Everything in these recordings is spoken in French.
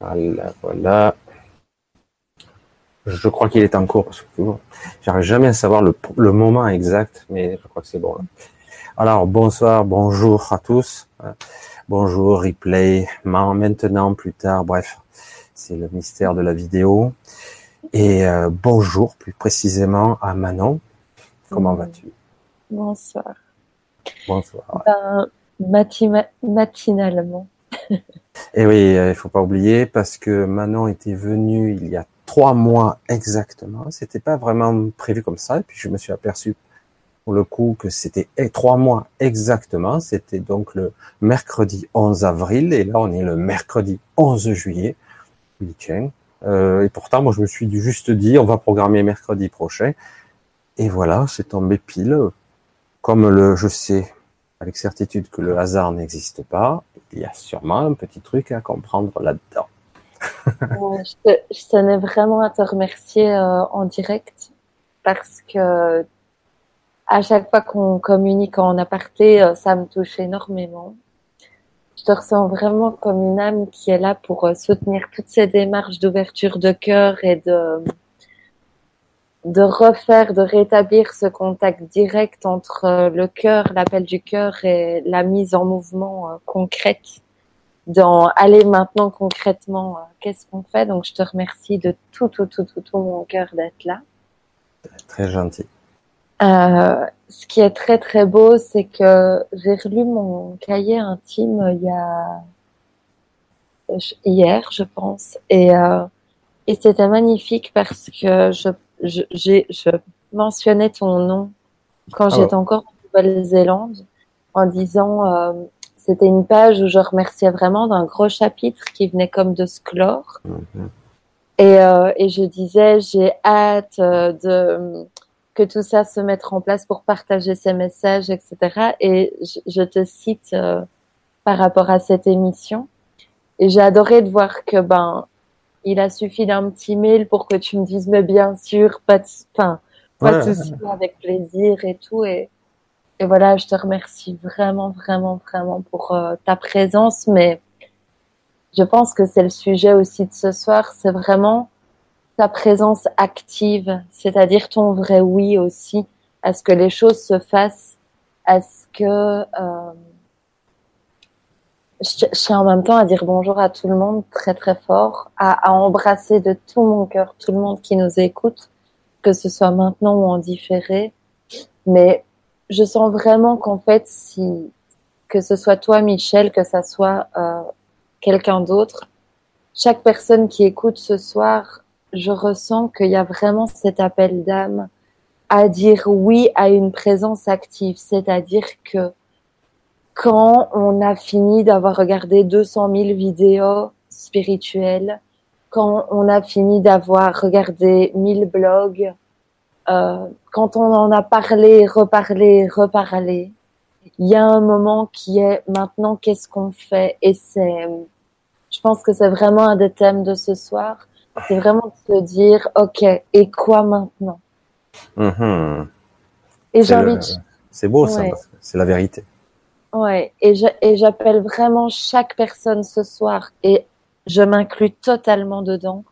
Voilà, voilà. Je crois qu'il est en cours parce que j'arrive jamais à savoir le, moment exact, mais je crois que c'est bon. Alors bonsoir, bonjour à tous. Bonjour, replay, maintenant, plus tard, bref, c'est le mystère de la vidéo. Et euh, bonjour plus précisément à Manon. Comment vas-tu? Bonsoir. Bonsoir. Ben, matinalement. Et oui, euh, il faut pas oublier parce que Manon était venue il y a trois mois exactement. C'était pas vraiment prévu comme ça. Et puis je me suis aperçu pour le coup que c'était trois mois exactement. C'était donc le mercredi 11 avril et là on est le mercredi 11 juillet. Tiens. Euh, et pourtant, moi je me suis juste dit on va programmer mercredi prochain. Et voilà, c'est tombé pile. Comme le, je sais avec certitude que le hasard n'existe pas, il y a sûrement un petit truc à comprendre là-dedans. je, tenais vraiment à te remercier euh, en direct parce que à chaque fois qu'on communique en aparté, euh, ça me touche énormément. Je te ressens vraiment comme une âme qui est là pour euh, soutenir toutes ces démarches d'ouverture de cœur et de de refaire, de rétablir ce contact direct entre le cœur, l'appel du cœur et la mise en mouvement concrète dans aller maintenant concrètement, euh, qu'est-ce qu'on fait? Donc, je te remercie de tout, tout, tout, tout, tout mon cœur d'être là. Très gentil. Euh, ce qui est très, très beau, c'est que j'ai relu mon cahier intime il y a hier, je pense, et euh, et c'était magnifique parce que je je, je mentionnais ton nom quand ah j'étais encore en Nouvelle-Zélande en disant euh, c'était une page où je remerciais vraiment d'un gros chapitre qui venait comme de se clore. Mhm. Et, euh, et, je disais, j'ai hâte euh, de que tout ça se mette en place pour partager ces messages, etc. Et je, je te cite euh, par rapport à cette émission. Et j'ai adoré de voir que ben il a suffi d'un petit mail pour que tu me dises mais bien sûr, pas de, enfin, pas de souci, avec plaisir et tout. Et, et voilà, je te remercie vraiment, vraiment, vraiment pour euh, ta présence. Mais je pense que c'est le sujet aussi de ce soir. C'est vraiment ta présence active, c'est-à-dire ton vrai oui aussi, à ce que les choses se fassent, à ce que euh, je, je en même temps à dire bonjour à tout le monde très très fort, à, à embrasser de tout mon cœur tout le monde qui nous écoute, que ce soit maintenant ou en différé. Mais je sens vraiment qu'en fait, si que ce soit toi, Michel, que ça soit euh, quelqu'un d'autre, chaque personne qui écoute ce soir, je ressens qu'il y a vraiment cet appel d'âme à dire oui à une présence active, c'est-à-dire que quand on a fini d'avoir regardé 200 000 vidéos spirituelles, quand on a fini d'avoir regardé 1000 blogs, euh, quand on en a parlé, reparlé, reparlé, il y a un moment qui est maintenant qu'est-ce qu'on fait? Et c'est, je pense que c'est vraiment un des thèmes de ce soir, c'est vraiment de se dire ok et quoi maintenant? Mm-hmm. Et j'invite. C'est beau ça, c'est la vérité. Ouais, et j'appelle vraiment chaque personne ce soir et je m'inclus totalement dedans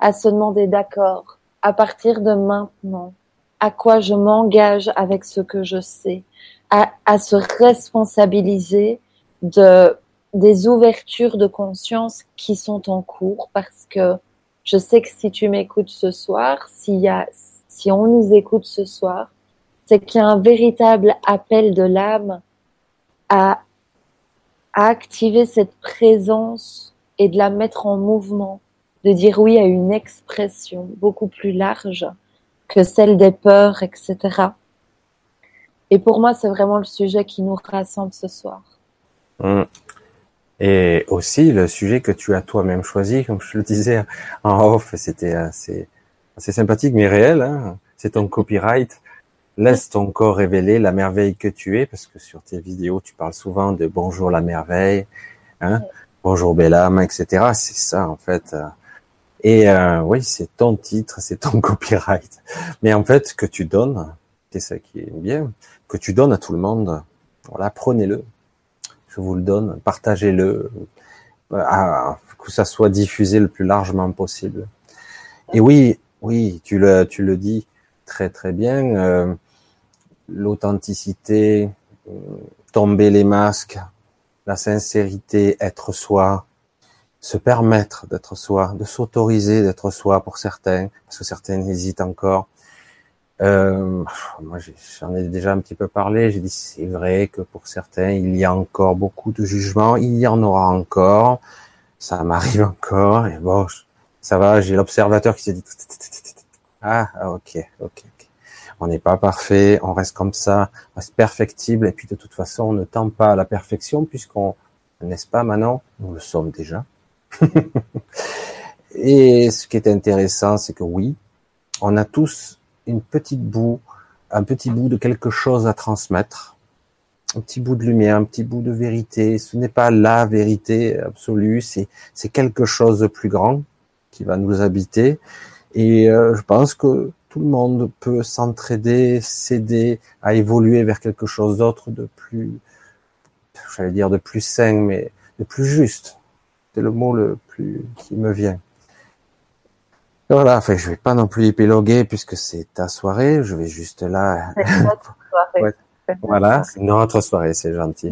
à se demander d'accord à partir de maintenant à quoi je m'engage avec ce que je sais, à, se responsabiliser de des ouvertures de conscience qui sont en cours parce que je sais que si tu m'écoutes ce soir, y a, si on nous écoute ce soir, c'est qu'il y a un véritable appel de l'âme à, à activer cette présence et de la mettre en mouvement, de dire oui à une expression beaucoup plus large que celle des peurs, etc. Et pour moi, c'est vraiment le sujet qui nous rassemble ce soir. Hum. Et aussi le sujet que tu as toi-même choisi, comme je le disais en off, c'était assez, assez sympathique mais réel. Hein c'est ton copyright. Laisse ton corps révéler la merveille que tu es, parce que sur tes vidéos, tu parles souvent de bonjour la merveille, hein, bonjour belle âme, etc. C'est ça en fait. Et euh, oui, c'est ton titre, c'est ton copyright. Mais en fait, que tu donnes, c'est ça qui est bien, que tu donnes à tout le monde. Voilà, prenez-le. Je vous le donne, partagez-le. que ça soit diffusé le plus largement possible. Et oui, oui, tu le, tu le dis très très bien. Euh, L'authenticité, euh, tomber les masques, la sincérité, être soi, se permettre d'être soi, de s'autoriser d'être soi pour certains, parce que certains hésitent encore. Euh, moi, j'en ai déjà un petit peu parlé. J'ai dit c'est vrai que pour certains, il y a encore beaucoup de jugements. Il y en aura encore. Ça m'arrive encore. Et bon, ça va. J'ai l'observateur qui s'est dit ah, ok, ok, ok. On n'est pas parfait. On reste comme ça, on reste perfectible. Et puis de toute façon, on ne tend pas à la perfection puisqu'on, n'est-ce pas, maintenant, nous le sommes déjà. et ce qui est intéressant, c'est que oui, on a tous une petite bout, un petit bout de quelque chose à transmettre, un petit bout de lumière, un petit bout de vérité. Ce n'est pas la vérité absolue, c'est c'est quelque chose de plus grand qui va nous habiter. Et euh, je pense que tout le monde peut s'entraider, s'aider à évoluer vers quelque chose d'autre de plus, j'allais dire de plus sain, mais de plus juste. C'est le mot le plus qui me vient. Voilà, enfin, je vais pas non plus épiloguer puisque c'est ta soirée. Je vais juste là. soirée. Voilà, c'est notre soirée, c'est gentil.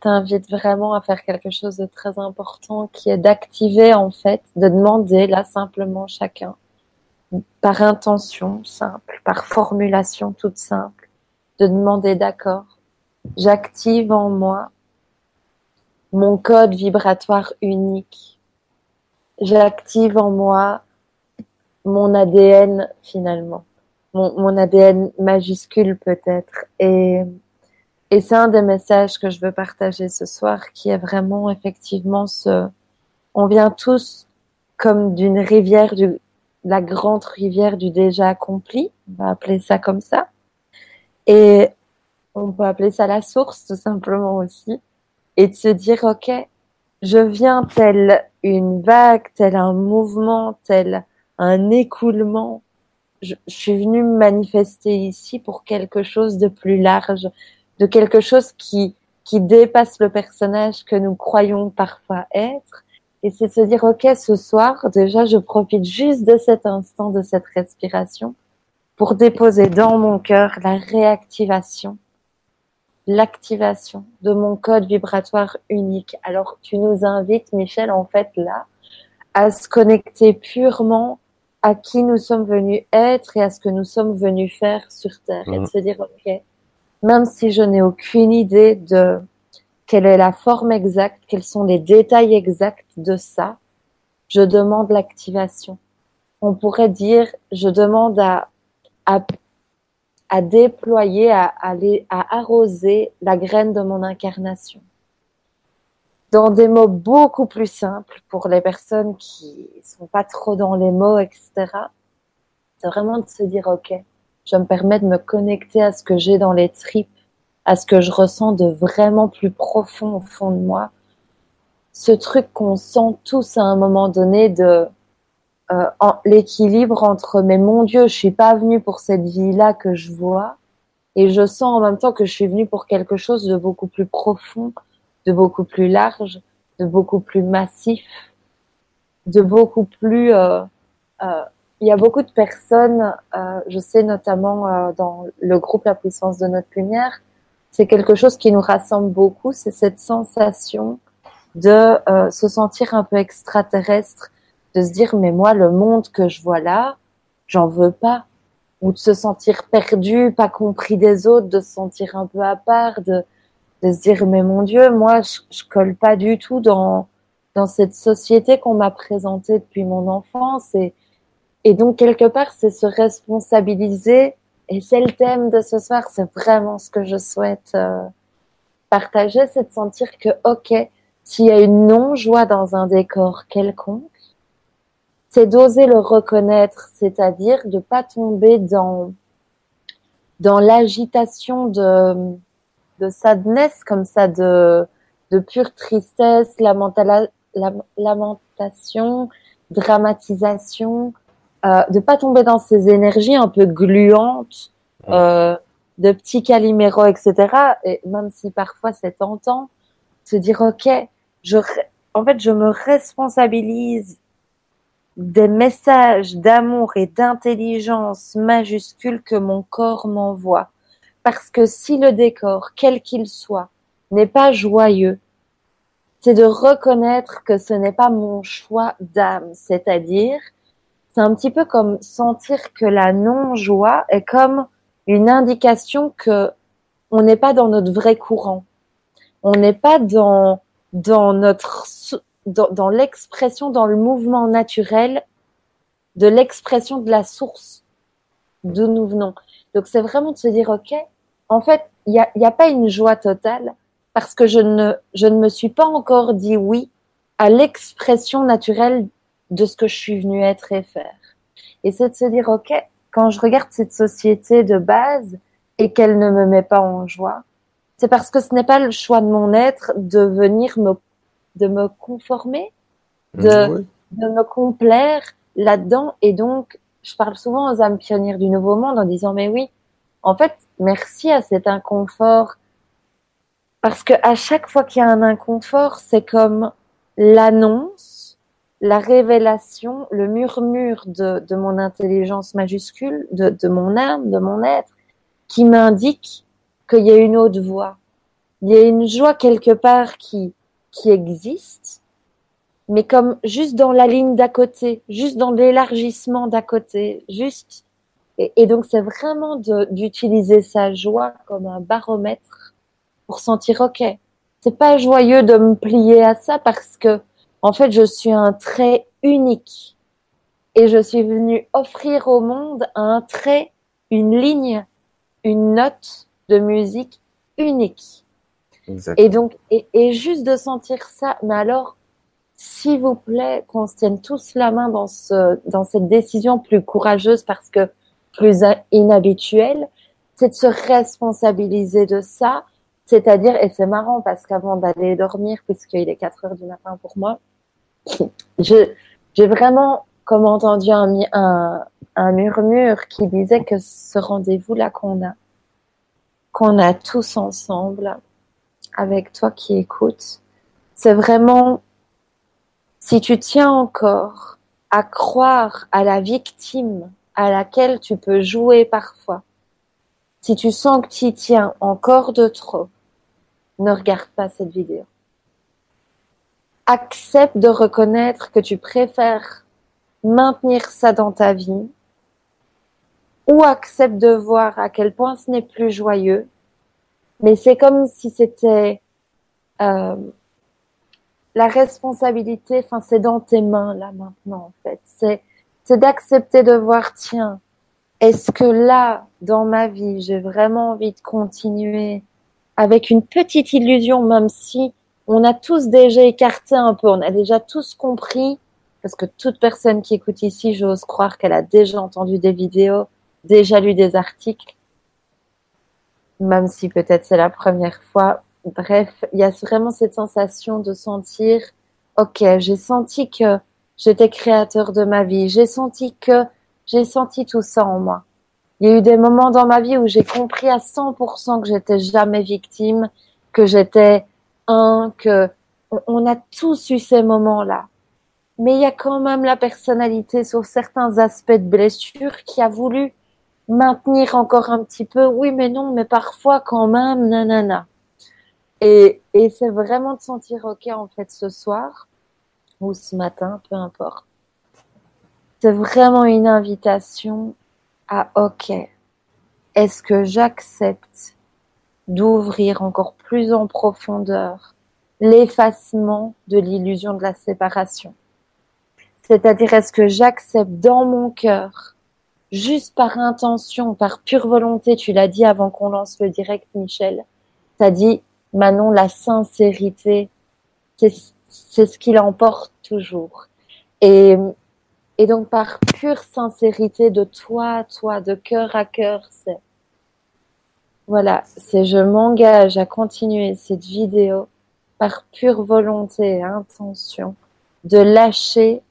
T'invites vraiment à faire quelque chose de très important qui est d'activer en fait, de demander là simplement chacun, par intention simple, par formulation toute simple, de demander d'accord. J'active en moi mon code vibratoire unique. J'active en moi mon ADN finalement, mon, ADN majuscule peut-être. Et, et c'est un des messages que je veux partager ce soir, qui est vraiment effectivement ce, on vient tous comme d'une rivière du, la grande rivière du déjà accompli, on va appeler ça comme ça. Et on peut appeler ça la source tout simplement aussi. Et de se dire, OK, je viens tel une vague, tel un mouvement, tel un écoulement. Je, suis venue me manifester ici pour quelque chose de plus large, de quelque chose qui, qui dépasse le personnage que nous croyons parfois être. Et c'est se dire, OK, ce soir, déjà, je profite juste de cet instant, de cette respiration pour déposer dans mon cœur la réactivation, l'activation de mon code vibratoire unique. Alors, tu nous invites, Michel, en fait, là, à se connecter purement à qui nous sommes venus être et à ce que nous sommes venus faire sur Terre. Et de mhm. se dire, OK, même si je n'ai aucune idée de quelle est la forme exacte, quels sont les détails exacts de ça, je demande l'activation. On pourrait dire, je demande à, à, à déployer, à, aller, à arroser la graine de mon incarnation dans des mots beaucoup plus simples pour les personnes qui sont pas trop dans les mots, etc. C'est vraiment de se dire, OK, je me permets de me connecter à ce que j'ai dans les tripes, à ce que je ressens de vraiment plus profond au fond de moi. Ce truc qu'on sent tous à un moment donné de euh, l'équilibre entre mais mon Dieu, je suis pas venu pour cette vie-là que je vois, et je sens en même temps que je suis venu pour quelque chose de beaucoup plus profond, de beaucoup plus large, de beaucoup plus massif, de beaucoup plus. Euh, euh, il y a beaucoup de personnes, euh, je sais notamment euh, dans le groupe La puissance de notre lumière, c'est quelque chose qui nous rassemble beaucoup, c'est cette sensation de euh, se sentir un peu extraterrestre, de se dire mais moi le monde que je vois là, j'en veux pas, ou de se sentir perdu, pas compris des autres, de se sentir un peu à part, de de se dire mais mon Dieu, moi je, je colle pas du tout dans dans cette société qu'on m'a présentée depuis mon enfance. Et et donc quelque part c'est se responsabiliser et c'est le thème de ce soir, c'est vraiment ce que je souhaite euh, partager, c'est de sentir que ok, s'il y a une non-joie dans un décor quelconque, c'est d'oser le reconnaître, c'est-à-dire de pas tomber dans dans l'agitation de de sadness comme ça, de, de pure tristesse, lamentation, dramatisation, euh, de pas tomber dans ces énergies un peu gluantes, euh, de petits caliméros, etc. Et même si parfois c'est tentant, se dire ok, je, en fait, je me responsabilise des messages d'amour et d'intelligence majuscules que mon corps m'envoie. Parce que si le décor, quel qu'il soit, n'est pas joyeux, c'est de reconnaître que ce n'est pas mon choix d'âme. C'est-à-dire, c'est un petit peu comme sentir que la non-joie est comme une indication que on n'est pas dans notre vrai courant. On n'est pas dans, dans notre, dans, l'expression, dans le mouvement naturel de l'expression de la source d'où nous venons. Donc c'est vraiment de se dire, OK, en fait, il n'y a, a pas une joie totale parce que je ne, je ne me suis pas encore dit oui à l'expression naturelle de ce que je suis venue être et faire. Et c'est de se dire, OK, quand je regarde cette société de base et qu'elle ne me met pas en joie, c'est parce que ce n'est pas le choix de mon être de venir me, de me conformer, de, de me complaire là-dedans. Et donc, je parle souvent aux âmes pionnières du Nouveau Monde en disant, mais oui, en fait, merci à cet inconfort. Parce que à chaque fois qu'il y a un inconfort, c'est comme l'annonce, la révélation, le murmure de, de mon intelligence majuscule, de, de mon âme, de mon être, qui m'indique qu'il y a une autre voie. Il y a une joie quelque part qui, qui existe, mais comme juste dans la ligne d'à côté, juste dans l'élargissement d'à côté, juste. Et, et donc c'est vraiment d'utiliser sa joie comme un baromètre pour sentir ok, c'est pas joyeux de me plier à ça parce que en fait je suis un trait unique et je suis venu offrir au monde un trait, une ligne, une note de musique unique. Exactement. Et donc et, et juste de sentir ça, mais alors s'il vous plaît, qu'on se tienne tous la main dans ce, dans cette décision plus courageuse parce que plus inhabituelle, c'est de se responsabiliser de ça. C'est-à-dire, et c'est marrant parce qu'avant d'aller dormir, puisqu'il est 4 heures du matin pour moi, j'ai vraiment comme entendu un, un, un murmure qui disait que ce rendez-vous-là qu'on a, qu'on a tous ensemble, avec toi qui écoutes, c'est vraiment si tu tiens encore à croire à la victime à laquelle tu peux jouer parfois, si tu sens que tu tiens encore de trop, ne regarde pas cette vidéo. Accepte de reconnaître que tu préfères maintenir ça dans ta vie ou accepte de voir à quel point ce n'est plus joyeux. Mais c'est comme si c'était euh, la responsabilité, enfin, c'est dans tes mains là maintenant en fait. C'est c'est d'accepter de voir, tiens, est-ce que là, dans ma vie, j'ai vraiment envie de continuer avec une petite illusion, même si on a tous déjà écarté un peu, on a déjà tous compris, parce que toute personne qui écoute ici, j'ose croire qu'elle a déjà entendu des vidéos, déjà lu des articles, même si peut-être c'est la première fois, bref, il y a vraiment cette sensation de sentir, ok, j'ai senti que j'étais créateur de ma vie, j'ai senti que j'ai senti tout ça en moi. Il y a eu des moments dans ma vie où j'ai compris à 100% que j'étais jamais victime, que j'étais un, que on a tous eu ces moments-là. Mais il y a quand même la personnalité sur certains aspects de blessure qui a voulu maintenir encore un petit peu. Oui, mais non, mais parfois quand même, nanana. Et, et c'est vraiment de sentir, ok, en fait, ce soir ou ce matin, peu importe. C'est vraiment une invitation à, ok, est-ce que j'accepte d'ouvrir encore plus en profondeur l'effacement de l'illusion de la séparation C'est-à-dire, est-ce que j'accepte dans mon cœur, juste par intention, par pure volonté, tu l'as dit avant qu'on lance le direct, Michel, t'as dit, Manon, la sincérité, c'est ce qui l'emporte toujours. Et, et donc par pure sincérité de toi, toi, de cœur à cœur, c'est voilà, c'est je m'engage à continuer cette vidéo par pure volonté et intention de lâcher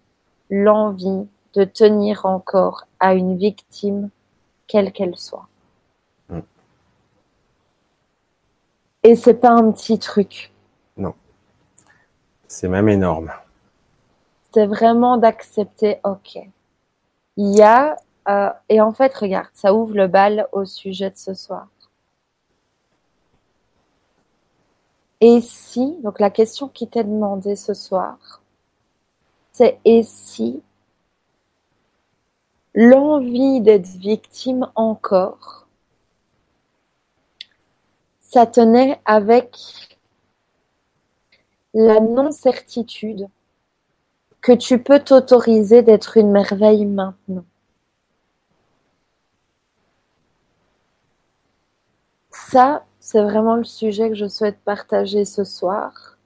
l'envie de tenir encore à une victime, quelle qu'elle soit. Et c'est pas un petit truc. Non. C'est même énorme. C'est vraiment d'accepter, ok. Il y a, euh, et en fait, regarde, ça ouvre le bal au sujet de ce soir. Et si, donc la question qui t'est demandée ce soir, c'est et si l'envie d'être victime encore, ça tenait avec la non-certitude que tu peux t'autoriser d'être une merveille maintenant. C'est vraiment le sujet que je souhaite partager ce soir.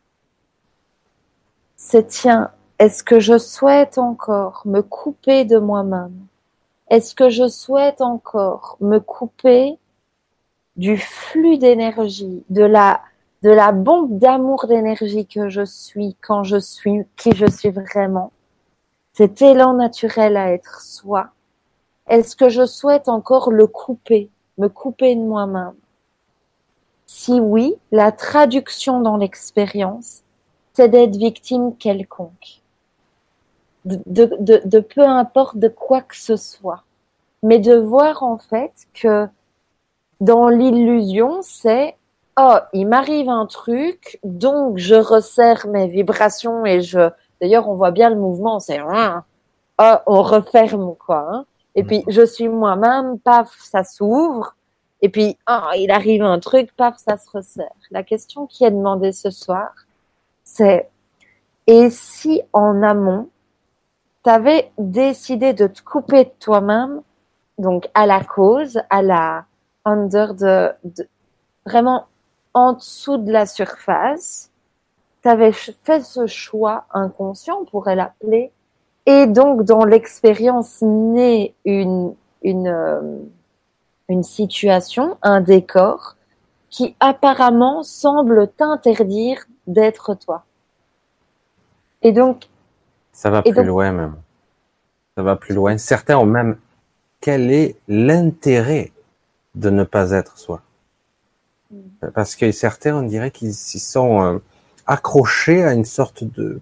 C'est tiens, est-ce que je souhaite encore me couper de moi-même? Est-ce que je souhaite encore me couper du flux d'énergie, de la, de la bombe d'amour d'énergie que je suis quand je suis qui je suis vraiment, cet élan naturel à être soi, est-ce que je souhaite encore le couper, me couper de moi-même? Si oui, la traduction dans l'expérience, c'est d'être victime quelconque de, peu importe de quoi que ce soit. Mais de voir en fait que dans l'illusion, c'est oh, il m'arrive un truc, donc je resserre mes vibrations et je. D'ailleurs, on voit bien le mouvement, c'est oh, on referme quoi. Hein. Et puis je suis moi-même, paf, ça s'ouvre. Et puis oh, il arrive un truc, paf, ça se resserre. La question qui est demandée ce soir, c'est et si en amont tu avais décidé de te couper de toi-même, donc à la cause, à la under de, vraiment en dessous de la surface, tu avais fait ce choix inconscient, on pourrait l'appeler, et donc dans l'expérience naît une, une, euh, une situation, un décor qui apparemment semble t'interdire d'être toi. Et donc, ça va plus loin même. Ça va plus loin. Certains ont même quel est l'intérêt de ne pas être soi? Mm. Parce que certains, on dirait qu'ils s'y sont euh, accrochés à une sorte de,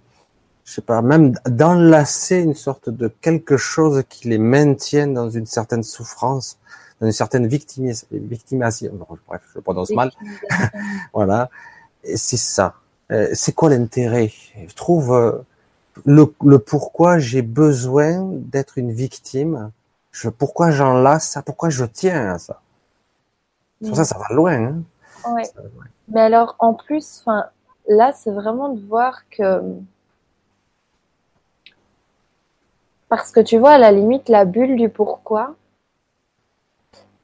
je sais pas, même d'enlacer une sorte de quelque chose qui les maintienne dans une certaine souffrance, dans une certaine victimisation. Bref, je le prononce mal. voilà. C'est ça. Euh, c'est quoi l'intérêt? Je trouve euh, le, pourquoi j'ai besoin d'être une victime, je, pourquoi j'enlace ça, pourquoi je tiens à ça? Pour ça, ça va loin. Hein. Mais alors, en plus, enfin, là, c'est vraiment de voir que parce que tu vois, à la limite, la bulle du pourquoi,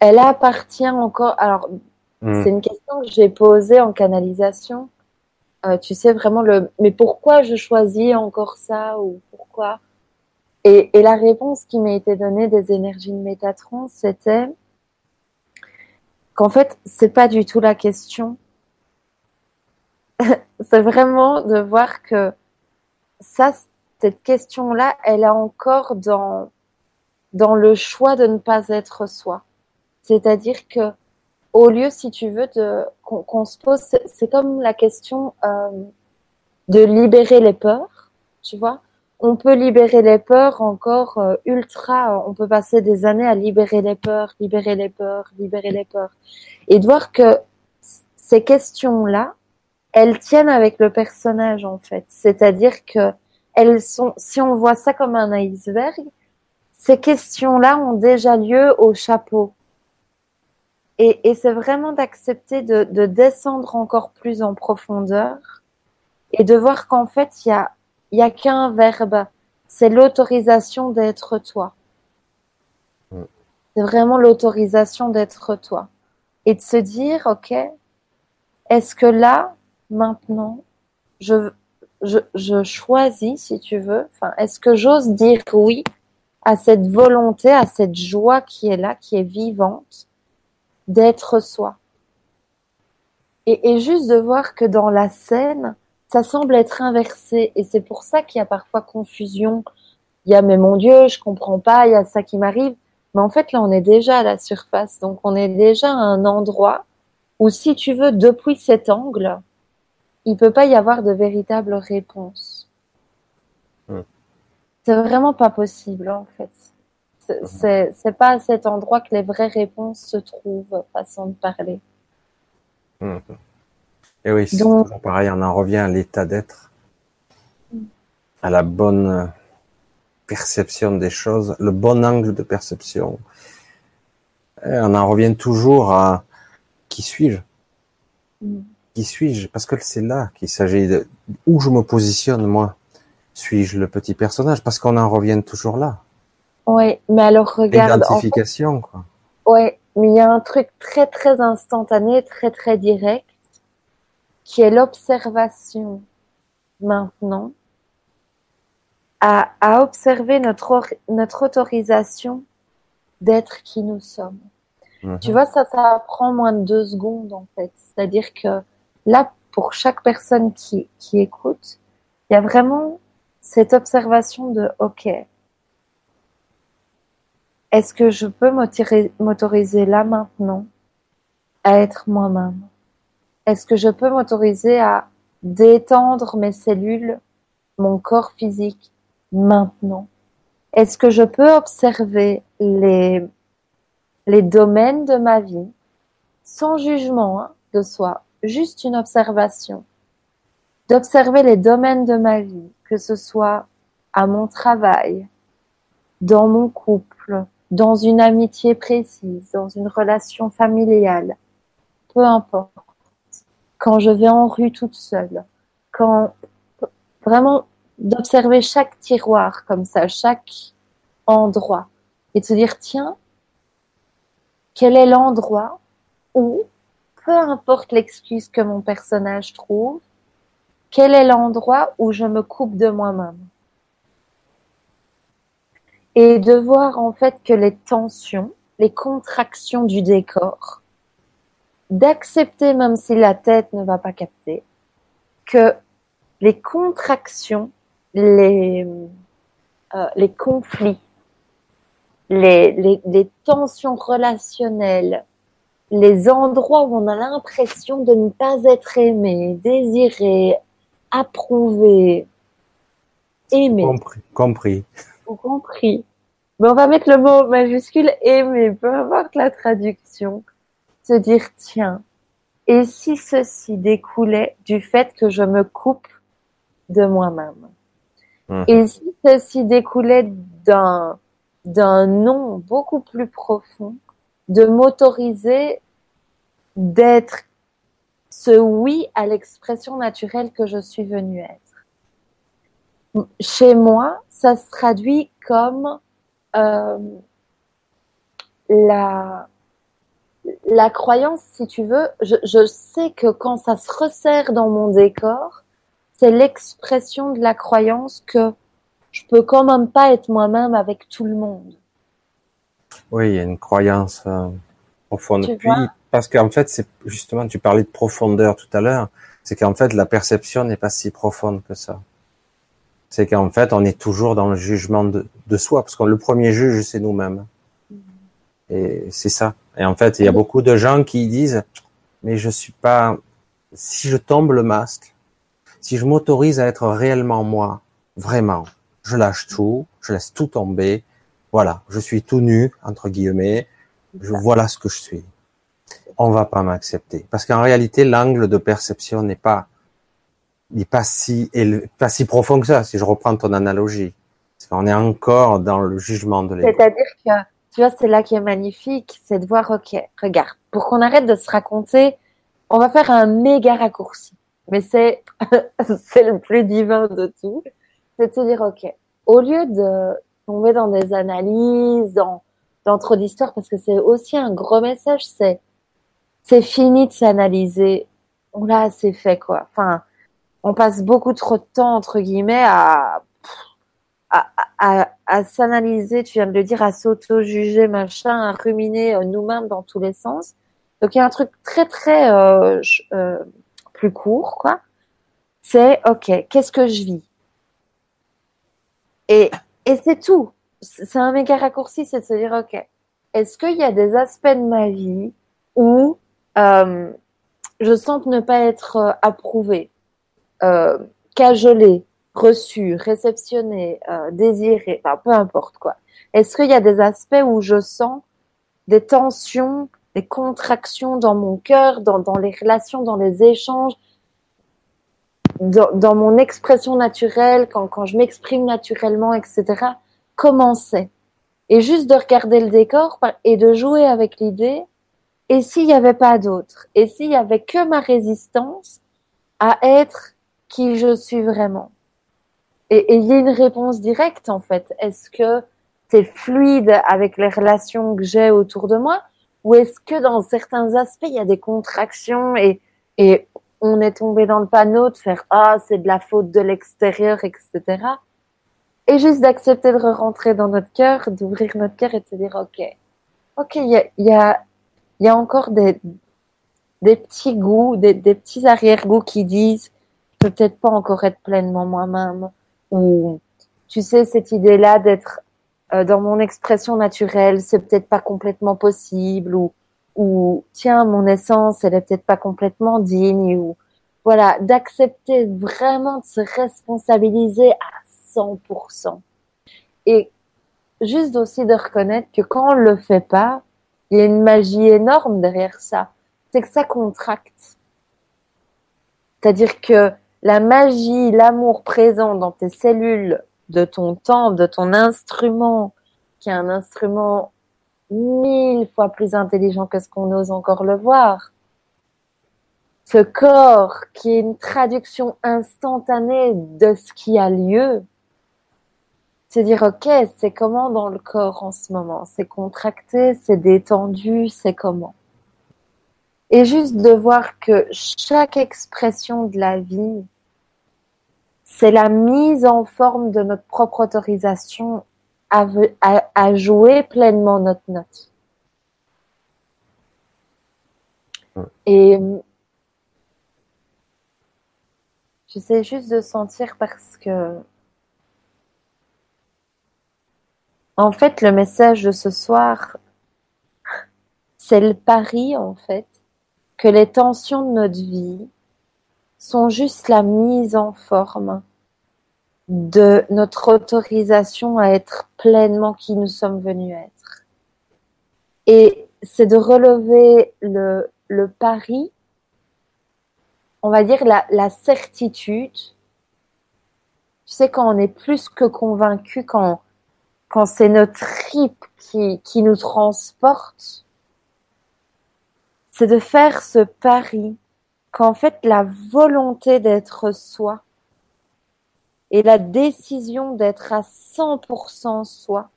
elle appartient encore. Alors, hmm. c'est une question que j'ai posée en canalisation euh, tu sais vraiment le mais pourquoi je choisis encore ça ou pourquoi? Et, et la réponse qui m'a été donnée des énergies de Métatron c'était qu'en fait c'est pas du tout la question c'est vraiment de voir que ça cette question là elle est encore dans dans le choix de ne pas être soi c'est-à-dire que au lieu, si tu veux, de qu'on se pose, c'est comme la question euh, de libérer les peurs, tu vois. On peut libérer les peurs encore euh, ultra, on peut passer des années à libérer les peurs, libérer les peurs, libérer les peurs. Et de voir que ces questions-là, elles tiennent avec le personnage en fait. C'est-à-dire que elles sont, si on voit ça comme un iceberg, ces questions-là ont déjà lieu au chapeau. Et, et c'est vraiment d'accepter de, de, descendre encore plus en profondeur et de voir qu'en fait, il y a, y a qu'un verbe, c'est l'autorisation d'être toi. C'est vraiment l'autorisation d'être toi. Et de se dire, OK, est-ce que là, maintenant, je, je, je choisis, si tu veux, enfin, est-ce que j'ose dire oui à cette volonté, à cette joie qui est là, qui est vivante, d'être soi. Et, et, juste de voir que dans la scène, ça semble être inversé. Et c'est pour ça qu'il y a parfois confusion. Il y a, mais mon Dieu, je comprends pas, il y a ça qui m'arrive. Mais en fait, là, on est déjà à la surface. Donc, on est déjà à un endroit où, si tu veux, depuis cet angle, il peut pas y avoir de véritable réponse. C'est vraiment pas possible en fait. C'est c'est pas à cet endroit que les vraies réponses se trouvent, façon de parler. Hmm. Et oui, c'est Donc- toujours pareil, on en revient à l'état d'être, à la bonne perception des choses, le bon angle de perception. Et on en revient toujours à qui suis-je? Mm. Qui suis-je? Parce que c'est là qu'il s'agit de où je me positionne moi? Suis-je le petit personnage? Parce qu'on en revient toujours là. Ouais, mais alors regarde, en fait, L'identification, quoi. ouais, mais il y a un truc très très instantané, très très direct, qui est l'observation maintenant à, à observer notre, or- notre autorisation d'être qui nous sommes. Mhm. Tu vois, ça, ça prend moins de deux secondes, en fait. C'est-à-dire que là, pour chaque personne qui, qui écoute, il y a vraiment cette observation de, OK, est-ce que je peux m'autori- m'autoriser là maintenant à être moi-même? Est-ce que je peux m'autoriser à détendre mes cellules, mon corps physique maintenant? Est-ce que je peux observer les, les domaines de ma vie sans jugement hein, de soi, juste une observation, d'observer les domaines de ma vie, que ce soit à mon travail, dans mon couple, dans une amitié précise, dans une relation familiale, peu importe. Quand je vais en rue toute seule, quand vraiment d'observer chaque tiroir comme ça, chaque endroit, et de se dire tiens, quel est l'endroit où, peu importe l'excuse que mon personnage trouve, quel est l'endroit où je me coupe de moi-même? Et de voir en fait que les tensions, les contractions du décor, d'accepter même si la tête ne va pas capter, que les contractions, les, euh, les conflits, les, les, tensions relationnelles, les endroits où on a l'impression de ne pas être aimé, désiré, approuvé, aimé. Compris. Ou compris. Mais on va mettre le mot majuscule aimer, peu importe la traduction. Se dire, tiens, et si ceci découlait du fait que je me coupe de moi-même? Mhm. Et si ceci découlait d'un, d'un non beaucoup plus profond, de m'autoriser d'être ce oui à l'expression naturelle que je suis venue être? Chez moi, ça se traduit comme euh, la, la croyance, si tu veux. Je, je sais que quand ça se resserre dans mon décor, c'est l'expression de la croyance que je peux quand même pas être moi-même avec tout le monde. Oui, il y a une croyance euh, profonde. Tu Puis, vois? parce qu'en fait, c'est justement, tu parlais de profondeur tout à l'heure, c'est qu'en fait, la perception n'est pas si profonde que ça. C'est qu'en fait, on est toujours dans le jugement de, de soi, parce que le premier juge, c'est nous-mêmes. Et c'est ça. Et en fait, il y a Oui. beaucoup de gens qui disent, mais je suis pas, si je tombe le masque, si je m'autorise à être réellement moi, vraiment, je lâche tout, je laisse tout tomber, voilà, je suis tout nu, entre guillemets, je voilà ce que je suis. On va pas m'accepter. Parce qu'en réalité, l'angle de perception n'est pas, n'est pas si, pas si profond que ça, si je reprends ton analogie. Qu'on est encore dans le jugement de l'ego. C'est-à-dire que, tu vois, c'est là qui est magnifique, c'est de voir, ok, regarde, pour qu'on arrête de se raconter, on va faire un méga raccourci. Mais c'est, c'est le plus divin de tout. C'est de se dire, ok, au lieu de tomber dans des analyses, dans, dans trop d'histoires, parce que c'est aussi un gros message, c'est, c'est fini de s'analyser. On l'a assez fait, quoi. Enfin, on passe beaucoup trop de temps, entre guillemets, à, à, à, à s'analyser, tu viens de le dire, à s'auto-juger, machin, à ruminer euh, nous-mêmes dans tous les sens. Donc il y a un truc très très euh, euh, plus court, quoi. C'est ok, qu'est-ce que je vis? Et et c'est tout. C'est c'est un méga raccourci, c'est de se dire ok, est-ce qu'il y a des aspects de ma vie où euh, je sens ne pas être euh, approuvée? Euh, cajoler, reçu, réceptionné, euh, désiré, enfin peu importe quoi. Est-ce qu'il y a des aspects où je sens des tensions, des contractions dans mon cœur, dans, dans les relations, dans les échanges, dans, dans mon expression naturelle, quand, quand je m'exprime naturellement, etc. Comment c'est? Et juste de regarder le décor et de jouer avec l'idée. Et s'il n'y avait pas d'autre? Et s'il y avait que ma résistance à être qui je suis vraiment. Et il y a une réponse directe en fait. Est-ce que c'est fluide avec les relations que j'ai autour de moi ou est-ce que dans certains aspects il y a des contractions et, et on est tombé dans le panneau de faire ah c'est de la faute de l'extérieur etc et juste d'accepter de rentrer dans notre cœur d'ouvrir notre cœur et de se dire ok. Ok il y a y a encore des des petits goûts des, petits arrière-goûts qui disent peut-être pas encore être pleinement moi-même. Ou tu sais cette idée là d'être euh, dans mon expression naturelle c'est peut-être pas complètement possible. Ou ou tiens mon essence elle est peut-être pas complètement digne. Ou voilà d'accepter vraiment de se responsabiliser à 100% et juste aussi de reconnaître que quand on le fait pas il y a une magie énorme derrière ça. C'est que ça contracte. C'est-à-dire que la magie l'amour présent dans tes cellules de ton temps, de ton instrument qui est un instrument mille fois plus intelligent que ce qu'on ose encore le voir. Ce corps qui est une traduction instantanée de ce qui a lieu. C'est dire, ok, c'est comment dans le corps en ce moment? C'est contracté, c'est détendu, c'est comment? Et juste de voir que chaque expression de la vie, c'est la mise en forme de notre propre autorisation à, à, à jouer pleinement notre note. Et j'essaie juste de sentir parce que en fait le message de ce soir c'est le pari en fait que les tensions de notre vie sont juste la mise en forme de notre autorisation à être pleinement qui nous sommes venus être. Et c'est de relever le, le pari, on va dire la, la certitude. Tu sais, quand on est plus que convaincu, quand, quand c'est notre trip qui, qui nous transporte, c'est de faire ce pari qu'en fait la volonté d'être soi et la décision d'être à 100% soi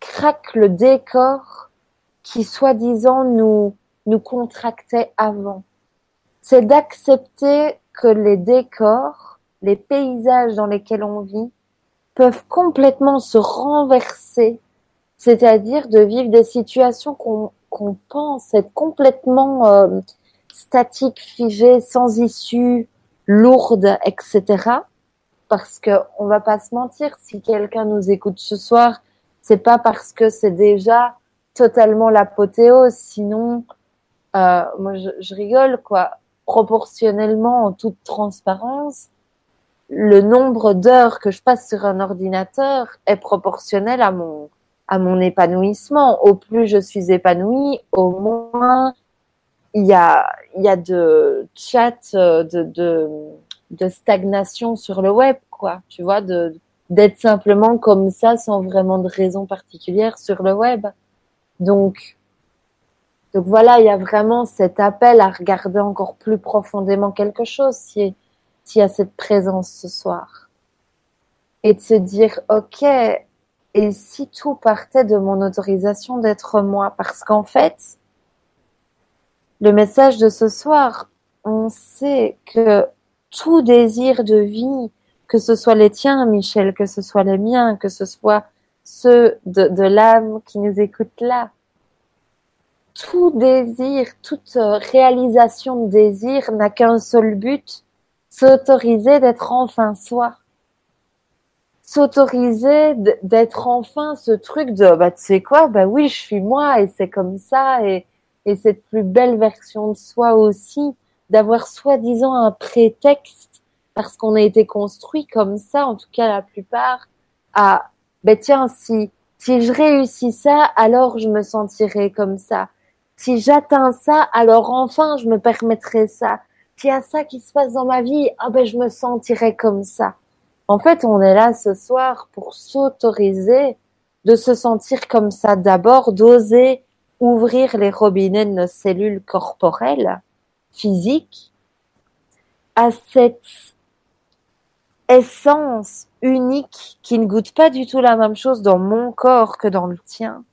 craque le décor qui soi-disant nous nous contractait avant. C'est d'accepter que les décors, les paysages dans lesquels on vit peuvent complètement se renverser, c'est-à-dire de vivre des situations qu'on qu'on pense être complètement euh, statique, figée, sans issue, lourde, etc. Parce que on va pas se mentir, si quelqu'un nous écoute ce soir, c'est pas parce que c'est déjà totalement l'apothéose. Sinon, euh, moi je, je rigole quoi. Proportionnellement, en toute transparence, le nombre d'heures que je passe sur un ordinateur est proportionnel à mon à mon épanouissement. Au plus je suis épanouie, au moins il y a, il y a de chat, euh, de, de, de stagnation sur le web, quoi. Tu vois, de d'être simplement comme ça sans vraiment de raison particulière sur le web. Donc, donc voilà, il y a vraiment cet appel à regarder encore plus profondément quelque chose si s'il y a cette présence ce soir. Et de se dire, ok, et si tout partait de mon autorisation d'être moi? Parce qu'en fait, le message de ce soir, on sait que tout désir de vie, que ce soit les tiens, Michel, que ce soit les miens, que ce soit ceux de, l'âme qui nous écoute là, tout désir, toute réalisation de désir n'a qu'un seul but, s'autoriser d'être enfin soi. S'autoriser d'être enfin ce truc de, bah, tu sais quoi, bah oui, je suis moi et c'est comme ça et, et cette plus belle version de soi aussi, d'avoir soi-disant un prétexte parce qu'on a été construit comme ça, en tout cas la plupart, à, ben tiens, si, si je réussis ça, alors je me sentirai comme ça. Si j'atteins ça, alors enfin je me permettrai ça. S'il y a ça qui se passe dans ma vie, ah ben je me sentirai comme ça. En fait, on est là ce soir pour s'autoriser de se sentir comme ça d'abord, d'oser ouvrir les robinets de nos cellules corporelles, physiques, à cette essence unique qui ne goûte pas du tout la même chose dans mon corps que dans le tien,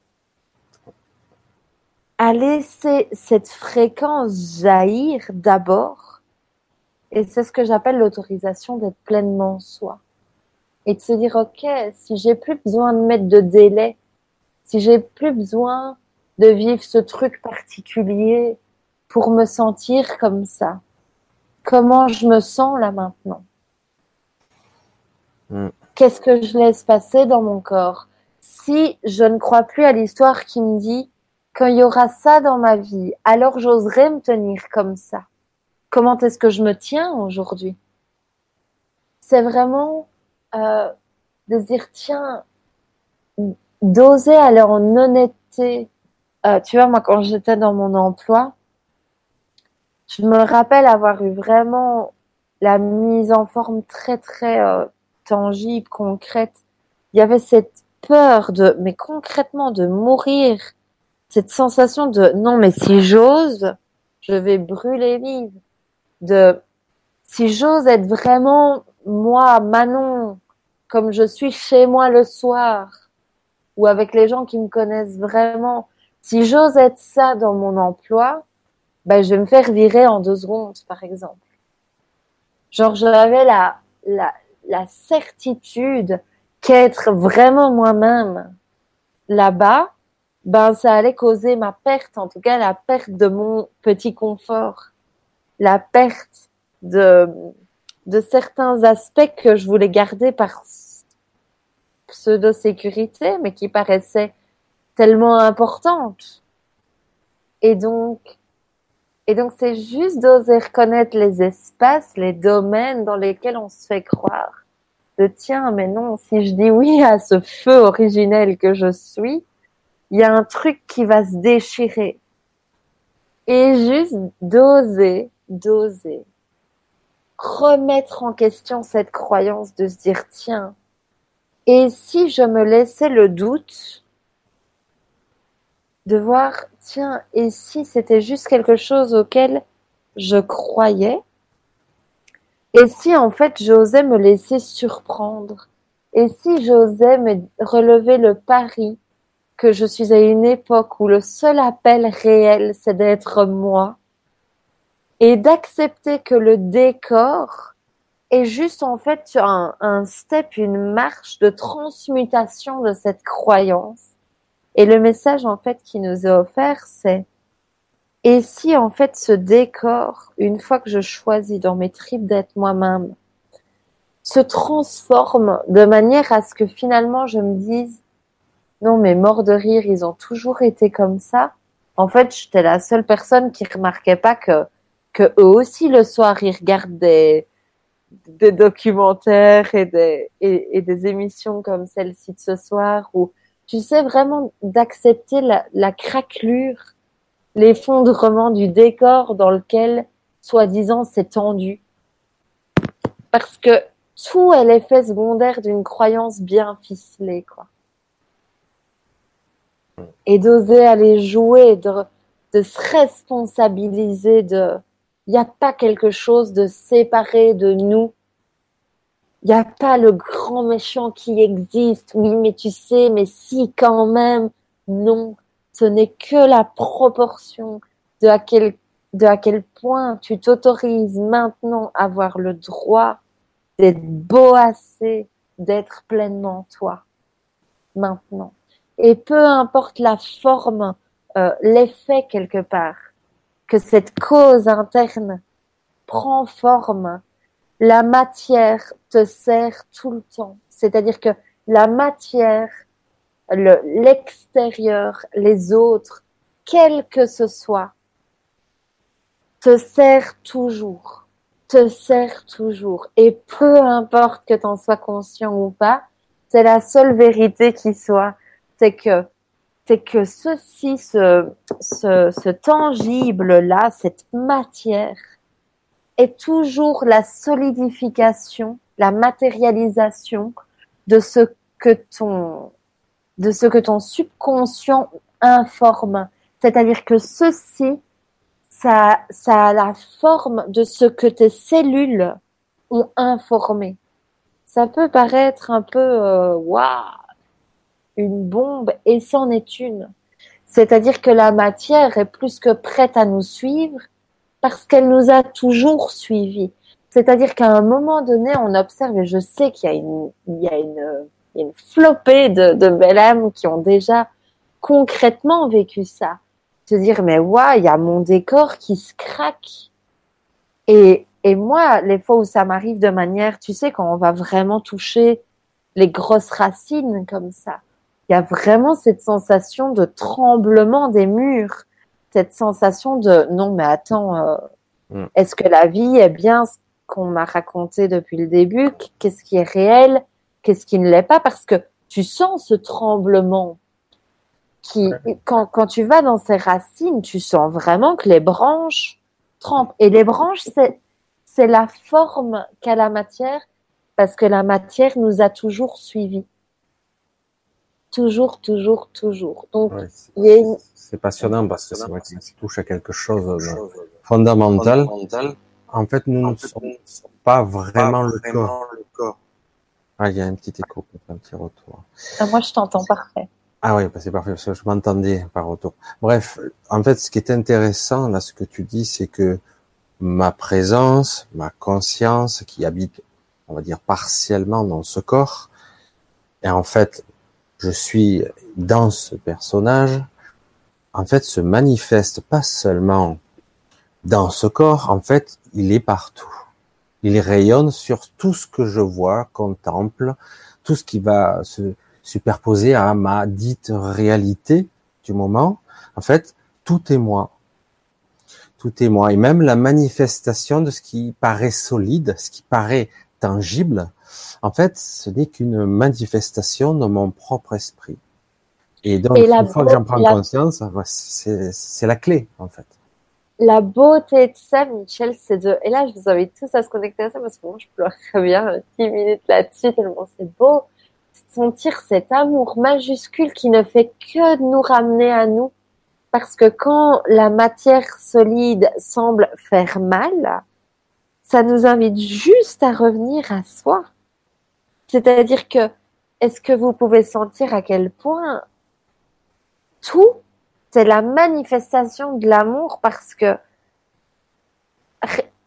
à laisser cette fréquence jaillir d'abord, et c'est ce que j'appelle l'autorisation d'être pleinement soi. Et de se dire ok si j'ai plus besoin de mettre de délai si j'ai plus besoin de vivre ce truc particulier pour me sentir comme ça comment je me sens là maintenant? Mm. qu'est-ce que je laisse passer dans mon corps? Si je ne crois plus à l'histoire qui me dit qu'il y aura ça dans ma vie alors j'oserais me tenir comme ça comment est-ce que je me tiens aujourd'hui? C'est vraiment euh, de se dire tiens, d'oser aller en honnêteté. Euh, tu vois, moi, quand j'étais dans mon emploi, je me rappelle avoir eu vraiment la mise en forme très, très euh, tangible, concrète. Il y avait cette peur de, mais concrètement, de mourir. Cette sensation de, non, mais si j'ose, je vais brûler vive. De, si j'ose être vraiment moi, Manon, comme je suis chez moi le soir ou avec les gens qui me connaissent vraiment, si j'ose être ça dans mon emploi, ben, je vais me faire virer en deux secondes, par exemple. Genre, j'avais la, la, la certitude qu'être vraiment moi-même là-bas, ben, ça allait causer ma perte, en tout cas, la perte de mon petit confort, la perte de, de certains aspects que je voulais garder par pseudo-sécurité, mais qui paraissaient tellement importantes. Et donc, et donc c'est juste d'oser reconnaître les espaces, les domaines dans lesquels on se fait croire. De tiens, mais non, si je dis oui à ce feu originel que je suis, il y a un truc qui va se déchirer. Et juste d'oser, d'oser remettre en question cette croyance de se dire tiens, et si je me laissais le doute de voir tiens, et si c'était juste quelque chose auquel je croyais? Et si en fait j'osais me laisser surprendre? Et si j'osais me relever le pari que je suis à une époque où le seul appel réel c'est d'être moi? Et d'accepter que le décor est juste en fait un, un step, une marche de transmutation de cette croyance? Et le message en fait qui nous est offert, c'est et si en fait ce décor, une fois que je choisis dans mes tripes d'être moi-même, se transforme de manière à ce que finalement je me dise non mais mort de rire, ils ont toujours été comme ça. En fait, j'étais la seule personne qui remarquait pas que que eux aussi le soir ils regardent des, documentaires et des, et, des émissions comme celle-ci de ce soir où tu sais vraiment d'accepter la, craquelure, l'effondrement du décor dans lequel soi-disant c'est tendu. Parce que tout est l'effet secondaire d'une croyance bien ficelée, quoi. Et d'oser aller jouer, de, de se responsabiliser de, il n'y a pas quelque chose de séparé de nous. Il n'y a pas le grand méchant qui existe. Oui, mais tu sais, mais si quand même. Non, ce n'est que la proportion de à quel, de à quel point tu t'autorises maintenant à avoir le droit d'être beau assez, d'être pleinement toi. Maintenant. Et peu importe la forme, euh, l'effet quelque part que cette cause interne prend forme, la matière te sert tout le temps. C'est-à-dire que la matière, l'extérieur, les autres, quel que ce soit, te sert toujours, te sert toujours. Et peu importe que tu en sois conscient ou pas, c'est la seule vérité qui soit. C'est que, c'est que ceci, ce, ce, ce tangible-là, cette matière, est toujours la solidification, la matérialisation de ce que ton, de ce que ton subconscient informe. C'est-à-dire que ceci, ça, ça a la forme de ce que tes cellules ont informé. Ça peut paraître un peu, euh, waouh, une bombe, et c'en est une. C'est-à-dire que la matière est plus que prête à nous suivre parce qu'elle nous a toujours suivis. C'est-à-dire qu'à un moment donné, on observe, et je sais qu'il y a une, il y a une, une flopée de, de belles âmes qui ont déjà concrètement vécu ça. Se dire, mais ouais, il y a mon décor qui se craque. Et, et moi, les fois où ça m'arrive de manière, tu sais, quand on va vraiment toucher les grosses racines comme ça, il y a vraiment cette sensation de tremblement des murs, cette sensation de non, mais attends, euh, mm. est-ce que la vie est bien ce qu'on m'a raconté depuis le début? Qu'est-ce qui est réel? Qu'est-ce qui ne l'est pas? Parce que tu sens ce tremblement qui, quand, quand tu vas dans ces racines, tu sens vraiment que les branches trempent. Et les branches, c'est, c'est la forme qu'a la matière, parce que la matière nous a toujours suivis. Toujours, toujours, toujours. Donc, c'est passionnant parce que c'est vrai que ça touche à quelque chose de fondamental. En fait, nous ne sommes pas vraiment le corps. Ah, il y a un petit écho, un petit retour. Ah, moi, je t'entends parfait. Ah oui, bah, c'est parfait, parce que je m'entendais par retour. Bref, en fait, ce qui est intéressant, là, ce que tu dis, c'est que ma présence, ma conscience qui habite, on va dire, partiellement dans ce corps, et en fait, je suis dans ce personnage, en fait, se manifeste pas seulement dans ce corps, en fait, il est partout. Il rayonne sur tout ce que je vois, contemple, tout ce qui va se, superposé à ma dite réalité du moment. En fait, tout est moi. Tout est moi. Et même la manifestation de ce qui paraît solide, ce qui paraît tangible, en fait, ce n'est qu'une manifestation de mon propre esprit. Et donc, une fois que j'en prends conscience, c'est la clé, en fait. La beauté de ça, Michel, c'est de... Et là, je vous invite tous à se connecter à ça, parce que moi, je pleure très bien 10 minutes là-dessus, tellement c'est beau sentir cet amour majuscule qui ne fait que nous ramener à nous. Parce que quand la matière solide semble faire mal, ça nous invite juste à revenir à soi. C'est-à-dire que, est-ce que vous pouvez sentir à quel point tout, c'est la manifestation de l'amour parce que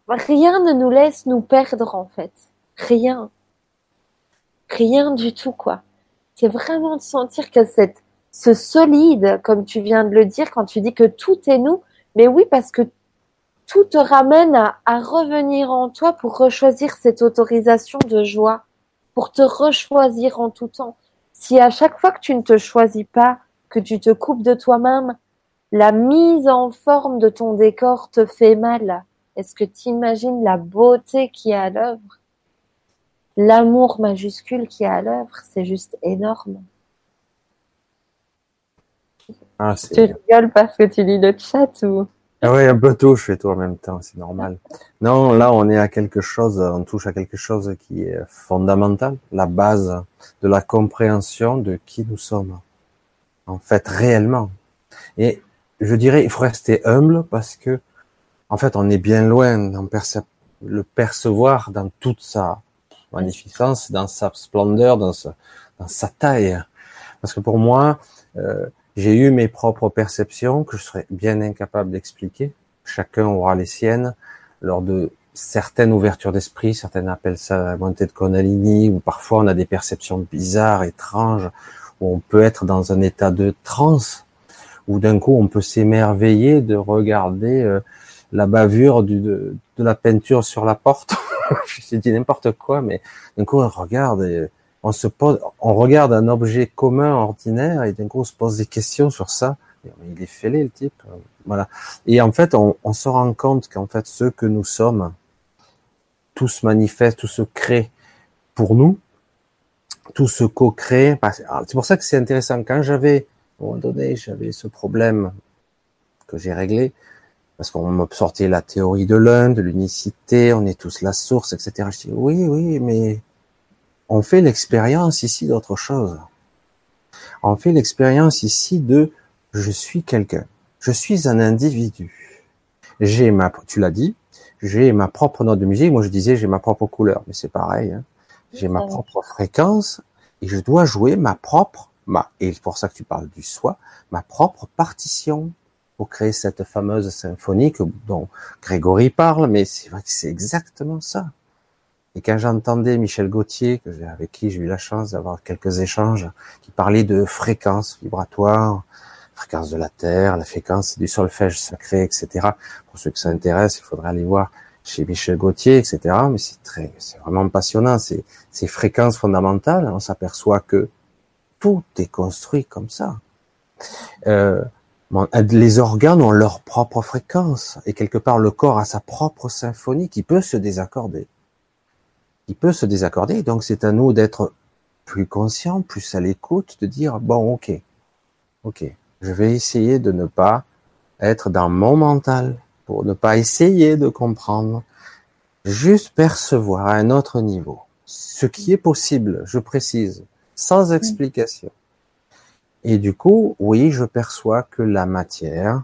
rien ne nous laisse nous perdre en fait. Rien. Rien du tout, quoi. C'est vraiment de sentir que ce solide, comme tu viens de le dire, quand tu dis que tout est nous, mais oui, parce que tout te ramène à, à revenir en toi pour rechoisir cette autorisation de joie, pour te rechoisir en tout temps. Si à chaque fois que tu ne te choisis pas, que tu te coupes de toi-même, la mise en forme de ton décor te fait mal. Est-ce que tu imagines la beauté qui est à l'œuvre? L'amour majuscule qui est à l'œuvre, c'est juste énorme. Ah, tu rigoles parce que tu lis le chat ou? Ah oui, un peu tout, je fais tout en même temps, c'est normal. Non, là, on est à quelque chose, on touche à quelque chose qui est fondamental, la base de la compréhension de qui nous sommes. En fait, réellement. Et je dirais, il faut rester humble parce que, en fait, on est bien loin d'en le percevoir dans toute sa, magnificence, dans sa splendeur, dans sa, dans sa taille. Parce que pour moi, euh, j'ai eu mes propres perceptions que je serais bien incapable d'expliquer. Chacun aura les siennes lors de certaines ouvertures d'esprit, certaines appellent ça la montée de Konalini, ou parfois on a des perceptions bizarres, étranges, où on peut être dans un état de transe, où d'un coup on peut s'émerveiller de regarder euh, la bavure de, la peinture sur la porte. je dit n'importe quoi, mais d'un coup on regarde on regarde un objet commun ordinaire et d'un coup on se pose des questions sur ça. Il est fêlé le type, voilà. Et en fait, on, se rend compte qu'en fait, ce que nous sommes, tout se manifeste, tout se crée pour nous, tout se co-crée. C'est pour ça que c'est intéressant. Quand j'avais, à moment donné, j'avais ce problème que j'ai réglé, parce qu'on m'a sorti la théorie de l'un, de l'unicité, on est tous la source, etc. Je dis oui, oui, mais on fait l'expérience ici d'autre chose. On fait l'expérience ici de je suis quelqu'un, je suis un individu. J'ai ma, tu l'as dit, j'ai ma propre note de musique. Moi, je disais j'ai ma propre couleur, mais c'est pareil. Hein. J'ai ma propre fréquence et je dois jouer ma propre, ma, et c'est pour ça que tu parles du soi, ma propre partition pour créer cette fameuse symphonie que, dont Grégory parle, mais c'est vrai que c'est exactement ça. Et quand j'entendais Michel Gauthier, avec qui j'ai eu la chance d'avoir quelques échanges, qui parlait de fréquences vibratoires, fréquence de la terre, la fréquence du solfège sacré, etc. Pour ceux que ça intéresse, il faudrait aller voir chez Michel Gauthier, etc. Mais c'est très, c'est vraiment passionnant. C'est ces fréquences fondamentales. On s'aperçoit que tout est construit comme ça. Euh, les organes ont leur propre fréquence et quelque part le corps a sa propre symphonie qui peut se désaccorder. Qui peut se désaccorder. Donc c'est à nous d'être plus conscients, plus à l'écoute, de dire bon ok, ok, je vais essayer de ne pas être dans mon mental, pour ne pas essayer de comprendre, juste percevoir à un autre niveau ce qui est possible, je précise, sans explication. Et du coup, oui, je perçois que la matière,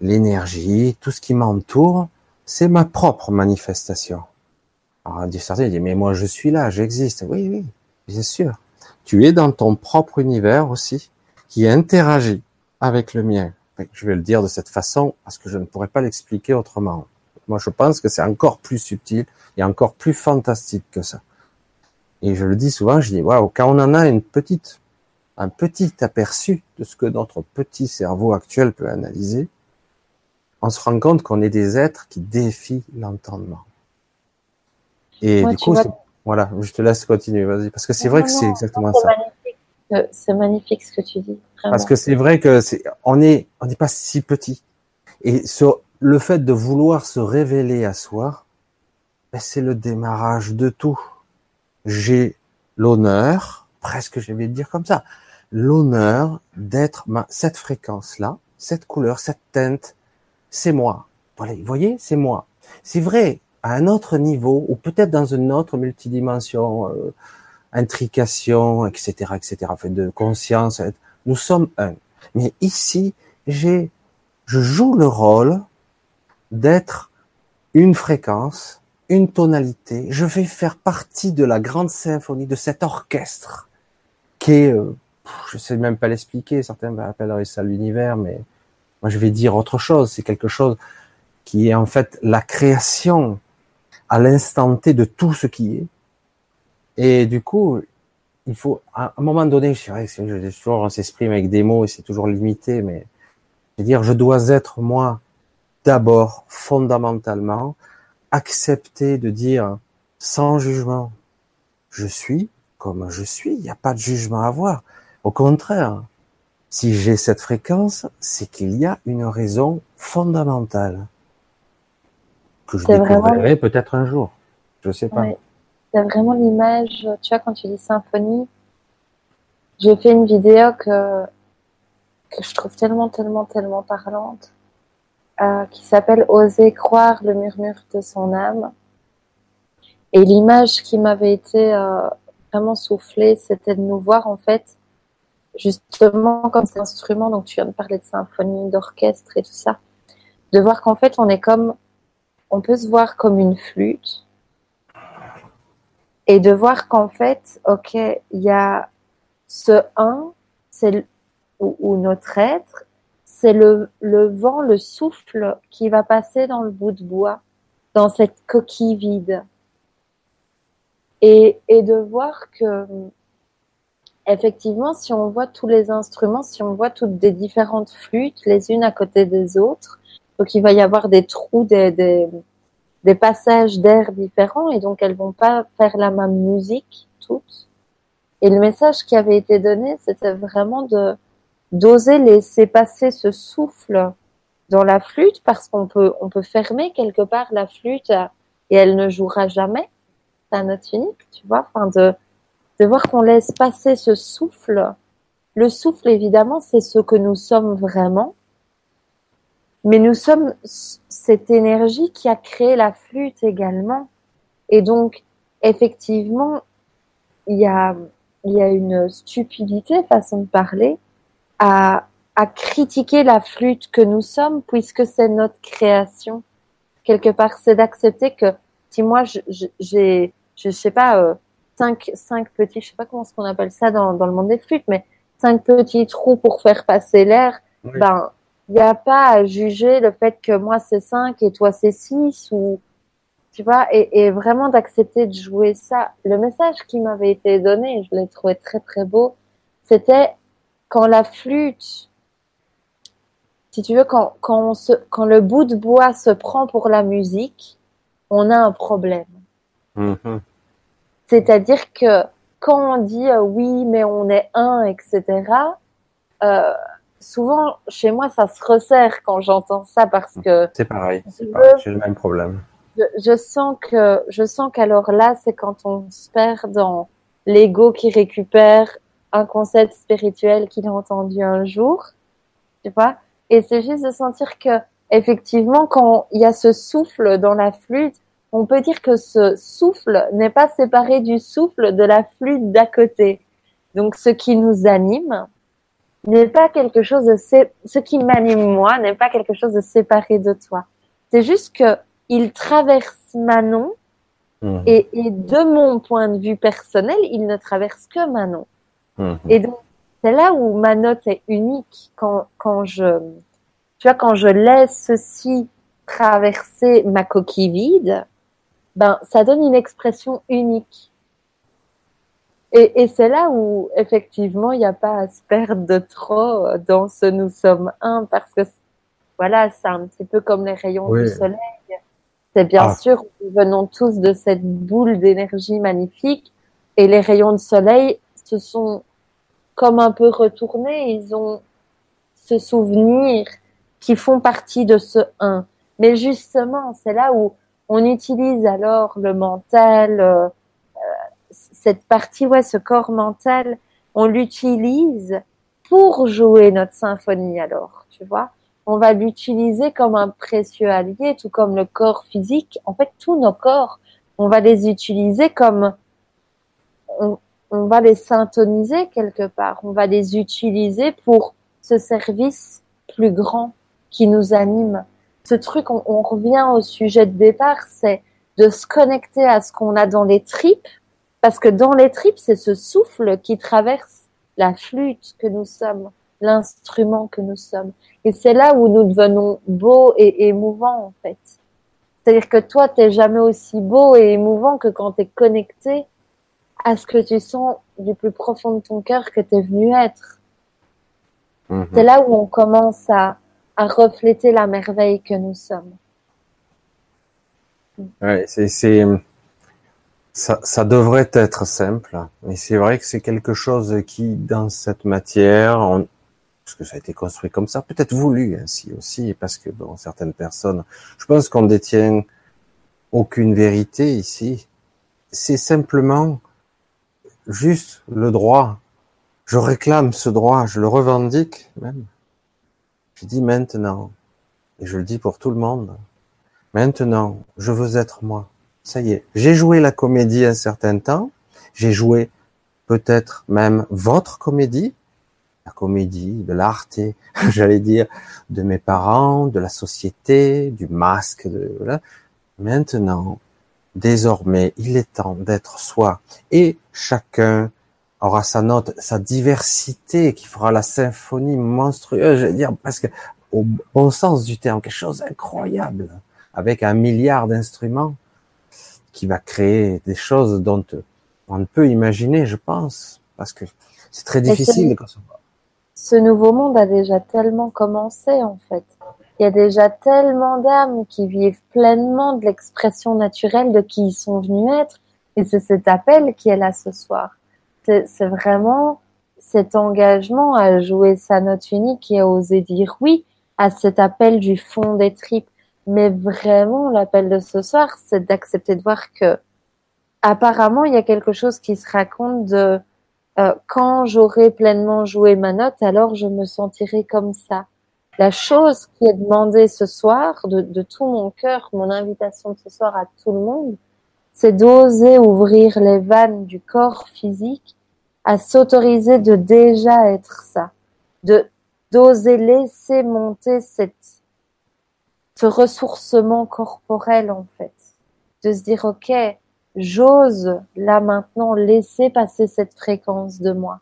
l'énergie, tout ce qui m'entoure, c'est ma propre manifestation. Alors, certains disent, mais moi je suis là, j'existe. Oui, oui, bien sûr. Tu es dans ton propre univers aussi, qui interagit avec le mien. Je vais le dire de cette façon parce que je ne pourrais pas l'expliquer autrement. Moi, je pense que c'est encore plus subtil et encore plus fantastique que ça. Et je le dis souvent, je dis, waouh, quand on en a une petite un petit aperçu de ce que notre petit cerveau actuel peut analyser, on se rend compte qu'on est des êtres qui défient l'entendement. Et du coup, voilà, je te laisse continuer, vas-y, parce que c'est vrai que c'est exactement ça. Euh, c'est magnifique ce que tu dis. Parce que c'est vrai que c'est, on est, on n'est pas si petit. Et sur le fait de vouloir se révéler à soi, ben, c'est le démarrage de tout. J'ai l'honneur, presque je vais dire comme ça, l'honneur d'être cette fréquence-là, cette couleur, cette teinte, c'est moi. Voilà, vous voyez, c'est moi. C'est vrai, à un autre niveau, ou peut-être dans une autre multidimension, euh, intrication, etc., etc., fait de conscience, nous sommes un. Mais ici, j'ai, je joue le rôle d'être une fréquence, une tonalité. Je vais faire partie de la grande symphonie, de cet orchestre qui est euh, je sais même pas l'expliquer. Certains appelleraient ça l'univers, mais moi je vais dire autre chose. C'est quelque chose qui est en fait la création à l'instant T de tout ce qui est. Et du coup, il faut, à un moment donné, je dirais, toujours, on s'exprime avec des mots et c'est toujours limité, mais je dire, je dois être moi d'abord, fondamentalement, accepter de dire sans jugement, je suis comme je suis, il n'y a pas de jugement à avoir. Au contraire, si j'ai cette fréquence, c'est qu'il y a une raison fondamentale que je découvrirai peut-être un jour. Je sais pas. C'est vraiment l'image, tu vois, quand tu dis symphonie, j'ai fait une vidéo que, que je trouve tellement, tellement, tellement parlante, euh, qui s'appelle Oser croire le murmure de son âme. Et l'image qui m'avait été euh, vraiment soufflée, c'était de nous voir en fait justement comme cet instrument, donc tu viens de parler de symphonie, d'orchestre et tout ça, de voir qu'en fait on est comme, on peut se voir comme une flûte et de voir qu'en fait, ok, il y a ce un, c'est ou, notre être, c'est le, le vent, le souffle qui va passer dans le bout de bois, dans cette coquille vide. Et, et de voir que effectivement, si on voit tous les instruments, si on voit toutes des différentes flûtes les unes à côté des autres, donc il va y avoir des trous, des, des, des passages d'air différents et donc elles vont pas faire la même musique toutes. Et le message qui avait été donné, c'était vraiment de d'oser laisser passer ce souffle dans la flûte parce qu'on peut on peut fermer quelque part la flûte et elle ne jouera jamais sa note unique, tu vois, enfin de, de voir qu'on laisse passer ce souffle. Le souffle, évidemment, c'est ce que nous sommes vraiment, mais nous sommes cette énergie qui a créé la flûte également. Et donc, effectivement, il y a, il y a une stupidité, façon de parler, à, à critiquer la flûte que nous sommes, puisque c'est notre création. Quelque part, c'est d'accepter que si moi j'ai, je sais pas, euh, cinq, cinq petits, je sais pas comment ce qu'on appelle ça dans, dans le monde des flûtes, mais cinq petits trous pour faire passer l'air, ben, il n'y a pas à juger le fait que moi c'est cinq et toi c'est six ou, tu vois, et, et vraiment d'accepter de jouer ça. Le message qui m'avait été donné, je l'ai trouvé très très beau, c'était quand la flûte, si tu veux, quand, quand, on se, quand le bout de bois se prend pour la musique, on a un problème. Mm-hmm. C'est-à-dire que quand on dit euh, oui, mais on est un, etc., euh, souvent chez moi ça se resserre quand j'entends ça parce que c'est pareil, c'est j'ai le même problème. Je, je, sens que je sens qu'alors là c'est quand on se perd dans l'ego qui récupère un concept spirituel qu'il a entendu un jour, tu vois, et c'est juste de sentir que effectivement quand il y a ce souffle dans la flûte, on peut dire que ce souffle n'est pas séparé du souffle de la flûte d'à côté. Donc ce qui nous anime n'est pas quelque chose de ce qui m'anime moi n'est pas quelque chose de séparé de toi. C'est juste que il traverse Manon mmh. et, et, de mon point de vue personnel, il ne traverse que Manon. Mmh. Et donc c'est là où ma note est unique quand quand je tu vois quand je laisse ceci traverser ma coquille vide, ben, ça donne une expression unique. Et, et c'est là où, effectivement, il n'y a pas à se perdre de trop dans ce nous sommes un, parce que, voilà, c'est un petit peu comme les rayons du soleil. C'est bien ah. sûr, nous venons tous de cette boule d'énergie magnifique, et les rayons de soleil se sont comme un peu retournés, ils ont ce souvenir qui font partie de ce un. Mais justement, c'est là où on utilise alors le mental, euh, cette partie, ouais, ce corps mental, on l'utilise pour jouer notre symphonie alors, tu vois. On va l'utiliser comme un précieux allié, tout comme le corps physique. En fait, tous nos corps, on va les utiliser comme, on, on va les syntoniser quelque part. On va les utiliser pour ce service plus grand qui nous anime ce truc, on, revient au sujet de départ, c'est de se connecter à ce qu'on a dans les tripes, parce que dans les tripes, c'est ce souffle qui traverse la flûte que nous sommes, l'instrument que nous sommes. Et c'est là où nous devenons beaux et émouvants, en fait. C'est-à-dire que toi, t'es jamais aussi beau et émouvant que quand tu es connecté à ce que tu sens du plus profond de ton cœur que tu es venu être. Mm-hmm. C'est là où on commence à, à refléter la merveille que nous sommes. Ouais, c'est, ça, devrait être simple, mais c'est vrai que c'est quelque chose qui, dans cette matière, on, parce que ça a été construit comme ça, peut-être voulu ainsi aussi, parce que bon, certaines personnes, je pense qu'on détient aucune vérité ici. C'est simplement juste le droit. Je réclame ce droit, je le revendique même. Je dis maintenant, et je le dis pour tout le monde, maintenant, je veux être moi. Ça y est, j'ai joué la comédie un certain temps, j'ai joué peut-être même votre comédie, la comédie de l'art, j'allais dire, de mes parents, de la société, du masque, de, voilà. Maintenant, désormais, il est temps d'être soi. Et chacun aura sa note, sa diversité qui fera la symphonie monstrueuse, veux dire presque au bon sens du terme, quelque chose d'incroyable, avec un milliard d'instruments qui va créer des choses dont on ne peut imaginer, je pense, parce que c'est très difficile. Ce, nouveau monde a déjà tellement commencé, en fait. Il y a déjà tellement d'âmes qui vivent pleinement de l'expression naturelle de qui ils sont venus être. Et c'est cet appel qui est là ce soir c'est vraiment cet engagement à jouer sa note unique et à oser dire oui à cet appel du fond des tripes. Mais vraiment, l'appel de ce soir, c'est d'accepter de voir que apparemment, il y a quelque chose qui se raconte de euh, quand j'aurai pleinement joué ma note, alors je me sentirai comme ça. La chose qui est demandée ce soir de, de tout mon cœur, mon invitation de ce soir à tout le monde, c'est d'oser ouvrir les vannes du corps physique, à s'autoriser de déjà être ça, de d'oser laisser monter cette ce ressourcement corporel en fait, de se dire ok, j'ose là maintenant laisser passer cette fréquence de moi.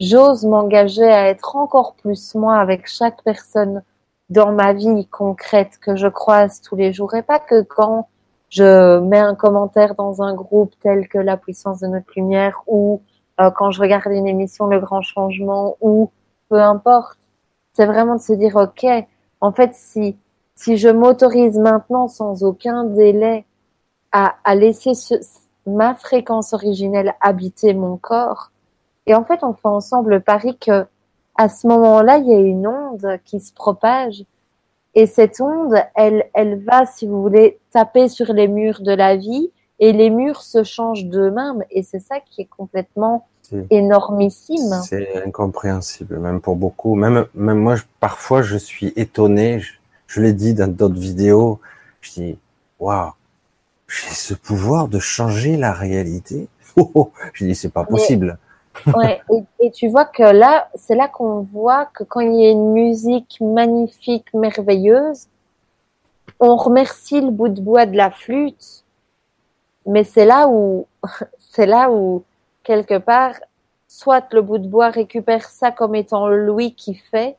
J'ose m'engager à être encore plus moi avec chaque personne dans ma vie concrète que je croise tous les jours et pas que quand je mets un commentaire dans un groupe tel que la puissance de notre lumière ou euh, quand je regarde une émission Le Grand Changement ou peu importe. C'est vraiment de se dire ok, en fait si si je m'autorise maintenant sans aucun délai à, à laisser ce, ma fréquence originelle habiter mon corps, et en fait, on fait ensemble le pari que à ce moment-là, il y a une onde qui se propage, et cette onde, elle, elle va, si vous voulez, taper sur les murs de la vie, et les murs se changent d'eux-mêmes, et c'est ça qui est complètement énormissime. C'est incompréhensible, même pour beaucoup. Même, même moi, parfois, je suis étonné. Je, je l'ai dit dans d'autres vidéos. Je dis, waouh, j'ai ce pouvoir de changer la réalité. Oh, oh. Je dis, c'est pas possible. ouais, et, tu vois que là, c'est là qu'on voit que quand il y a une musique magnifique, merveilleuse, on remercie le bout de bois de la flûte, mais c'est là où, c'est là où, quelque part, soit le bout de bois récupère ça comme étant lui qui fait,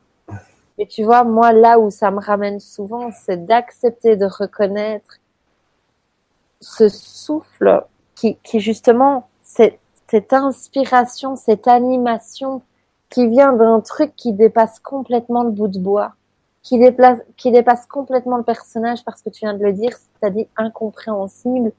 mais tu vois, moi, là où ça me ramène souvent, c'est d'accepter de reconnaître ce souffle qui, qui justement, cette, inspiration, cette animation qui vient d'un truc qui dépasse complètement le bout de bois, qui, qui dépasse complètement le personnage parce que tu viens de le dire, c'est-à-dire incompréhensible.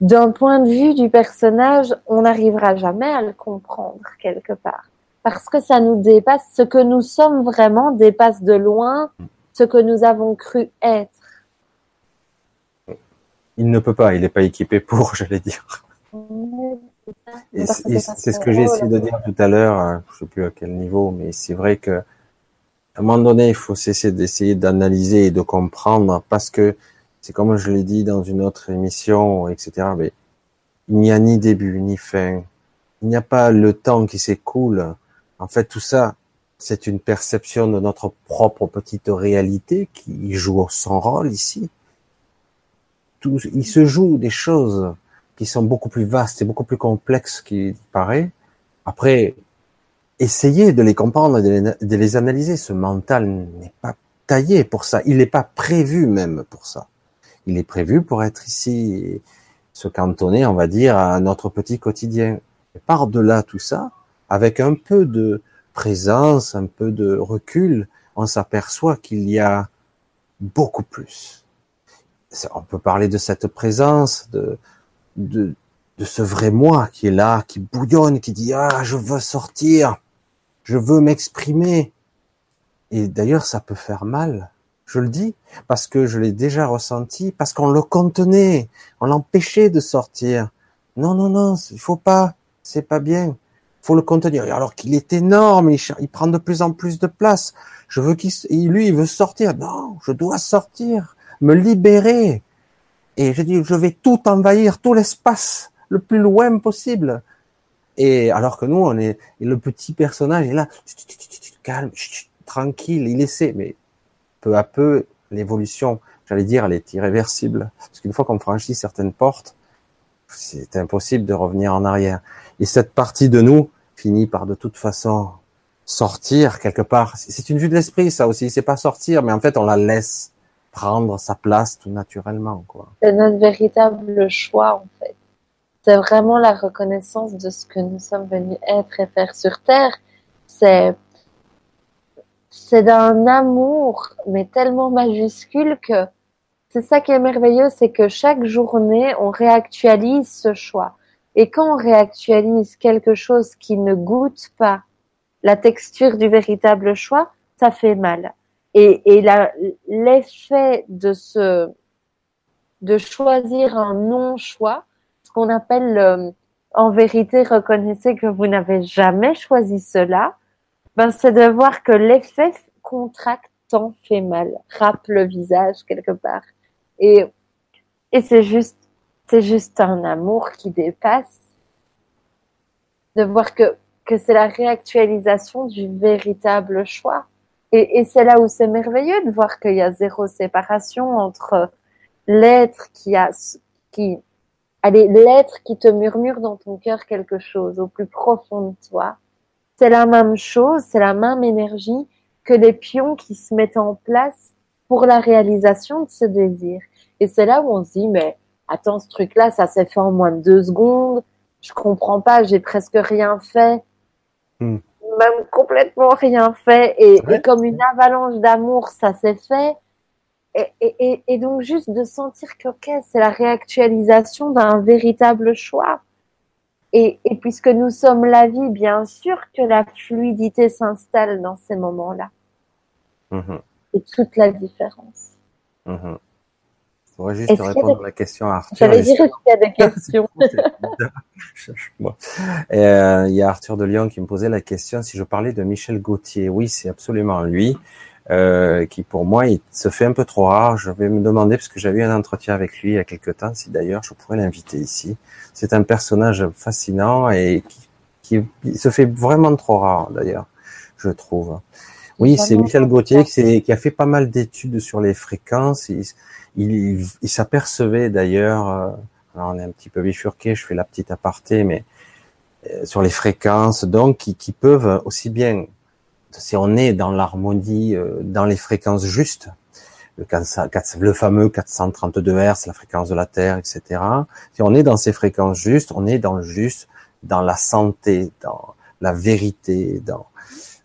D'un point de vue du personnage, on n'arrivera jamais à le comprendre quelque part parce que ça nous dépasse. Ce que nous sommes vraiment dépasse de loin ce que nous avons cru être il ne peut pas, il n'est pas équipé pour, j'allais dire. c'est ce que j'ai essayé de dire tout à l'heure, hein, je ne sais plus à quel niveau, mais c'est vrai que à un moment donné, il faut cesser d'essayer d'analyser et de comprendre, parce que c'est comme je l'ai dit dans une autre émission, etc. Mais il n'y a ni début ni fin. Il n'y a pas le temps qui s'écoule. En fait, tout ça, c'est une perception de notre propre petite réalité qui joue son rôle ici il se joue des choses qui sont beaucoup plus vastes et beaucoup plus complexes qu'il paraît. Après, essayez de les comprendre et de les, analyser. Ce mental n'est pas taillé pour ça. Il n'est pas prévu même pour ça. Il est prévu pour être ici se cantonner, on va dire, à notre petit quotidien. Et par-delà tout ça, avec un peu de présence, un peu de recul, on s'aperçoit qu'il y a beaucoup plus on peut parler de cette présence, de, de, ce vrai moi qui est là, qui bouillonne, qui dit ah je veux sortir, je veux m'exprimer. Et d'ailleurs ça peut faire mal. Je le dis parce que je l'ai déjà ressenti, parce qu'on le contenait, on l'empêchait de sortir. Non non non, il faut pas, c'est pas bien. Faut le contenir. Alors qu'il est énorme, il, il prend de plus en plus de place. Je veux qu'il, lui, il veut sortir. Non, je dois sortir me libérer. Et je dis, je vais tout envahir, tout l'espace, le plus loin possible. Et alors que nous, on est, le petit personnage est là, calme, tranquille, il essaie. Mais peu à peu, l'évolution, j'allais dire, elle est irréversible. Parce qu'une fois qu'on franchit certaines portes, c'est impossible de revenir en arrière. Et cette partie de nous finit par de toute façon sortir quelque part. C'est une vue de l'esprit, ça aussi. C'est pas sortir, mais en fait, on la laisse prendre sa place tout naturellement. quoi. C'est notre véritable choix en fait. C'est vraiment la reconnaissance de ce que nous sommes venus être et faire sur Terre. C'est c'est d'un amour, mais tellement majuscule que c'est ça qui est merveilleux, c'est que chaque journée, on réactualise ce choix. Et quand on réactualise quelque chose qui ne goûte pas la texture du véritable choix, ça fait mal. Et, et l'effet de choisir un non-choix, ce qu'on appelle euh, en vérité, reconnaissez que vous n'avez jamais choisi cela, ben, c'est de voir que l'effet contractant fait mal, râpe le visage quelque part. Et c'est juste, c'est juste un amour qui dépasse. De voir que, que c'est la réactualisation du véritable choix. Et, c'est là où c'est merveilleux de voir qu'il y a zéro séparation entre l'être qui a, qui, allez, l'être qui te murmure dans ton cœur quelque chose au plus profond de toi. C'est la même chose, c'est la même énergie que les pions qui se mettent en place pour la réalisation de ce désir. Et c'est là où on se dit, mais attends, ce truc-là, ça s'est fait en moins de deux secondes. Je comprends pas, j'ai presque rien fait. Hmm. Même complètement rien fait. Et, et comme une avalanche d'amour, ça s'est fait et, donc juste de sentir que c'est la réactualisation d'un véritable choix. Et, puisque nous sommes la vie, bien sûr que la fluidité s'installe dans ces moments-là. Mm-hmm. C'est toute la différence. Mm -hmm. Juste répondre à la question à Arthur. J'allais dire qu'il y a des questions. Euh, il y a Arthur de Lyon qui me posait la question si je parlais de Michel Gauthier. Oui, c'est absolument lui. Euh, qui pour moi il se fait un peu trop rare. Je vais me demander parce que j'avais eu un entretien avec lui il y a quelque temps, si d'ailleurs je pourrais l'inviter ici. C'est un personnage fascinant et qui, qui se fait vraiment trop rare d'ailleurs, je trouve. Oui, c'est Michel Gauthier qui, qui, a fait pas mal d'études sur les fréquences. Il, il, il s'apercevait d'ailleurs, euh, alors on est un petit peu bifurqué, je fais la petite aparté, mais euh, sur les fréquences, donc qui, qui peuvent aussi bien si on est dans l'harmonie, euh, dans les fréquences justes, le, le, fameux 432 Hz, la fréquence de la Terre, etc. Si on est dans ces fréquences justes, on est dans le juste, dans la santé, dans la vérité, dans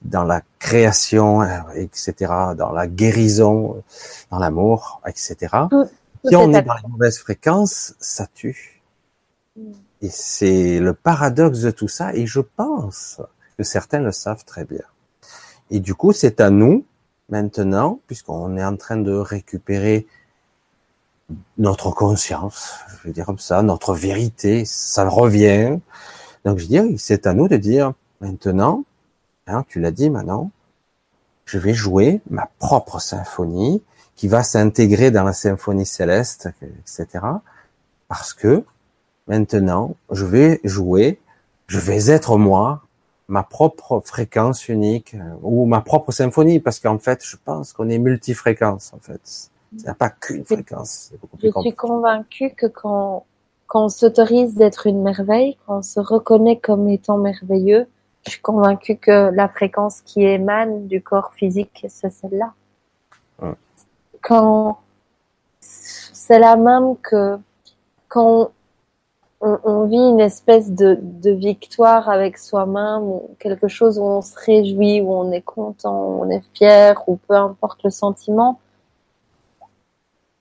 dans la création, euh, etc., dans la guérison, dans l'amour, etc. si on est dans les mauvaises fréquences, ça tue. Mm. Et c'est le paradoxe de tout ça, et je pense que certains le savent très bien. Et du coup, c'est à nous, maintenant, puisqu'on est en train de récupérer notre conscience, je vais dire comme ça, notre vérité, ça revient. Donc je dis, c'est à nous de dire, maintenant, hein, tu l'as dit maintenant, je vais jouer ma propre symphonie qui va s'intégrer dans la symphonie céleste, etc. Parce que maintenant, je vais jouer, je vais être moi ma propre fréquence unique euh, ou ma propre symphonie, parce qu'en fait, je pense qu'on est multifréquence, en fait. Il n'y a pas qu'une fréquence. je suis convaincue que quand, quand on s'autorise d'être une merveille, quand on se reconnaît comme étant merveilleux, je suis convaincue que la fréquence qui émane du corps physique, c'est celle-là. Quand c'est la même que quand on, vit une espèce de, victoire avec soi-même, quelque chose où on se réjouit, où on est content, où on est fier, ou peu importe le sentiment.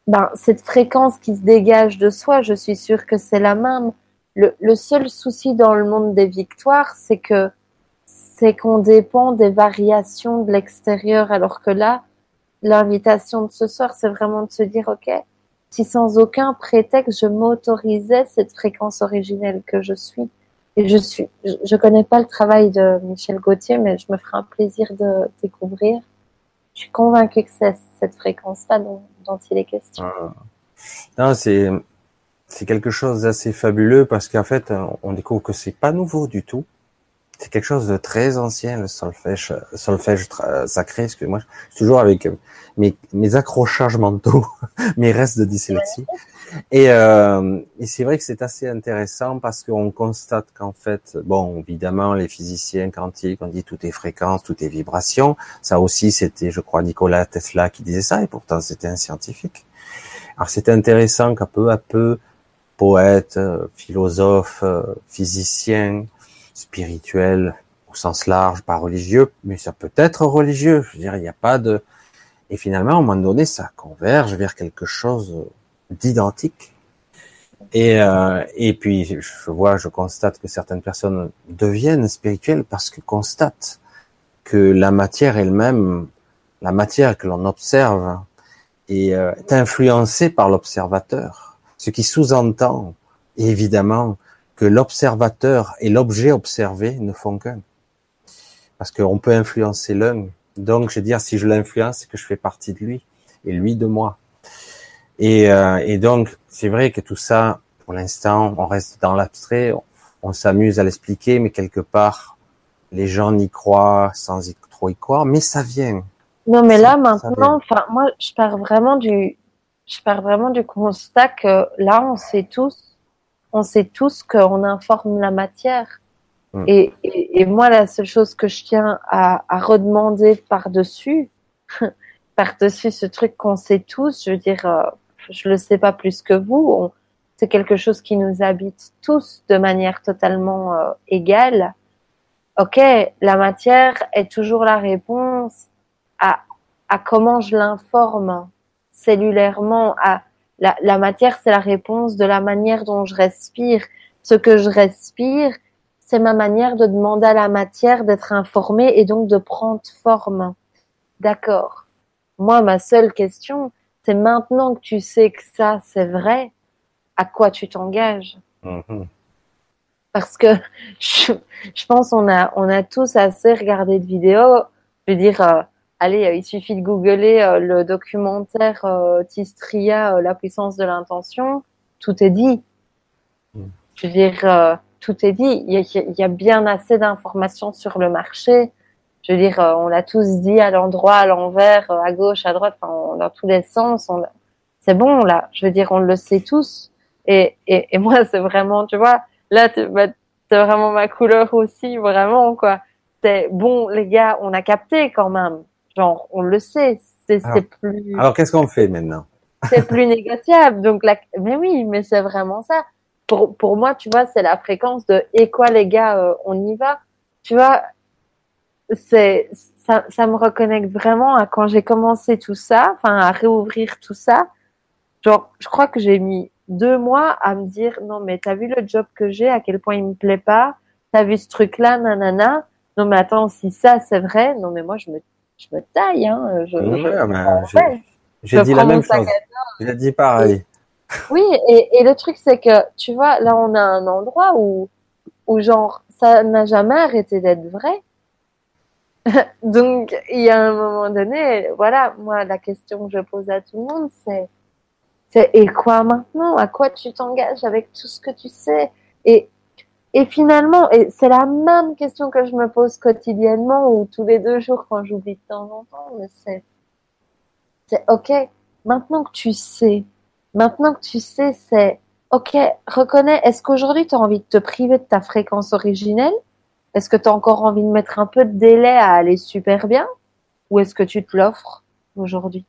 Ben, cette fréquence qui se dégage de soi, je suis sûre que c'est la même. Le, le, seul souci dans le monde des victoires, c'est que c'est qu'on dépend des variations de l'extérieur, alors que là, l'invitation de ce soir, c'est vraiment de se dire, OK, si sans aucun prétexte je m'autorisais cette fréquence originelle que je suis. Et je suis, je, connais pas le travail de Michel Gauthier, mais je me ferai un plaisir de découvrir. Je suis convaincue que c'est cette fréquence-là dont, il est question. Ah. C'est, c'est quelque chose d'assez fabuleux parce qu'en fait, on découvre que c'est pas nouveau du tout c'est quelque chose de très ancien, le solfège, solfège sacré, excusez-moi. Toujours avec mes, mes accrochages mentaux, mes restes de dyslexie. Et, euh, et c'est vrai que c'est assez intéressant parce qu'on constate qu'en fait, bon, évidemment, les physiciens quantiques, on dit tout est fréquence, tout est vibration. Ça aussi, c'était, je crois, Nicolas Tesla qui disait ça, et pourtant c'était un scientifique. Alors c'est intéressant qu'à peu à peu, poètes, philosophes, physiciens, spirituel au sens large, pas religieux, mais ça peut être religieux. Je veux dire, il n'y a pas de... Et finalement, à un moment donné, ça converge vers quelque chose d'identique. Et, euh, et puis, je vois, je constate que certaines personnes deviennent spirituelles parce que constatent que la matière elle-même la matière que l'on observe est, euh, est influencée par l'observateur, ce qui sous-entend évidemment que l'observateur et l'objet observé ne font qu'un. Parce qu'on peut influencer l'un. Donc, je veux dire, si je l'influence, c'est que je fais partie de lui et lui de moi. Et, euh, et donc, c'est vrai que tout ça, pour l'instant, on reste dans l'abstrait, on, s'amuse à l'expliquer, mais quelque part, les gens n'y croient sans y, trop y croire, mais ça vient. Non, mais là, maintenant, enfin, moi, je pars vraiment du, je pars vraiment du constat que là, on sait tous, on sait tous qu'on informe la matière. Hmm. Et, et, moi, la seule chose que je tiens à, à redemander par-dessus, par-dessus ce truc qu'on sait tous, je veux dire, euh, je le sais pas plus que vous, c'est quelque chose qui nous habite tous de manière totalement euh, égale. Ok, la matière est toujours la réponse à, à comment je l'informe cellulairement. À la, la matière, c'est la réponse de la manière dont je respire. Ce que je respire, c'est ma manière de demander à la matière d'être informée et donc de prendre forme. D'accord. Moi, ma seule question, c'est maintenant que tu sais que ça, c'est vrai, à quoi tu t'engages? Mm-hmm. Parce que je, je, pense on a on a tous assez regardé de vidéos. Je veux dire, euh, allez, euh, il suffit de googler euh, le documentaire Tistria, La puissance de l'intention. Tout est dit. Mm. Je veux dire, tout est dit. Il y a, il y a bien assez d'informations sur le marché je veux dire, euh, on l'a tous dit à l'endroit, à l'envers, euh, à gauche, à droite, enfin, dans tous les sens. On... C'est bon, là. Je veux dire, on le sait tous. Et, et, et moi, c'est vraiment, tu vois, là, bah, c'est vraiment ma couleur aussi, vraiment, quoi. C'est bon, les gars, on a capté quand même. Genre, on le sait. C'est plus. Alors, qu'est-ce qu'on fait maintenant? C'est plus négociable. Donc, la... mais oui, mais c'est vraiment ça. Pour, pour moi, tu vois, c'est la fréquence de et quoi, les gars, euh, on y va? Tu vois, c'est ça, ça me reconnecte vraiment à quand j'ai commencé tout ça, enfin à réouvrir tout ça. Genre, je crois que j'ai mis deux mois à me dire non mais t'as vu le job que j'ai, à quel point il me plaît pas, t'as vu ce truc-là, nanana? Non mais attends, si ça c'est vrai, non mais moi je me je me taille, hein. Je, j'ai dit la même chose. J'ai dit pareil. Oui, et, et le truc c'est que tu vois, là on a un endroit où où genre ça n'a jamais arrêté d'être vrai. Donc, il y a un moment donné, voilà, moi, la question que je pose à tout le monde, c'est, c'est, et quoi maintenant? À quoi tu t'engages avec tout ce que tu sais? Et, et finalement, et c'est la même question que je me pose quotidiennement ou tous les deux jours quand j'oublie de temps en temps, mais c'est, c'est, ok, maintenant que tu sais, maintenant que tu sais, c'est, ok, reconnais, est-ce qu'aujourd'hui tu as envie de te priver de ta fréquence originelle? Est-ce que tu as encore envie de mettre un peu de délai à aller super bien? Ou est-ce que tu te l'offres aujourd'hui?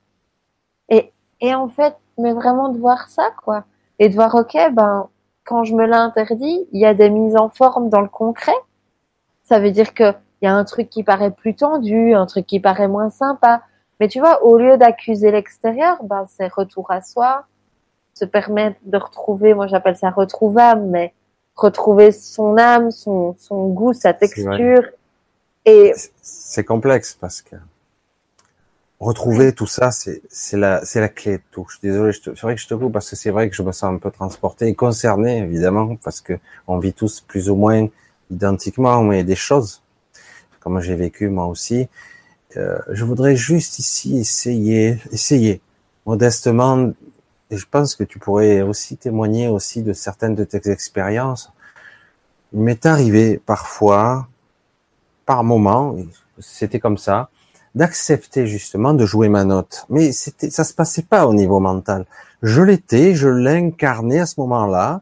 Et, et en fait, mais vraiment de voir ça, quoi. Et de voir, ok, ben, quand je me l'interdis, il y a des mises en forme dans le concret. Ça veut dire que il y a un truc qui paraît plus tendu, un truc qui paraît moins sympa. Mais tu vois, au lieu d'accuser l'extérieur, ben, c'est retour à soi, se permettre de retrouver, moi j'appelle ça retrouvable, mais retrouver son âme, son, son goût, sa texture. Et c'est complexe parce que retrouver tout ça, c'est c'est la c'est la clé de tout. Je suis désolé, c'est vrai que je te coupe parce que c'est vrai que je me sens un peu transporté et concerné évidemment parce que on vit tous plus ou moins identiquement mais des choses comme j'ai vécu moi aussi. Euh, je voudrais juste ici essayer essayer modestement et je pense que tu pourrais aussi témoigner aussi de certaines de tes expériences. Il m'est arrivé parfois, par moment, c'était comme ça, d'accepter justement de jouer ma note. Mais c'était, ça se passait pas au niveau mental. Je l'étais, je l'incarnais à ce moment-là,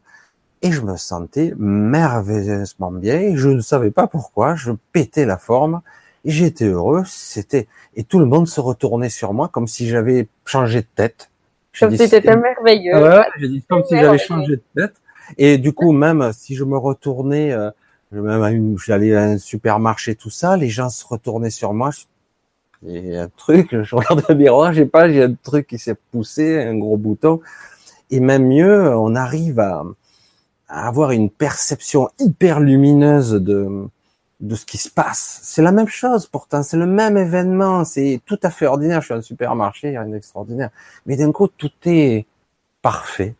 et je me sentais merveilleusement bien, et je ne savais pas pourquoi, je pétais la forme, et j'étais heureux, c'était, et tout le monde se retournait sur moi comme si j'avais changé de tête. Comme si c'était merveilleux. Ouais, j'ai dit comme si j'avais changé de tête. Et du coup, même si je me retournais, euh, même j'allais à un supermarché, tout ça, les gens se retournaient sur moi. Y a un truc, je regarde le miroir, j'ai pas, j'ai un truc qui s'est poussé, un gros bouton. Et même mieux, on arrive à, à avoir une perception hyper lumineuse de, de ce qui se passe. C'est la même chose pourtant, c'est le même événement, c'est tout à fait ordinaire. Je suis à un supermarché, rien d'extraordinaire. Mais d'un coup, tout est parfait.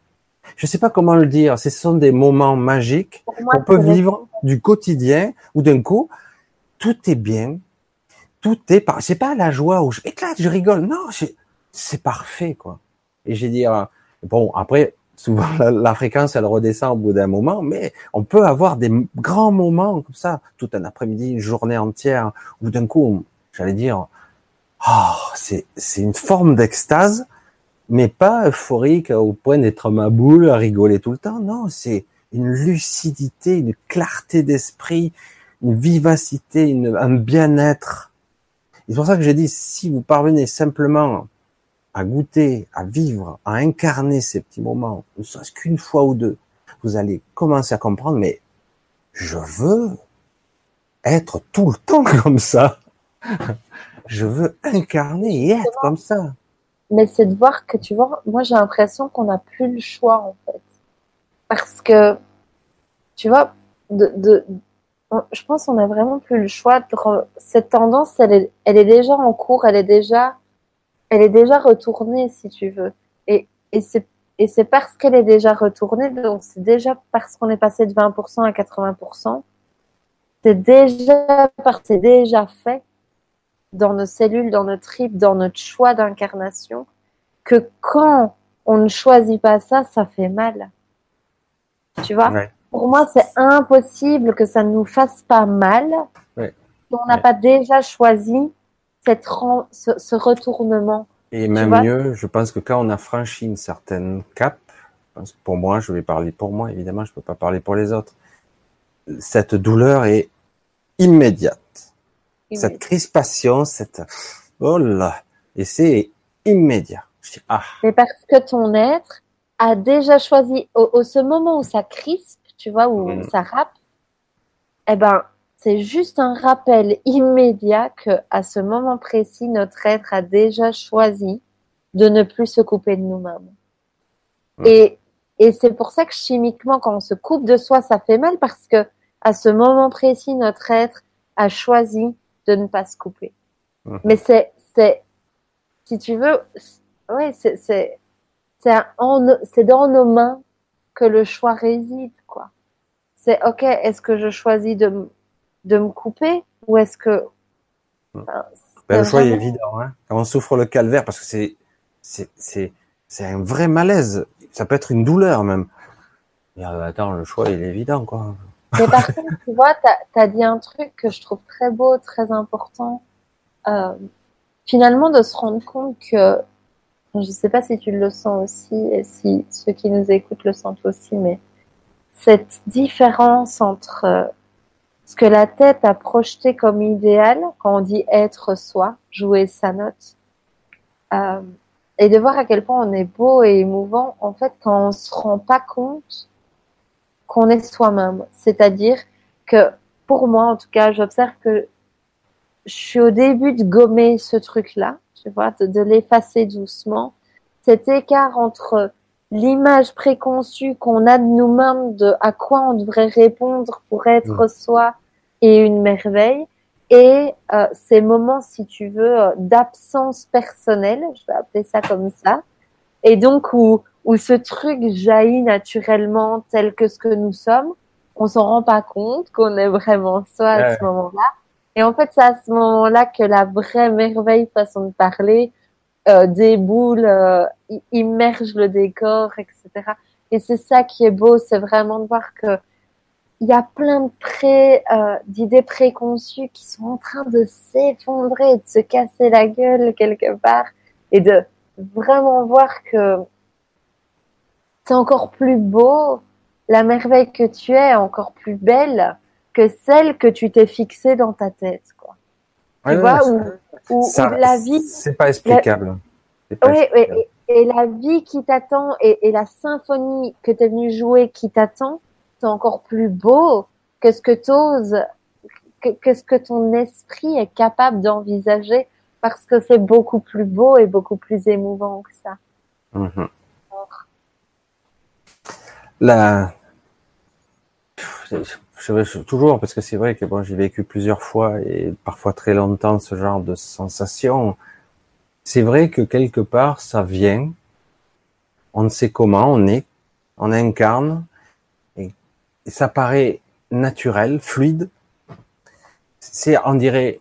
Je ne sais pas comment le dire. Ce sont des moments magiques qu'on peut vivre du quotidien où d'un coup, tout est bien, tout est par. C'est pas la joie où je éclate, je rigole. Non, c'est parfait quoi. Et j'ai dit euh, bon après souvent la, fréquence elle redescend au bout d'un moment, mais on peut avoir des grands moments comme ça, tout un après-midi, une journée entière, où d'un coup, j'allais dire, oh, c'est c'est une forme d'extase, mais pas euphorique au point d'être ma boule à rigoler tout le temps. Non, c'est une lucidité, une clarté d'esprit, une vivacité, un bien-être. C'est pour ça que j'ai dit, si vous parvenez simplement à goûter, à vivre, à incarner ces petits moments, ne serait-ce qu'une fois ou deux, vous allez commencer à comprendre, mais je veux être tout le temps comme ça. je veux incarner et être comme ça. Mais c'est de voir que, tu vois, moi j'ai l'impression qu'on n'a plus le choix en fait. Parce que, tu vois, de, je pense qu'on n'a vraiment plus le choix. Cette tendance, elle est, déjà en cours, elle est déjà retournée, si tu veux. Et, c'est parce qu'elle est déjà retournée, donc c'est déjà parce qu'on est passé de 20% à 80%, c'est déjà c'est déjà fait dans nos cellules, dans notre tripes, dans notre choix d'incarnation, que quand on ne choisit pas ça, ça fait mal. Tu vois? Pour moi, c'est impossible que ça ne nous fasse pas mal ouais. si on n'a pas déjà choisi cette ce, retournement. Et même mieux, je pense que quand on a franchi une certaine cap, pour moi, je vais parler pour moi, évidemment, je peux pas parler pour les autres. Cette douleur est immédiate. Cette crispation, cette oh là, et c'est immédiat. ah. Mais parce que ton être a déjà choisi au, ce moment où ça crispe, tu vois, où mm. ça rappe, eh ben, c'est juste un rappel immédiat que, à ce moment précis, notre être a déjà choisi de ne plus se couper de nous-mêmes. Et, et c'est pour ça que chimiquement, quand on se coupe de soi, ça fait mal parce que, à ce moment précis, notre être a choisi de ne pas se couper. Mais c'est, c'est, si tu veux, c'est, c'est, c'est, c'est dans nos mains que le choix réside, quoi. C'est, ok, est-ce que je choisis de, de me couper ou est-ce que ben, le choix est évident hein. quand on souffre le calvaire parce que c'est c'est c'est c'est un vrai malaise. Ça peut être une douleur même. Mais euh, attends le choix il est évident quoi. Mais par contre tu vois tu as, dit un truc que je trouve très beau très important. Euh, finalement de se rendre compte que je sais pas si tu le sens aussi et si ceux qui nous écoutent le sentent aussi mais cette différence entre ce que la tête a projeté comme idéal, quand on dit être soi, jouer sa note, euh, et de voir à quel point on est beau et émouvant, en fait, quand on se rend pas compte qu'on est soi-même. C'est-à-dire que, pour moi, en tout cas, j'observe que je suis au début de gommer ce truc-là, tu vois, de, l'effacer doucement. Cet écart entre l'image préconçue qu'on a de nous-mêmes, de à quoi on devrait répondre pour être mmh. soi, et une merveille. Et euh, ces moments, si tu veux, euh, d'absence personnelle, je vais appeler ça comme ça, et donc où, où ce truc jaillit naturellement tel que ce que nous sommes, on s'en rend pas compte qu'on est vraiment soi à ce moment-là. Et en fait, c'est à ce moment-là que la vraie merveille, façon de parler, euh, déboule, euh, immerge le décor, etc. Et c'est ça qui est beau, c'est vraiment de voir que il y a plein de pré, euh, d'idées préconçues qui sont en train de s'effondrer, de se casser la gueule quelque part, et de vraiment voir que c'est encore plus beau, la merveille que tu es encore plus belle que celle que tu t'es fixée dans ta tête, quoi. tu vois, ou, la vie. C'est pas explicable. oui, Et, la vie qui t'attend et, et la symphonie que tu es venu jouer qui t'attend, encore plus beau que ce que t'oses, que, ce que ton esprit est capable d'envisager parce que c'est beaucoup plus beau et beaucoup plus émouvant que ça. Mhm. La... Je je, toujours, parce que c'est vrai que bon, j'ai vécu plusieurs fois et parfois très longtemps ce genre de sensation. C'est vrai que quelque part, ça vient. On ne sait comment, on est, on incarne, et, ça paraît naturel, fluide. C'est, on dirait,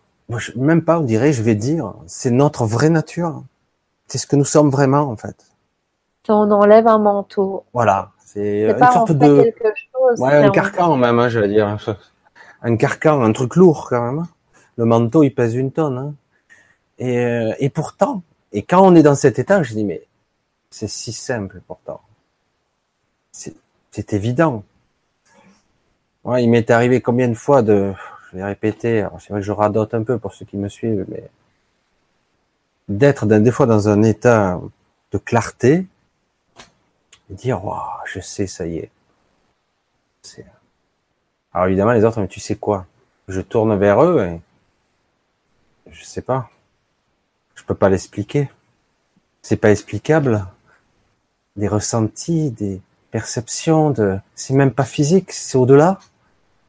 même pas, on dirait, je vais dire, c'est notre vraie nature. C'est ce que nous sommes vraiment, en fait. On enlève un manteau. Voilà. C'est une sorte de, ouais, un carcan même, hein, je vais dire. Un carcan, un truc lourd quand même. Hein. Le manteau, il pèse une tonne. Hein. Et, euh, et pourtant, et quand on est dans cet état, je dis mais c'est si simple pourtant. C'est évident. Ouais, il m'est arrivé combien de fois de, je vais répéter, c'est vrai que je radote un peu pour ceux qui me suivent, mais d'être des fois dans un état de clarté, et dire, waouh, je sais, ça y est. Alors évidemment, les autres, mais tu sais quoi? Je tourne vers eux et je sais pas. Je peux pas l'expliquer. C'est pas explicable. Des ressentis, des perceptions, de, c'est même pas physique, c'est au-delà.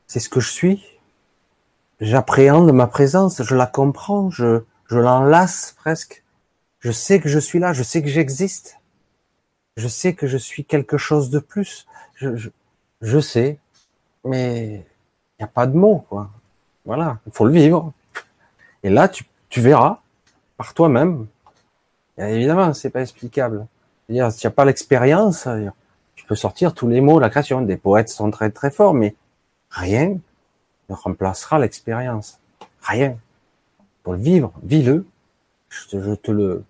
C'est ce que je suis. J'appréhende ma présence, je la comprends, je, je l'enlace presque. Je sais que je suis là, je sais que j'existe. Je sais que je suis quelque chose de plus. Je sais, mais il n'y a pas de mots, quoi. Voilà, il faut le vivre. Et là, tu, tu verras par toi-même. Évidemment, c'est pas explicable. C'est-à-dire, si tu n'as pas l'expérience, tu peux sortir tous les mots la création. Des poètes sont très très forts, mais rien ne remplacera l'expérience. Rien. Pour le vivre, vis-le. Je, te le.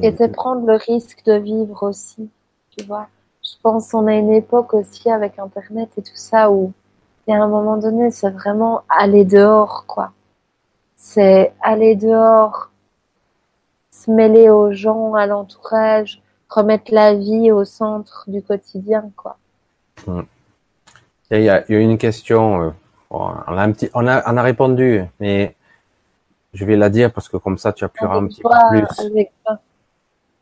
Et de prendre le risque de vivre aussi, tu vois je pense qu'on a une époque aussi avec Internet et tout ça où il y a un moment donné, c'est vraiment aller dehors, quoi. C'est aller dehors, se mêler aux gens, à l'entourage, remettre la vie au centre du quotidien, quoi. Il y, a, une question, euh, on, a un petit, on, a, on a répondu, mais je vais la dire parce que comme ça tu appuieras un petit peu plus. Avec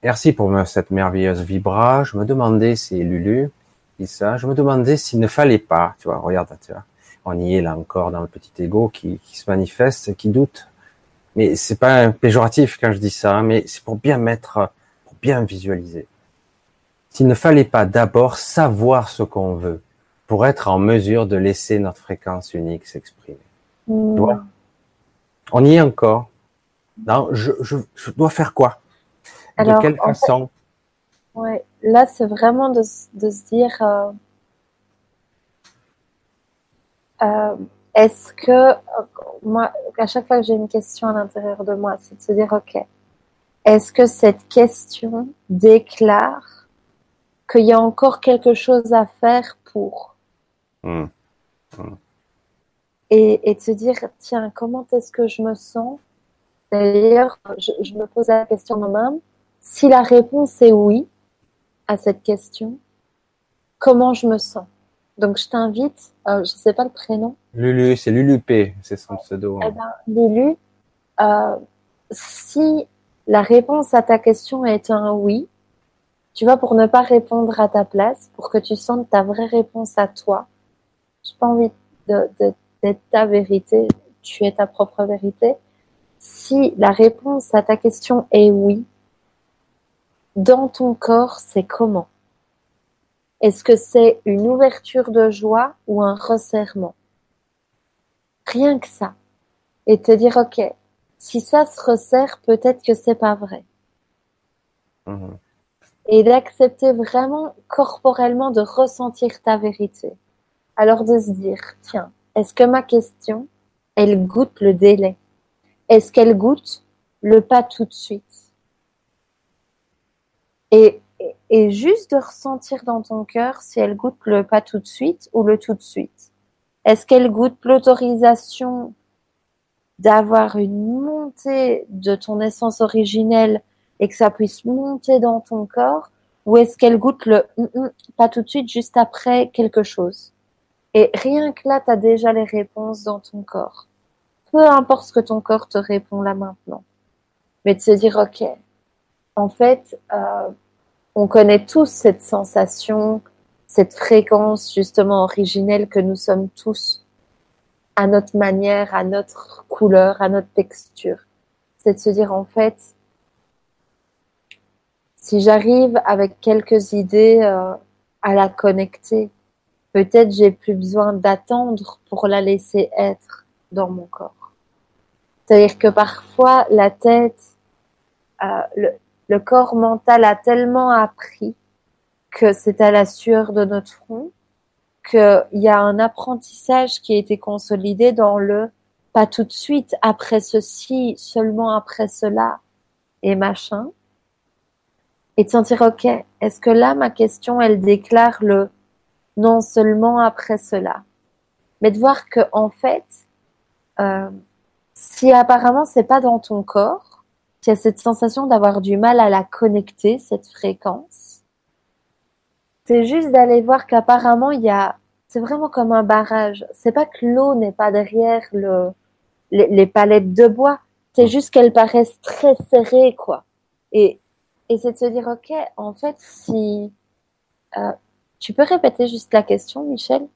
Merci pour cette merveilleuse vibra. Je me demandais, c'est Lulu, dit ça, je me demandais s'il ne fallait pas, tu vois, regarde, tu vois, on y est là encore dans le petit ego qui, qui se manifeste, qui doute. Mais c'est pas péjoratif quand je dis ça, hein, mais c'est pour bien mettre, pour bien visualiser. S'il ne fallait pas d'abord savoir ce qu'on veut pour être en mesure de laisser notre fréquence unique s'exprimer. Mmh. On y est encore. Non, je, je, je dois faire quoi? De quelle façon? ouais, Là, c'est vraiment de, de, se dire euh, euh, est-ce que, euh, moi, à chaque fois que j'ai une question à l'intérieur de moi, c'est de se dire ok, est-ce que cette question déclare qu'il y a encore quelque chose à faire pour? Mmh. Mmh. Et, et de se dire tiens, comment est-ce que je me sens? D'ailleurs, je, je, me pose la question moi-même si la réponse est oui à cette question, comment je me sens? Donc je t'invite, euh, je ne sais pas le prénom. Lulu, c'est Lulu P, c'est son pseudo. Eh ben, Lulu, euh, si la réponse à ta question est un oui, tu vois, pour ne pas répondre à ta place, pour que tu sentes ta vraie réponse à toi, je n'ai pas envie d'être ta vérité, tu es ta propre vérité. Si la réponse à ta question est oui, dans ton corps, c'est comment? Est-ce que c'est une ouverture de joie ou un resserrement? Rien que ça. Et te dire, ok, si ça se resserre, peut-être que c'est pas vrai. Mhm. Et d'accepter vraiment corporellement de ressentir ta vérité. Alors de se dire, tiens, est-ce que ma question, elle goûte le délai? Est-ce qu'elle goûte le pas tout de suite? Et, et, juste de ressentir dans ton cœur si elle goûte le pas tout de suite ou le tout de suite. Est-ce qu'elle goûte l'autorisation d'avoir une montée de ton essence originelle et que ça puisse monter dans ton corps? Ou est-ce qu'elle goûte le mm, mm, pas tout de suite juste après quelque chose? Et rien que là, tu as déjà les réponses dans ton corps. Peu importe ce que ton corps te répond là maintenant. Mais de se dire, ok, en fait, euh, on connaît tous cette sensation, cette fréquence justement originelle que nous sommes tous à notre manière, à notre couleur, à notre texture. C'est de se dire en fait, si j'arrive avec quelques idées euh, à la connecter, peut-être j'ai plus besoin d'attendre pour la laisser être dans mon corps. C'est-à-dire que parfois la tête, euh, le, le corps mental a tellement appris que c'est à la sueur de notre front qu'il y a un apprentissage qui a été consolidé dans le pas tout de suite après ceci, seulement après cela et machin. Et de sentir, ok, est-ce que là, ma question, elle déclare le non seulement après cela, mais de voir que, en fait, euh, si apparemment c'est pas dans ton corps, qu'il y a cette sensation d'avoir du mal à la connecter, cette fréquence, c'est juste d'aller voir qu'apparemment il y a, c'est vraiment comme un barrage. C'est pas que l'eau n'est pas derrière le, les, palettes de bois, c'est juste qu'elles paraissent très serrées, quoi. Et, et c'est de se dire, ok, en fait, si, euh, tu peux répéter juste la question, Michel?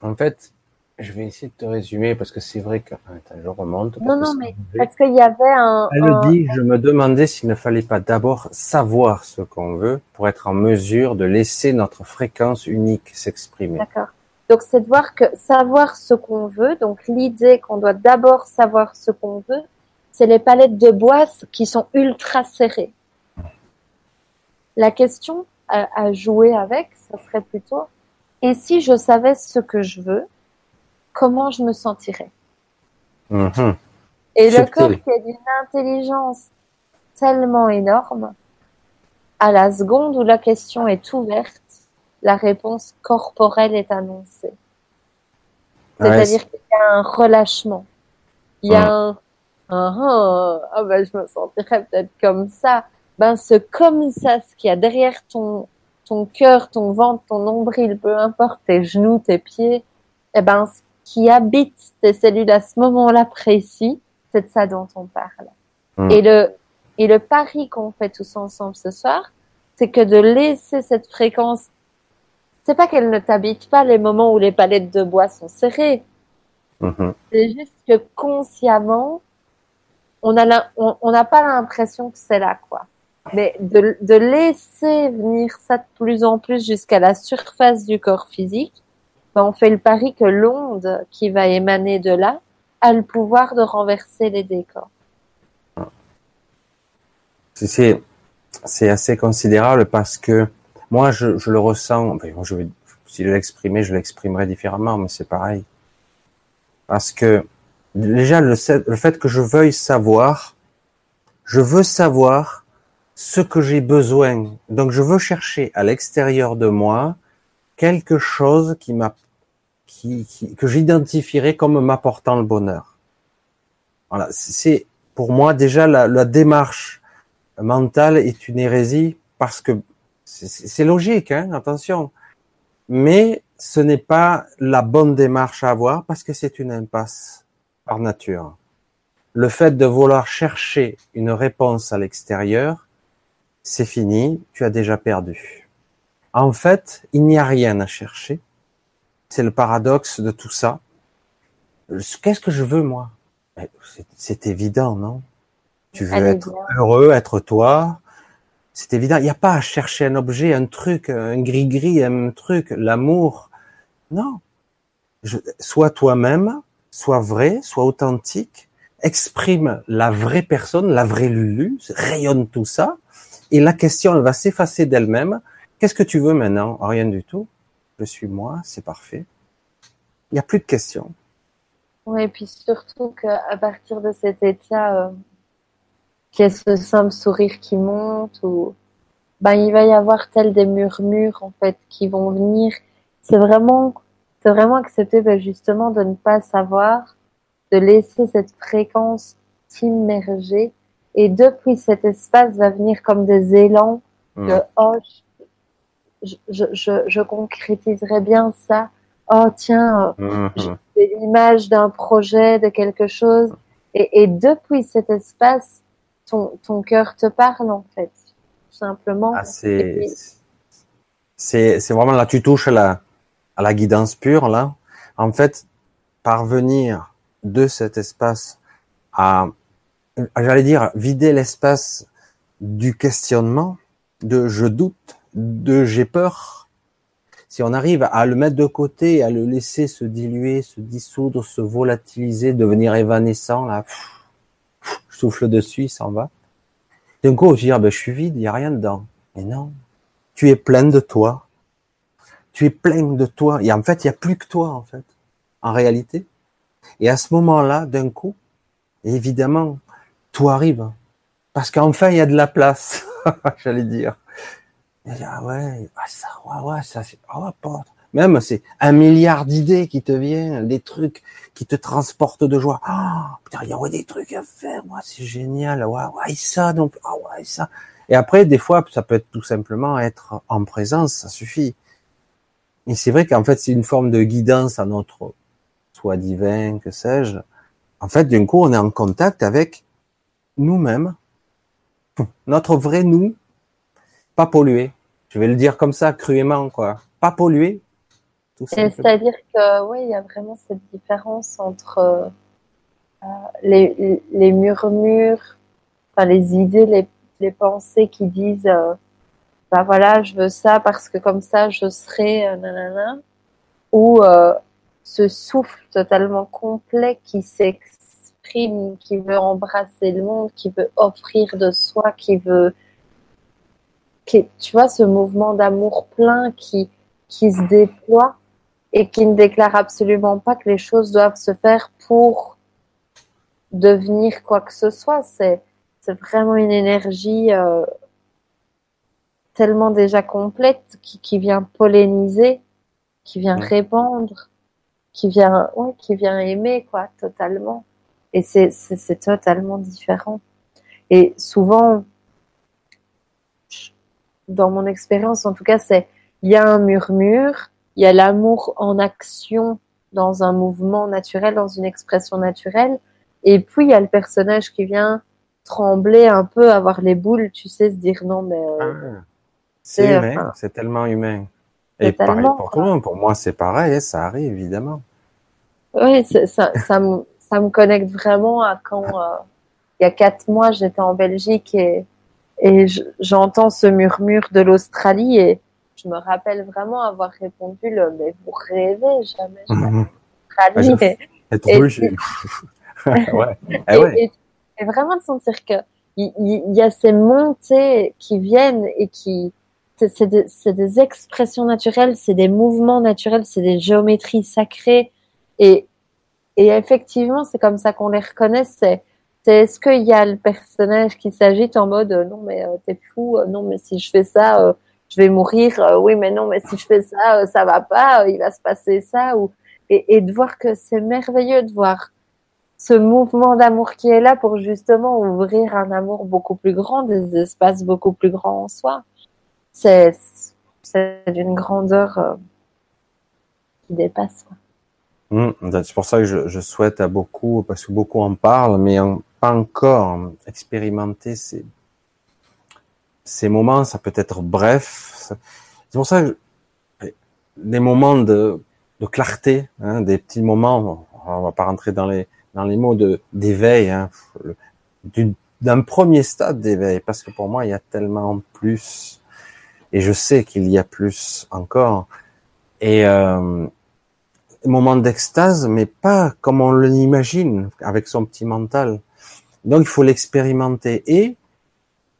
En fait, je vais essayer de te résumer parce que c'est vrai que attends, je remonte. Non, non, mais parce qu'il y avait un. Elle un... dit, je me demandais s'il ne fallait pas d'abord savoir ce qu'on veut pour être en mesure de laisser notre fréquence unique s'exprimer. D'accord. Donc c'est de voir que savoir ce qu'on veut, donc l'idée qu'on doit d'abord savoir ce qu'on veut, c'est les palettes de bois qui sont ultra serrées. La question à, à jouer avec, ça serait plutôt, et si je savais ce que je veux, comment je me sentirais. Mhm. Et le corps qui a d'une intelligence tellement énorme, à la seconde où la question est ouverte, la réponse corporelle est annoncée. C'est-à-dire qu'il y a un relâchement. Il y a un, ah, ah ben je me sentirais peut-être comme ça. Ben ce comme ça, ce qu'il y a derrière ton ton cœur, ton ventre, ton nombril, peu importe tes genoux, tes pieds, eh ben qui habite tes cellules à ce moment-là précis, c'est de ça dont on parle. Hmm. Et le et le pari qu'on fait tous ensemble ce soir, c'est que de laisser cette fréquence, c'est pas qu'elle ne t'habite pas les moments où les palettes de bois sont serrées. Hmm. C'est juste que consciemment, on a on n'a pas l'impression que c'est là quoi. Mais de, de laisser venir ça de plus en plus jusqu'à la surface du corps physique, on fait le pari que l'onde qui va émaner de là a le pouvoir de renverser les décors. C'est, assez considérable parce que moi, je, le ressens. si je l'exprimais, je l'exprimerais différemment, mais c'est pareil. Parce que déjà, le fait que je veuille savoir, je veux savoir ce que j'ai besoin. Donc, je veux chercher à l'extérieur de moi quelque chose qui m'a, qui, que j'identifierais comme m'apportant le bonheur. Voilà, c'est pour moi déjà la, démarche mentale est une hérésie parce que c'est logique, hein, attention, mais ce n'est pas la bonne démarche à avoir parce que c'est une impasse par nature. Le fait de vouloir chercher une réponse à l'extérieur, c'est fini, tu as déjà perdu. En fait, il n'y a rien à chercher. C'est le paradoxe de tout ça. Qu'est-ce que je veux, moi? C'est évident, non? Tu veux être heureux, être toi. C'est évident. Il n'y a pas à chercher un objet, un truc, un gris-gris, un truc, l'amour. Non. Je, sois toi-même, sois vrai, sois authentique, exprime la vraie personne, la vraie Lulu, rayonne tout ça, et la question, elle va s'effacer d'elle-même Qu'est-ce que tu veux maintenant? Rien du tout. Je suis moi, c'est parfait. Il n'y a plus de questions. Oui, et puis surtout qu'à partir de cet état, euh, qu'il y a ce simple sourire qui monte, ou ben, il va y avoir tel des murmures en fait qui vont venir. C'est vraiment, c'est vraiment accepter ben, justement de ne pas savoir, de laisser cette fréquence immerger, et depuis cet espace va venir comme des élans de mmh. oh, je, je, je, concrétiserais bien ça. Oh tiens, mmh. j'ai l'image d'un projet, de quelque chose. Et, et depuis cet espace, ton, ton cœur te parle en fait, tout simplement. Ah, c'est C'est, c'est vraiment là, tu touches à la, à la guidance pure, là. En fait, parvenir de cet espace à, j'allais dire, vider l'espace du questionnement, de je doute, de j'ai peur. Si on arrive à le mettre de côté, à le laisser se diluer, se dissoudre, se volatiliser, devenir évanescent, là, je souffle dessus, il s'en va. D'un coup, je dis, ah ben, je suis vide, il n'y a rien dedans. Mais non, tu es plein de toi. Tu es plein de toi. Et en fait, il n'y a plus que toi, en fait, en réalité. Et à ce moment-là, d'un coup, évidemment, tout arrive. Parce qu'enfin, il y a de la place, j'allais dire. Ah ouais, ah ça, ouais, ouais, ça, c'est, oh, pas. Même, c'est un milliard d'idées qui te viennent, des trucs qui te transportent de joie. Ah, putain, il y a des trucs à faire, moi, c'est génial, ouais, ouais, ça, donc, ah ouais, ça. Et après, des fois, ça peut être tout simplement être en présence, ça suffit. Et c'est vrai qu'en fait, c'est une forme de guidance à notre soi divin, que sais-je. En fait, d'un coup, on est en contact avec nous-mêmes, notre vrai nous, pas pollué. Je vais le dire comme ça, cruellement, quoi. Pas pollué. C'est-à-dire que, oui, il y a vraiment cette différence entre euh, les, les, murmures, enfin, les idées, les, les pensées qui disent, euh, bah voilà, je veux ça parce que comme ça, je serai, euh, nanana, ou euh, ce souffle totalement complet qui s'exprime qui veut embrasser le monde, qui veut offrir de soi, qui veut, qui, tu vois, ce mouvement d'amour plein qui, qui se déploie et qui ne déclare absolument pas que les choses doivent se faire pour devenir quoi que ce soit. C'est, c'est vraiment une énergie euh, tellement déjà complète qui, qui, vient polliniser, qui vient répandre, qui vient, ouais, qui vient aimer quoi, totalement. Et c'est, totalement différent. Et souvent, dans mon expérience, en tout cas, c'est il y a un murmure, il y a l'amour en action dans un mouvement naturel, dans une expression naturelle, et puis il y a le personnage qui vient trembler un peu, avoir les boules, tu sais, se dire non mais euh, ah, c'est humain, c'est tellement humain. Et pareil pour toi, pour moi c'est pareil, ça arrive évidemment. Oui, ça, ça, me, ça me connecte vraiment à quand, euh, il y a quatre mois, j'étais en Belgique et, et j'entends ce murmure de l'Australie et je me rappelle vraiment avoir répondu le, mais vous rêvez jamais, jamais. Australie. et, et, vraiment de sentir que il, y, a ces montées qui viennent et qui c'est des, des, expressions naturelles, c'est des mouvements naturels, c'est des géométries sacrées et et effectivement, c'est comme ça qu'on les reconnaît. C'est, est-ce qu'il y a le personnage qui s'agite en mode euh, non mais euh, t'es fou, euh, non mais si je fais ça, je vais mourir. oui mais non mais si je fais ça, ça va pas, il va se passer ça. Ou et, de voir que c'est merveilleux de voir ce mouvement d'amour qui est là pour justement ouvrir un amour beaucoup plus grand, des espaces beaucoup plus grands en soi. C'est c'est d'une grandeur qui dépasse. Hum, c'est pour ça que je, je, souhaite à beaucoup, parce que beaucoup en parlent, mais pas encore expérimenter ces, ces moments. Ça peut être bref. C'est pour ça que des moments de, de clarté, hein, des petits moments. On va pas rentrer dans les dans les mots de d'éveil, hein, d'un premier stade d'éveil, parce que pour moi il y a tellement plus, et je sais qu'il y a plus encore. Et euh, moment d'extase, mais pas comme on l'imagine avec son petit mental. Donc il faut l'expérimenter et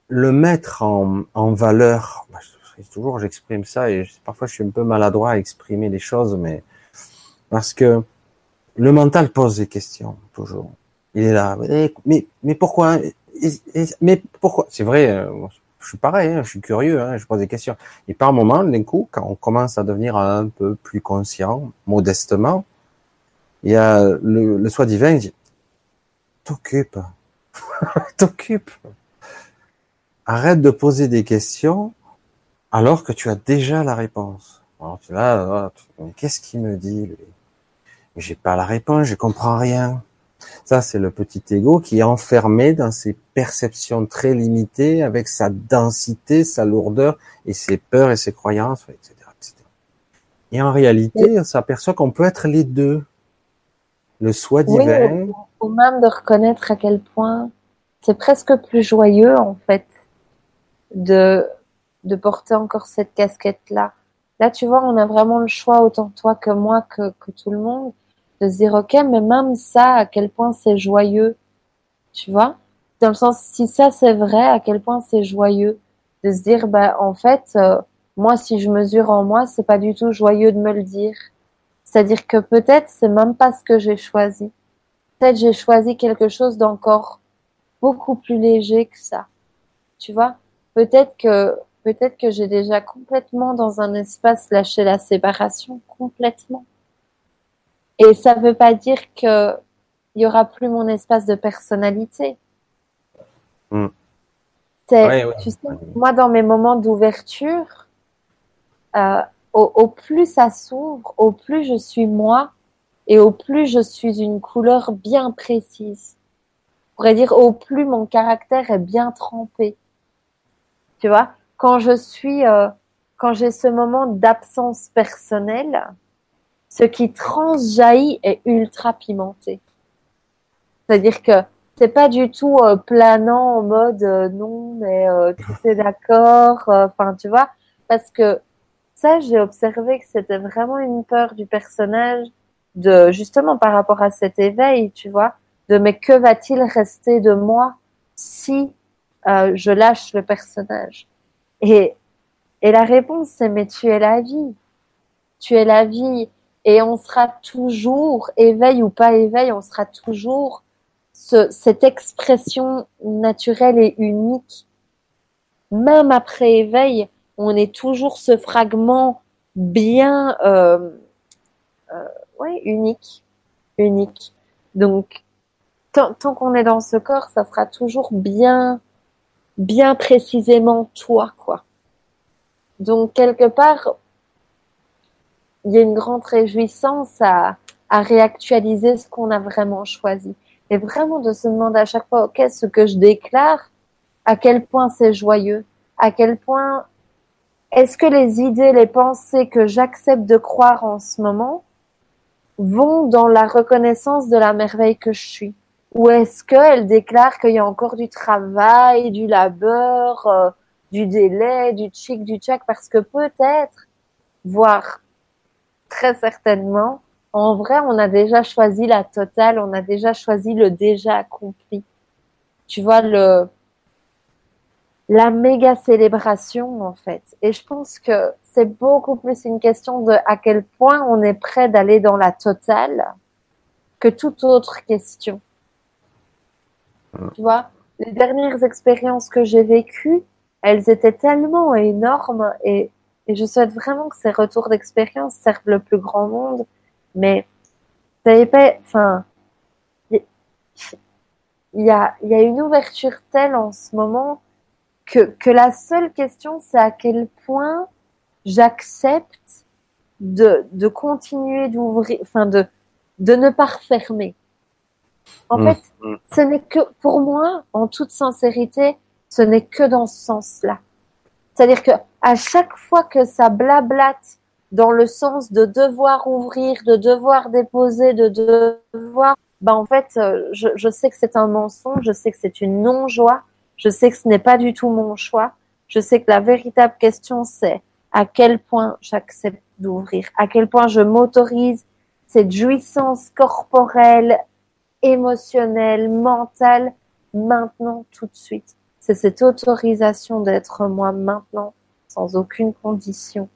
le mettre en, en valeur. Bah, toujours j'exprime ça et parfois je suis un peu maladroit à exprimer les choses, mais parce que le mental pose des questions toujours. Il est là, mais mais pourquoi Mais pourquoi? C'est vrai, euh, je suis pareil, hein, je suis curieux, hein, je pose des questions. Et par moment, d'un coup, quand on commence à devenir un peu plus conscient, modestement, il y a le, le soi divin qui dit t'occupe, t'occupe. Arrête de poser des questions alors que tu as déjà la réponse. Alors là, qu'est-ce qu'il me dit lui? Mais j'ai pas la réponse, je comprends rien. Ça, c'est le petit ego qui est enfermé dans ses perceptions très limitées, avec sa densité, sa lourdeur et ses peurs et ses croyances, etc. etc. Et en réalité, on s'aperçoit qu'on peut être les deux. Le soi divin. Oui, ou même de reconnaître à quel point c'est presque plus joyeux, en fait, de, de porter encore cette casquette-là. Là, tu vois, on a vraiment le choix, autant toi que moi, que, que tout le monde, de se dire, ok, mais même ça, à quel point c'est joyeux, tu vois? Dans le sens, si ça c'est vrai, à quel point c'est joyeux de se dire, bah en fait, euh, moi, si je mesure en moi, c'est pas du tout joyeux de me le dire. C'est-à-dire que peut-être c'est même pas ce que j'ai choisi. Peut-être j'ai choisi quelque chose d'encore beaucoup plus léger que ça. Tu vois? Peut-être que peut-être que j'ai déjà complètement dans un espace lâché la séparation complètement. Et ça ne veut pas dire qu'il y aura plus mon espace de personnalité. Hmm. Tu sais, moi, dans mes moments d'ouverture, euh, au, plus ça s'ouvre, au plus je suis moi et au plus je suis une couleur bien précise. Pourrait dire au plus mon caractère est bien trempé. Tu vois, quand je suis, euh, quand j'ai ce moment d'absence personnelle, ce qui transjaillit est ultra pimenté. C'est-à-dire que c'est pas du tout euh, planant en mode euh, non mais tout est d'accord. Enfin tu vois, parce que ça j'ai observé que c'était vraiment une peur du personnage de justement par rapport à cet éveil, tu vois, de mais que va-t-il rester de moi si je lâche le personnage? Et et la réponse c'est mais tu es la vie, tu es la vie et on sera toujours, éveil ou pas éveil, on sera toujours ce, cette expression naturelle et unique. Même après éveil, on est toujours ce fragment bien, euh, euh, ouais, unique, unique. Donc, tant, tant qu'on est dans ce corps, ça sera toujours bien, bien précisément toi, quoi. Donc, quelque part, il y a une grande réjouissance à, à réactualiser ce qu'on a vraiment choisi. Et vraiment de se demander à chaque fois, ok, ce que je déclare, à quel point c'est joyeux, à quel point est-ce que les idées, les pensées que j'accepte de croire en ce moment vont dans la reconnaissance de la merveille que je suis? Ou est-ce qu'elles déclarent qu'il y a encore du travail, du labeur, euh, du délai, du chic, du check? Parce que peut-être, voire très certainement. En vrai, on a déjà choisi la totale, on a déjà choisi le déjà accompli. Tu vois, le, la méga célébration, en fait. Et je pense que c'est beaucoup plus une question de à quel point on est prêt d'aller dans la totale que toute autre question. Tu vois, les dernières expériences que j'ai vécues, elles étaient tellement énormes et et je souhaite vraiment que ces retours d'expérience servent le plus grand monde. Mais, enfin, il y a, y a une ouverture telle en ce moment que, que la seule question, c'est à quel point j'accepte de, de continuer d'ouvrir, enfin, de, de ne pas refermer. En mmh. fait, mmh. ce n'est que, pour moi, en toute sincérité, ce n'est que dans ce sens-là. C'est-à-dire que à chaque fois que ça blablate dans le sens de devoir ouvrir, de devoir déposer, de devoir, ben en fait, euh, je, je sais que c'est un mensonge, je sais que c'est une non-joie, je sais que ce n'est pas du tout mon choix. Je sais que la véritable question c'est à quel point j'accepte d'ouvrir, à quel point je m'autorise cette jouissance corporelle, émotionnelle, mentale, maintenant, tout de suite. C'est cette autorisation d'être moi maintenant sans aucune condition,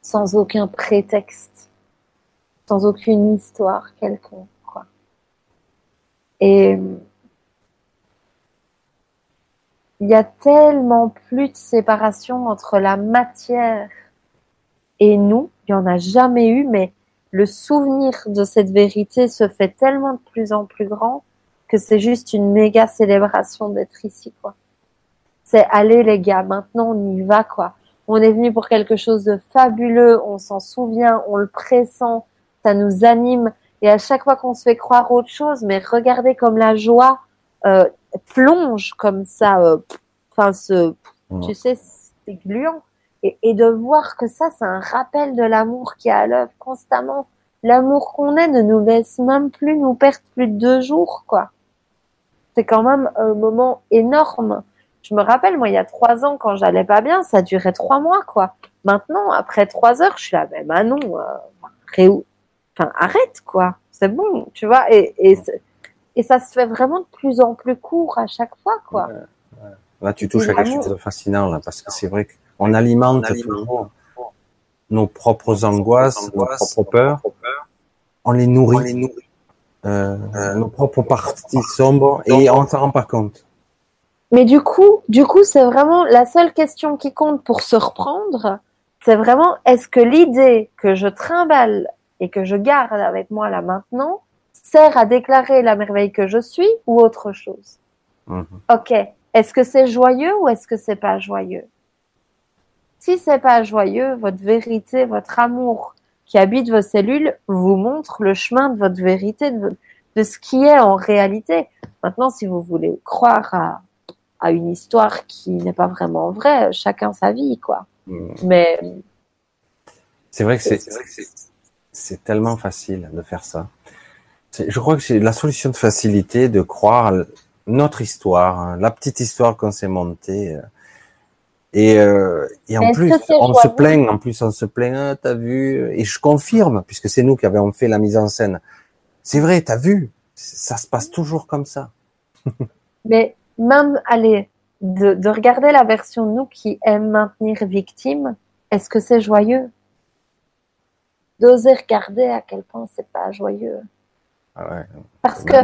sans aucun prétexte, sans aucune histoire quelconque. Et il y a tellement plus de séparation entre la matière et nous, il n'y en a jamais eu, mais le souvenir de cette vérité se fait tellement de plus en plus grand que c'est juste une méga célébration d'être ici, quoi c'est allez les gars, maintenant on y va quoi. On est venu pour quelque chose de fabuleux, on s'en souvient, on le pressent, ça nous anime. Et à chaque fois qu'on se fait croire autre chose, mais regardez comme la joie euh, plonge comme ça, euh, enfin, ce, tu sais, c'est gluant. Et, et, de voir que ça, c'est un rappel de l'amour qui est à l'œuvre constamment. L'amour qu'on est ne nous laisse même plus nous perdre plus de deux jours, quoi. C'est quand même un moment énorme. Je me rappelle, moi, il y a trois ans, quand j'allais pas bien, ça durait trois mois, quoi. Maintenant, après trois heures, je suis là, ben, bah non, euh, enfin, arrête, quoi. C'est bon, tu vois. Et, et, et, ça se fait vraiment de plus en plus court à chaque fois, quoi. Là, tu touches à quelque chose de fascinant, là, parce que c'est vrai qu'on alimente, toujours nos propres angoisses, nos propres peurs. On les nourrit. Euh, euh, nos propres parties sombres et on s'en rend pas compte. Mais du coup, du coup, c'est vraiment la seule question qui compte pour se reprendre. C'est vraiment, est-ce que l'idée que je trimballe et que je garde avec moi là maintenant sert à déclarer la merveille que je suis ou autre chose? Mhm. Ok. Est-ce que c'est joyeux ou est-ce que c'est pas joyeux? Si c'est pas joyeux, votre vérité, votre amour qui habite vos cellules vous montre le chemin de votre vérité, de, de ce qui est en réalité. Maintenant, si vous voulez croire à à une histoire qui n'est pas vraiment vraie. Chacun sa vie, quoi. Hmm. Mais c'est vrai que c'est c'est tellement facile de faire ça. Je crois que c'est la solution de facilité de croire notre histoire, hein, la petite histoire qu'on s'est montée. Et, euh, et en plus, on se plaint, en plus on se plaint, ah, t'as vu, et je confirme, puisque c'est nous qui avons fait la mise en scène. C'est vrai, t'as vu, ça se passe toujours comme ça. Mais même aller de, de, regarder la version nous qui aime maintenir victime, est-ce que c'est joyeux? D'oser regarder à quel point c'est pas joyeux. Ah ouais, Parce que,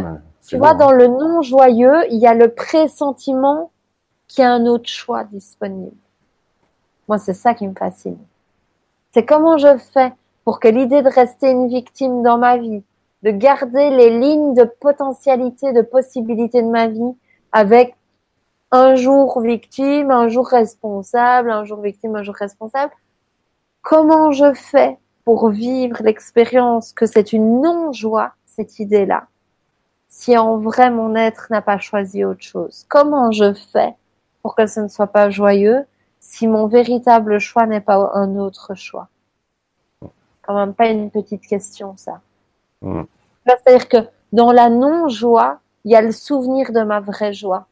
tu vois, dans le non joyeux, il y a le pressentiment qu'il y a un autre choix disponible. Moi, c'est ça qui me fascine. C'est comment je fais pour que l'idée de rester une victime dans ma vie, de garder les lignes de potentialité, de possibilité de ma vie, avec un jour victime, un jour responsable, un jour victime, un jour responsable. Comment je fais pour vivre l'expérience que c'est une non-joie, cette idée-là, si en vrai mon être n'a pas choisi autre chose? Comment je fais pour que ce ne soit pas joyeux si mon véritable choix n'est pas un autre choix Quand même pas une petite question, ça. Mmh. C'est-à-dire que dans la non-joie, il y a le souvenir de ma vraie joie.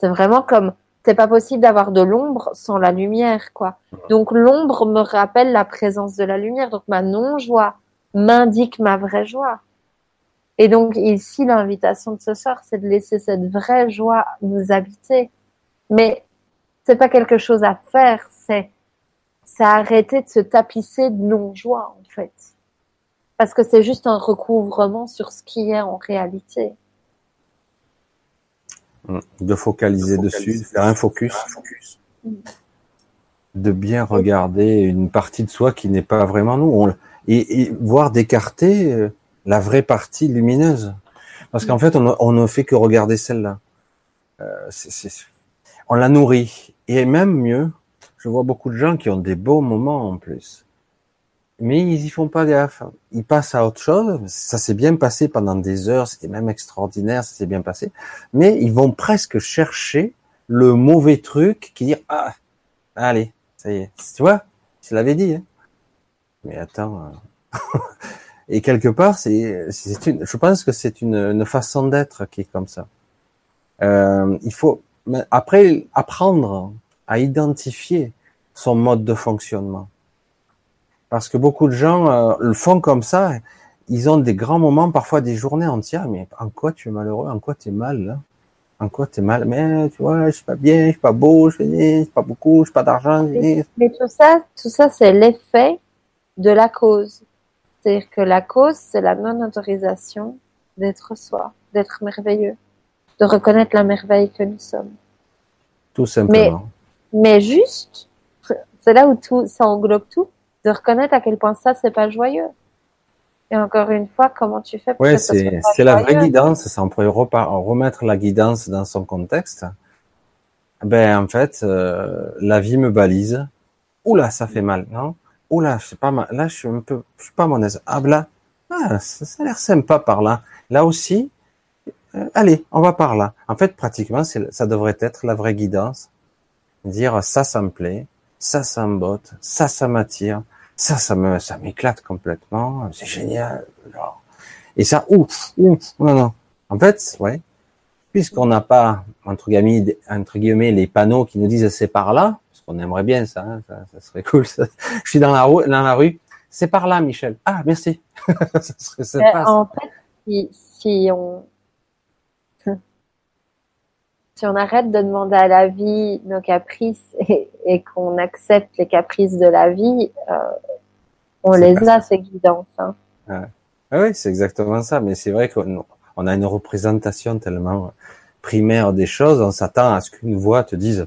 C'est vraiment comme, c'est pas possible d'avoir de l'ombre sans la lumière, quoi. Donc l'ombre me rappelle la présence de la lumière. Donc ma non-joie m'indique ma vraie joie. Et donc ici, l'invitation de ce soir, c'est de laisser cette vraie joie nous habiter. Mais c'est pas quelque chose à faire, c'est, c'est arrêter de se tapisser de non-joie, en fait. Parce que c'est juste un recouvrement sur ce qui est en réalité. Hum, de focaliser, dessus, de faire un focus, de bien regarder une partie de soi qui n'est pas vraiment nous, et, voir d'écarter euh, la vraie partie lumineuse, parce qu'en fait on, ne fait que regarder celle-là. Euh, on la nourrit, et même mieux, je vois beaucoup de gens qui ont des beaux moments en plus mais ils y font pas gaffe. Ils passent à autre chose. Ça s'est bien passé pendant des heures, c'était même extraordinaire, ça s'est bien passé. Mais ils vont presque chercher le mauvais truc qui dit ah allez ça y est, tu vois, je l'avais dit. Hein. Mais attends. Euh. Et quelque part, c'est, une, je pense que c'est une, une façon d'être qui est comme ça. Euh, il faut après apprendre à identifier son mode de fonctionnement parce que beaucoup de gens euh, le font comme ça. Ils ont des grands moments, parfois des journées entières. Mais en quoi tu es malheureux? En quoi tu es mal là En quoi tu es mal? Mais tu vois, je suis pas bien, je suis pas beau, je suis pas beaucoup, je suis pas d'argent. Mais, tout ça, tout ça, c'est l'effet de la cause. C'est-à-dire que la cause, c'est la non-autorisation d'être soi, d'être merveilleux, de reconnaître la merveille que nous sommes. Tout simplement. Mais, mais juste, c'est là où tout, ça englobe tout de reconnaître à quel point ça, c'est pas joyeux. Et encore une fois, comment tu fais pour ouais, c'est, c'est la vraie guidance. Ça, on pourrait remettre la guidance dans son contexte. Ben, en fait, euh, la vie me balise. Oula, ça fait mal, non? Oula, c'est pas mal. Là, je suis un peu, je suis pas à mon aise. Ah, là, ah, ça, a l'air sympa par là. Là aussi, euh, allez, on va par là. En fait, pratiquement, ça devrait être la vraie guidance. Dire ça, ça me plaît, ça, ça me botte, ça, ça m'attire, ça, ça me, ça m'éclate complètement, c'est génial. Genre. Et ça, ouf, ouf, non, non. En fait, ouais, puisqu'on n'a pas, entre guillemets, entre guillemets, les panneaux qui nous disent c'est par là, parce qu'on aimerait bien ça, hein, ça, ça, serait cool. Ça. Je suis dans la, rue, dans la rue, c'est par là, Michel. Ah, merci. ça serait sympa, en fait, si, si on si on arrête de demander à la vie nos caprices et, qu'on accepte les caprices de la vie, euh, on les a, ces guidances. Hein. Ah oui, c'est exactement ça. Mais c'est vrai qu'on a une représentation tellement primaire des choses. On s'attend à ce qu'une voix te dise,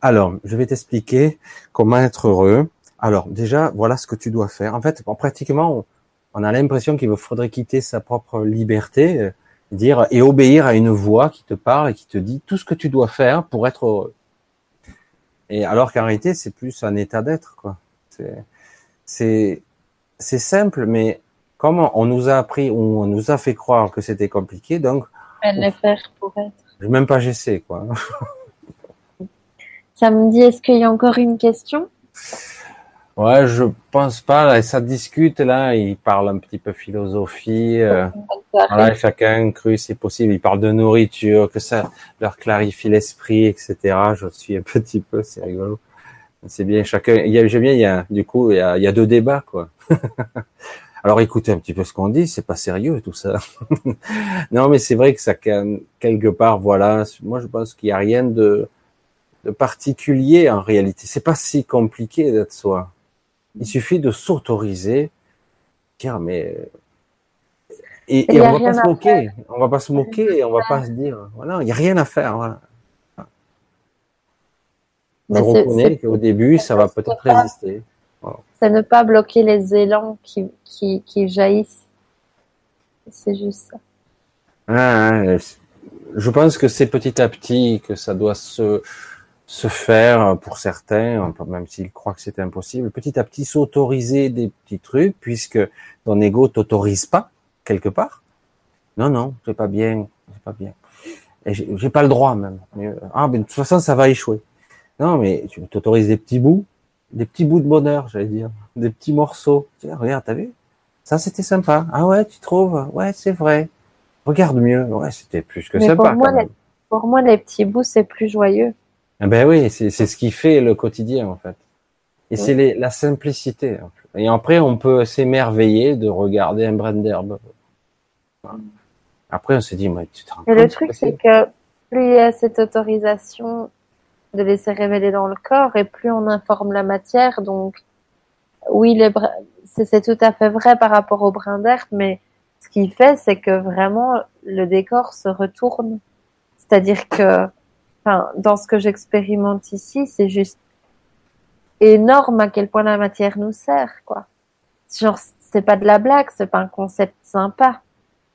alors, je vais t'expliquer comment être heureux. Alors, déjà, voilà ce que tu dois faire. En fait, pratiquement, on a l'impression qu'il faudrait quitter sa propre liberté dire et obéir à une voix qui te parle et qui te dit tout ce que tu dois faire pour être heureux. Et alors qu'en réalité, c'est plus un état d'être, quoi. C'est, c'est, simple, mais comme on nous a appris ou on nous a fait croire que c'était compliqué, donc. faire pour être. Je même pas j'essaie, quoi. Ça me dit, est-ce qu'il y a encore une question? Ouais, je pense pas. Ça discute là. Il parle un petit peu philosophie. Euh, voilà, chacun cru c'est possible. Il parle de nourriture, que ça leur clarifie l'esprit, etc. Je suis un petit peu, c'est rigolo. C'est bien. Chacun. Il y a, j'aime bien. Il y a du coup, il y a, il y a deux débats quoi. Alors écoutez un petit peu ce qu'on dit. C'est pas sérieux tout ça. non, mais c'est vrai que ça quelque part, voilà. Moi, je pense qu'il y a rien de de particulier en réalité. C'est pas si compliqué d'être soi. Il suffit de s'autoriser, dire mais et, et on va pas se moquer, on va pas se moquer, et on va pas se dire voilà, il y a rien à faire. Voilà. Je reconnais qu'au début, ça va peut-être résister. C'est ne pas bloquer les élans qui, qui, qui jaillissent. C'est juste ça. Ah, je pense que c'est petit à petit que ça doit se, se faire pour certains, même s'ils croient que c'est impossible, petit à petit s'autoriser des petits trucs, puisque ton ego t'autorise pas quelque part. Non, non, c'est pas bien, c'est pas bien. Et j'ai pas le droit même. Ah, mais de toute façon, ça va échouer. Non, mais tu t'autorises des petits bouts, des petits bouts de bonheur, j'allais dire, des petits morceaux. Tiens, regarde, t'as vu? Ça, c'était sympa. Ah ouais, tu trouves? Ouais, c'est vrai. Regarde mieux. Ouais, c'était plus que sympa. Pour moi, Les, pour moi, les petits bouts, c'est plus joyeux. Ah ben oui, c'est ce qui fait le quotidien en fait. Et c'est la simplicité. Et après, on peut s'émerveiller de regarder un brin d'herbe. Après, on se dit, mais tu te rends Et le truc, c'est que plus il y a cette autorisation de laisser révéler dans le corps, et plus on informe la matière. Donc, oui, c'est tout à fait vrai par rapport au brin d'herbe, mais ce qu'il fait, c'est que vraiment le décor se retourne. C'est-à-dire que enfin, dans ce que j'expérimente ici, c'est juste énorme à quel point la matière nous sert, quoi. Genre, c'est pas de la blague, c'est pas un concept sympa.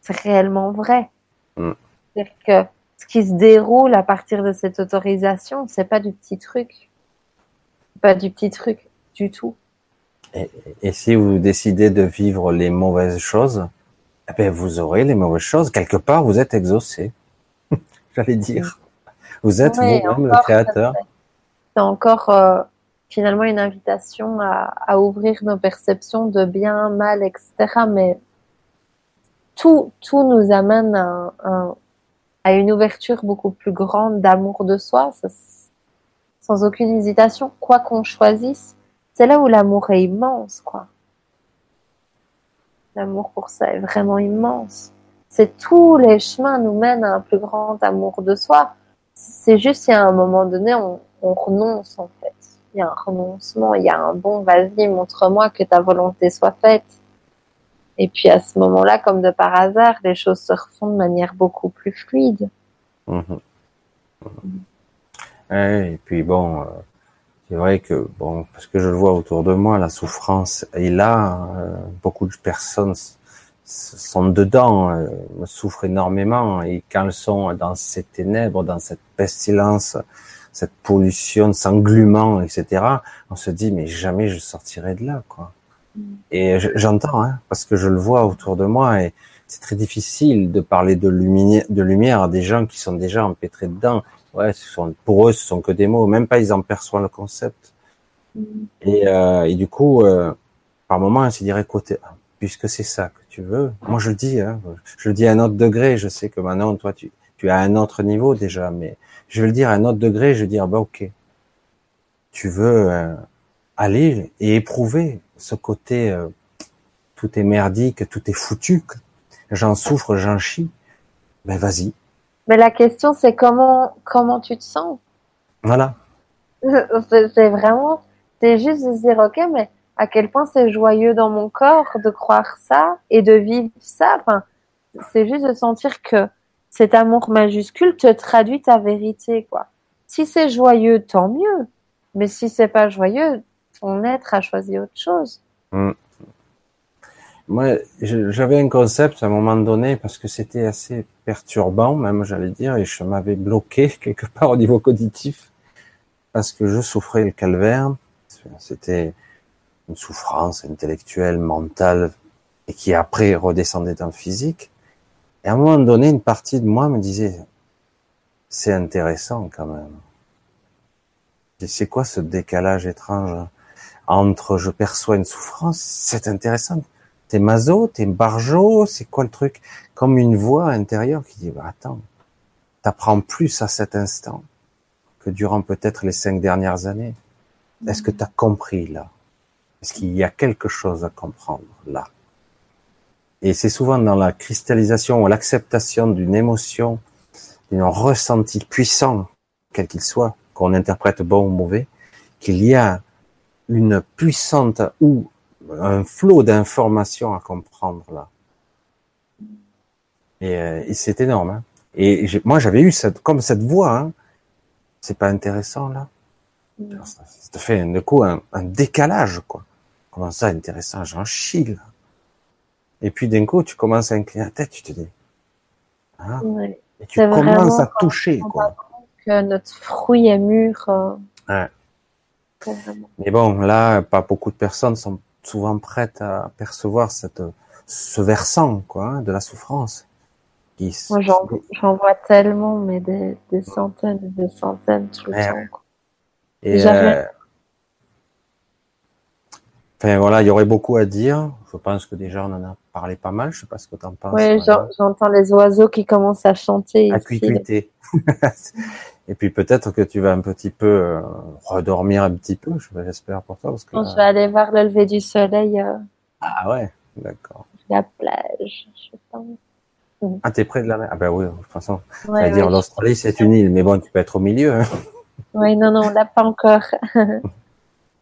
C'est réellement vrai. Mm. C'est-à-dire que ce qui se déroule à partir de cette autorisation, c'est pas du petit truc. Pas du petit truc du tout. Et, et si vous décidez de vivre les mauvaises choses, eh bien, vous aurez les mauvaises choses. Quelque part, vous êtes exaucé. J'allais dire. Vous êtes vous-même le créateur. C'est encore euh, finalement une invitation à, à, ouvrir nos perceptions de bien, mal, etc. Mais tout, tout nous amène à, à une ouverture beaucoup plus grande d'amour de soi, sans aucune hésitation, quoi qu'on choisisse. C'est là où l'amour est immense, quoi. L'amour pour ça est vraiment immense. C'est tous les chemins nous mènent à un plus grand amour de soi c'est juste, il y a un moment donné, on, on, renonce en fait. Il y a un renoncement, il y a un bon, vas-y, montre-moi que ta volonté soit faite. Et puis à ce moment-là, comme de par hasard, les choses se refont de manière beaucoup plus fluide. Mhm. Et puis bon, euh, c'est vrai que bon, parce que je le vois autour de moi, la souffrance est là. Euh, beaucoup de personnes sont dedans, euh, souffrent énormément et quand elles sont dans ces ténèbres, dans cette pestilence, cette pollution, cet englument, etc., on se dit mais jamais je sortirai de là, quoi. Et j'entends, hein, parce que je le vois autour de moi, et c'est très difficile de parler de lumière, de lumière à des gens qui sont déjà empêtrés dedans. Ouais, ce sont, pour eux, ce sont que des mots. Même pas, ils en perçoivent le concept. Mm. Et, euh, et, du coup, euh, par moment, se dirait, écoute, puisque c'est ça que tu veux, moi je le dis, hein, je le dis à un autre degré. Je sais que maintenant, toi, tu, tu as un autre niveau déjà, mais je vais le dire à un autre degré. Je vais dire, bah ok, tu veux euh, aller et éprouver ce côté, euh, tout est merdique, tout est foutu, j'en souffre, j'en chie. Ben vas-y. Mais la question, c'est comment comment tu te sens? Voilà. C'est vraiment, c'est juste de se dire, ok, mais à quel point c'est joyeux dans mon corps de croire ça et de vivre ça. Enfin, c'est juste de sentir que cet amour majuscule te traduit ta vérité, quoi. Si c'est joyeux, tant mieux. Mais si c'est pas joyeux, ton être a choisi autre chose. Mm. Moi, j'avais un concept à un moment donné parce que c'était assez perturbant, même j'allais dire, et je m'avais bloqué quelque part au niveau cognitif parce que je souffrais le calvaire. C'était une souffrance intellectuelle, mentale, et qui après redescendait dans le physique. Et à un moment donné, une partie de moi me disait, c'est intéressant quand même. C'est quoi ce décalage étrange entre je perçois une souffrance, c'est intéressant. T'es maso, t'es barjo, c'est quoi le truc? Comme une voix intérieure qui dit, bah, attends, t'apprends plus à cet instant que durant peut-être les cinq dernières années. Est-ce que t'as compris là? Est-ce qu'il y a quelque chose à comprendre là Et c'est souvent dans la cristallisation ou l'acceptation d'une émotion, d'un ressenti puissant, quel qu'il soit, qu'on interprète bon ou mauvais, qu'il y a une puissante ou un flot d'informations à comprendre là. Et, euh, et c'est énorme. Hein. Et moi, j'avais eu cette, comme cette voix. Hein. C'est pas intéressant là. Ça, te fait un coup un, un, décalage quoi. Comment ça intéressant J'en chie là. Et puis d'un coup, tu commences à incliner la tête, tu te dis. Hein Et tu commences à toucher quoi. Que notre fruit est mûr. Euh, ouais. Mais bon, là, pas beaucoup de personnes sont souvent prêtes à percevoir cette, ce versant, quoi, de la souffrance. Moi, j'en vois tellement, mais des, des, centaines et des centaines tout le temps. Quoi. Et euh... enfin, voilà, il y aurait beaucoup à dire. Je pense que déjà on en a parlé pas mal. Je sais pas ce que tu en penses. Oui, j'entends les oiseaux qui commencent à chanter. À Et puis peut-être que tu vas un petit peu euh, redormir un petit peu, j'espère pour toi. Parce que, je vais aller voir le lever du soleil. Euh, ah ouais, d'accord. La plage, je pense. Ah, t'es près de la mer? Ah ben oui, de toute façon, ouais, dire l'Australie c'est une île, mais bon, tu peux être au milieu. Hein. Oui, non, non, là pas encore. je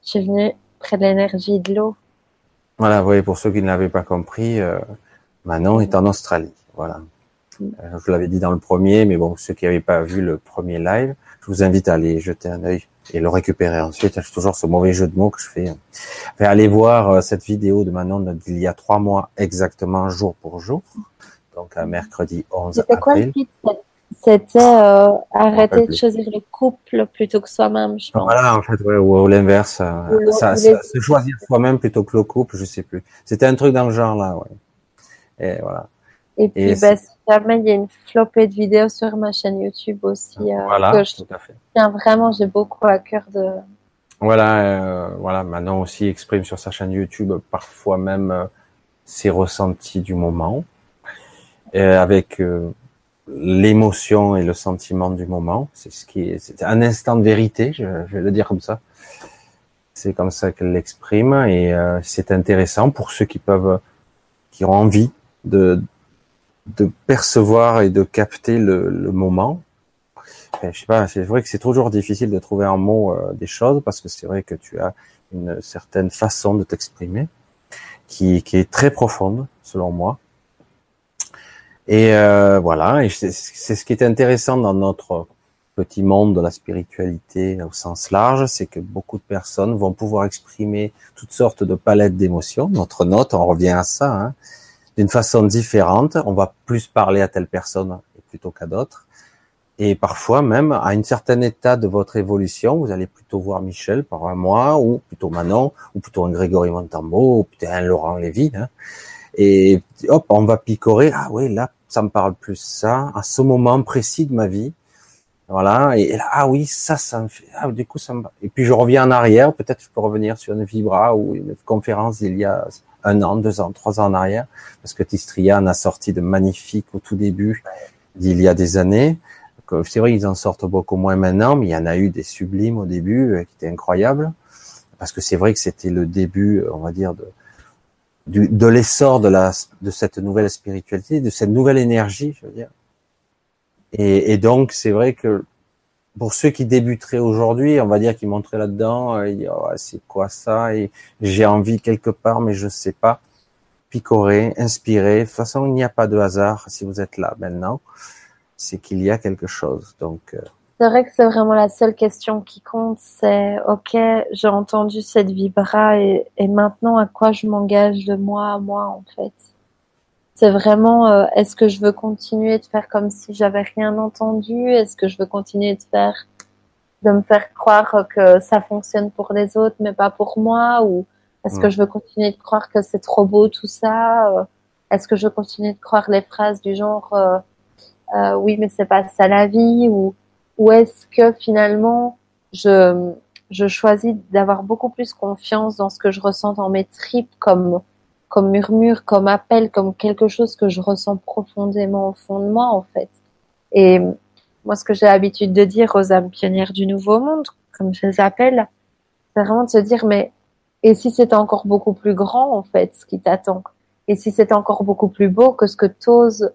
suis venue près de l'énergie de l'eau. Voilà, oui, pour ceux qui ne l'avaient pas compris, euh, Manon est en Australie. Voilà. Euh, je l'avais dit dans le premier, mais bon, ceux qui n'avaient pas vu le premier live, je vous invite à aller jeter un œil et le récupérer ensuite. C'est toujours ce mauvais jeu de mots que je fais. Enfin, allez voir euh, cette vidéo de Manon d'il y a trois mois exactement, jour pour jour. Donc, un mercredi 11 C'était avril. C'était euh, arrêter de choisir le couple plutôt que soi-même, je pense. Voilà, en fait, ouais, ou, l'inverse. Euh, ça, ça, se choisir soi-même plutôt que le couple, je sais plus. C'était un truc dans le genre là, ouais. Et voilà. Et puis, et bah, si jamais il y a une flopée de vidéos sur ma chaîne YouTube aussi. Euh, voilà, tout à fait. Tiens, vraiment, j'ai beaucoup à cœur de. Voilà, voilà. Maintenant aussi exprime sur sa chaîne YouTube parfois même ses ressentis du moment, avec l'émotion et le sentiment du moment. C'est ce qui est, c'est un instant de vérité, je, je, vais le dire comme ça. C'est comme ça qu'elle l'exprime et c'est intéressant pour ceux qui peuvent, qui ont envie de de percevoir et de capter le, le moment. je sais pas, c'est vrai que c'est toujours difficile de trouver en mots euh, des choses parce que c'est vrai que tu as une certaine façon de t'exprimer qui, qui est très profonde selon moi. Et euh, voilà, et c'est ce qui est intéressant dans notre petit monde de la spiritualité au sens large, c'est que beaucoup de personnes vont pouvoir exprimer toutes sortes de palettes d'émotions. Notre note, on revient à ça, hein, d'une façon différente. On va plus parler à telle personne plutôt qu'à d'autres. Et parfois même, à une certaine état de votre évolution, vous allez plutôt voir Michel par un mois, ou plutôt Manon, ou plutôt un Grégory Montambo, ou peut-être un Laurent Lévy. Hein. Et hop, on va picorer. Ah oui, là, ça me parle plus ça, à ce moment précis de ma vie. Voilà. Et, là, ah oui, ça, ça me fait. Ah, du coup, ça me. Et puis je reviens en arrière. Peut-être je peux revenir sur une vibra ou une conférence il y a un an, deux ans, trois ans en arrière, parce que Tistrian a sorti de magnifiques au tout début d'il y a des années. C'est vrai qu'ils en sortent beaucoup moins maintenant, mais il y en a eu des sublimes au début euh, qui étaient incroyables, parce que c'est vrai que c'était le début, on va dire, de, de l'essor de la de cette nouvelle spiritualité, de cette nouvelle énergie, je veux dire. Et, et donc c'est vrai que pour ceux qui débuteraient aujourd'hui, on va dire qu'ils montraient là-dedans, euh, oh, c'est quoi ça? Et j'ai envie quelque part, mais je sais pas. Picorer, inspirer. De toute façon, il n'y a pas de hasard si vous êtes là maintenant. C'est qu'il y a quelque chose. Donc. Euh, c'est vrai que c'est vraiment la seule question qui compte, c'est ok, j'ai entendu cette vibra et, et maintenant à quoi je m'engage de moi à moi en fait? C'est vraiment, euh, est-ce que je veux continuer de faire comme si j'avais rien entendu? Est-ce que je veux continuer de faire, de me faire croire que ça fonctionne pour les autres mais pas pour moi? Ou est-ce que je veux continuer de croire que c'est trop beau tout ça? Euh, Est-ce que je veux continuer de croire les phrases du genre euh, euh oui mais c'est pas ça la vie? Ou ou est-ce que finalement je je choisis d'avoir beaucoup plus confiance dans ce que je ressens dans mes tripes comme comme murmure, comme appel, comme quelque chose que je ressens profondément au fond de moi, en fait. Et moi, ce que j'ai l'habitude de dire aux âmes pionnières du Nouveau Monde, comme je les appelle, c'est vraiment de se dire, mais, et si c'est encore beaucoup plus grand, en fait, ce qui t'attend? Et si c'est encore beaucoup plus beau que ce que t'oses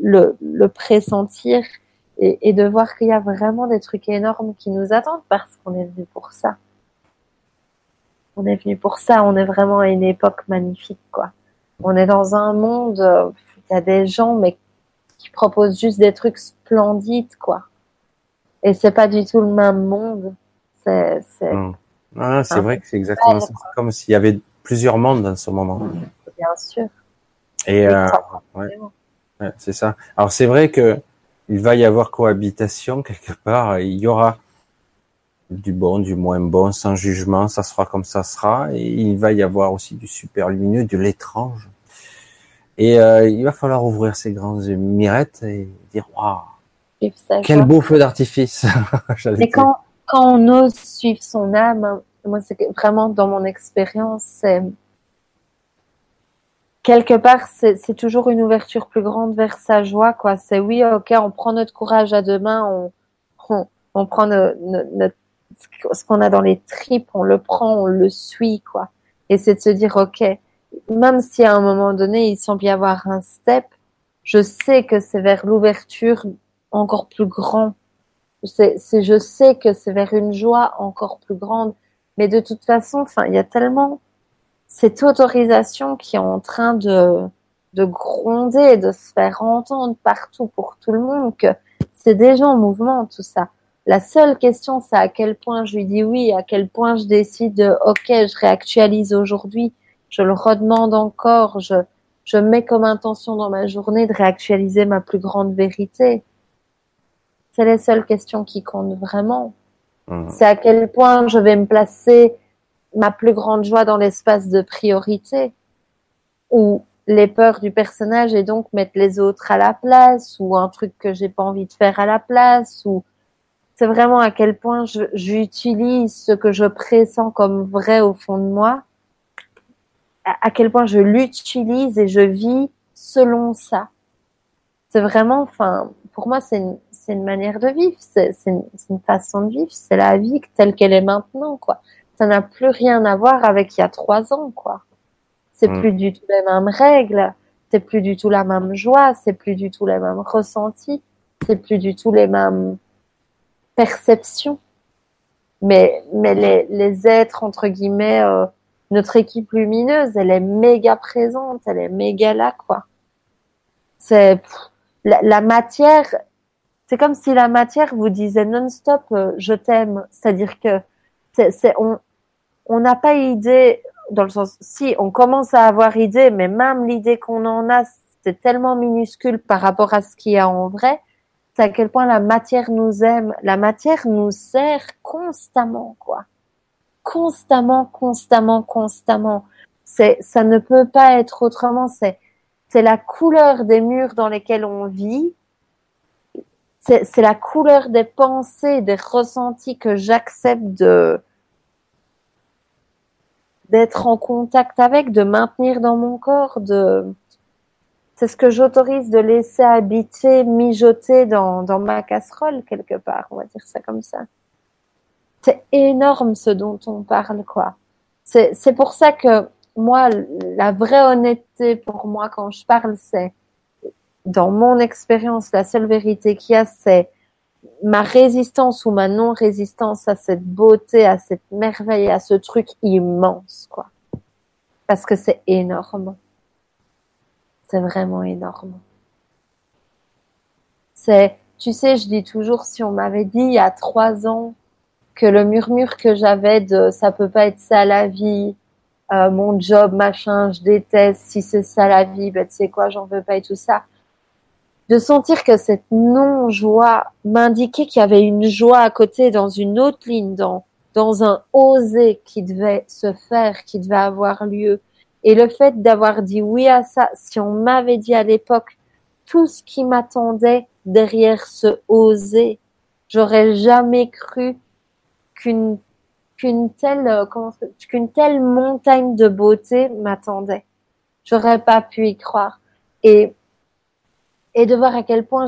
le, le pressentir et, et de voir qu'il y a vraiment des trucs énormes qui nous attendent parce qu'on est venu pour ça on est venu pour ça. On est vraiment à une époque magnifique, quoi. On est dans un monde, euh, il y a des gens, mais qui proposent juste des trucs splendides, quoi. Et c'est pas du tout le même monde. C'est, c'est. Ah, c'est vrai que c'est exactement ça. C'est comme s'il y avait plusieurs mondes dans ce moment. Bien sûr. Et euh, ouais. ouais c'est ça. Alors c'est vrai que il va y avoir cohabitation quelque part. Il y aura du bon, du moins bon, sans jugement, ça sera comme ça sera. Et il va y avoir aussi du super lumineux, de l'étrange. Et euh, il va falloir ouvrir ses grandes mirettes et dire waouh, quel beau feu d'artifice. Mais quand, quand on ose suivre son âme, moi c'est vraiment dans mon expérience, c'est quelque part c'est toujours une ouverture plus grande vers sa joie quoi. C'est oui ok, on prend notre courage à deux mains, on, on, prend notre ce qu'on a dans les tripes, on le prend, on le suit, quoi. Et c'est de se dire, ok, même si à un moment donné il semble y avoir un step, je sais que c'est vers l'ouverture encore plus grand. C'est, je sais que c'est vers une joie encore plus grande. Mais de toute façon, enfin, il y a tellement cette autorisation qui est en train de, de gronder, de se faire entendre partout pour tout le monde que c'est déjà en mouvement tout ça. La seule question, c'est à quel point je lui dis oui, à quel point je décide de, ok, je réactualise aujourd'hui, je le redemande encore, je, je mets comme intention dans ma journée de réactualiser ma plus grande vérité. C'est les seules questions qui comptent vraiment. Mmh. C'est à quel point je vais me placer ma plus grande joie dans l'espace de priorité ou les peurs du personnage et donc mettre les autres à la place ou un truc que j'ai pas envie de faire à la place ou c'est vraiment à quel point j'utilise ce que je pressens comme vrai au fond de moi, à, quel point je l'utilise et je vis selon ça. C'est vraiment, enfin, pour moi, c'est une, une, manière de vivre, c'est une, une, façon de vivre, c'est la vie telle qu'elle est maintenant, quoi. Ça n'a plus rien à voir avec il y a trois ans, quoi. C'est mm. plus du tout les mêmes règles, c'est plus du tout la même joie, c'est plus du tout les mêmes ressentis, c'est plus du tout les mêmes perception. Mais, mais les, les êtres, entre guillemets, euh, notre équipe lumineuse, elle est méga présente, elle est méga là, quoi. C'est la, la, matière, c'est comme si la matière vous disait non-stop euh, je t'aime. C'est-à-dire que c'est, on on n'a pas idée dans le sens si on commence à avoir idée, mais même l'idée qu'on en a, c'est tellement minuscule par rapport à ce qu'il y a en vrai c'est à quel point la matière nous aime. La matière nous sert constamment, quoi. Constamment, constamment, constamment. C'est, ça ne peut pas être autrement. C'est, c'est la couleur des murs dans lesquels on vit. C'est, la couleur des pensées, des ressentis que j'accepte de, d'être en contact avec, de maintenir dans mon corps, de, c'est ce que j'autorise de laisser habiter, mijoter dans, dans ma casserole quelque part, on va dire ça comme ça. C'est énorme ce dont on parle, quoi. C'est pour ça que moi, la vraie honnêteté pour moi quand je parle, c'est dans mon expérience, la seule vérité qu'il y a, c'est ma résistance ou ma non-résistance à cette beauté, à cette merveille, à ce truc immense, quoi. Parce que c'est énorme. C'est vraiment énorme. C'est, tu sais, je dis toujours, si on m'avait dit il y a trois ans que le murmure que j'avais de ça peut pas être ça la vie, euh, mon job, machin, je déteste, si c'est ça la vie, ben tu sais quoi, j'en veux pas et tout ça. De sentir que cette non-joie m'indiquait qu'il y avait une joie à côté dans une autre ligne, dans, dans un oser qui devait se faire, qui devait avoir lieu, et le fait d'avoir dit oui à ça, si on m'avait dit à l'époque tout ce qui m'attendait derrière ce oser, j'aurais jamais cru qu'une qu'une telle euh, qu'une telle montagne de beauté m'attendait. J'aurais pas pu y croire. Et et de voir à quel point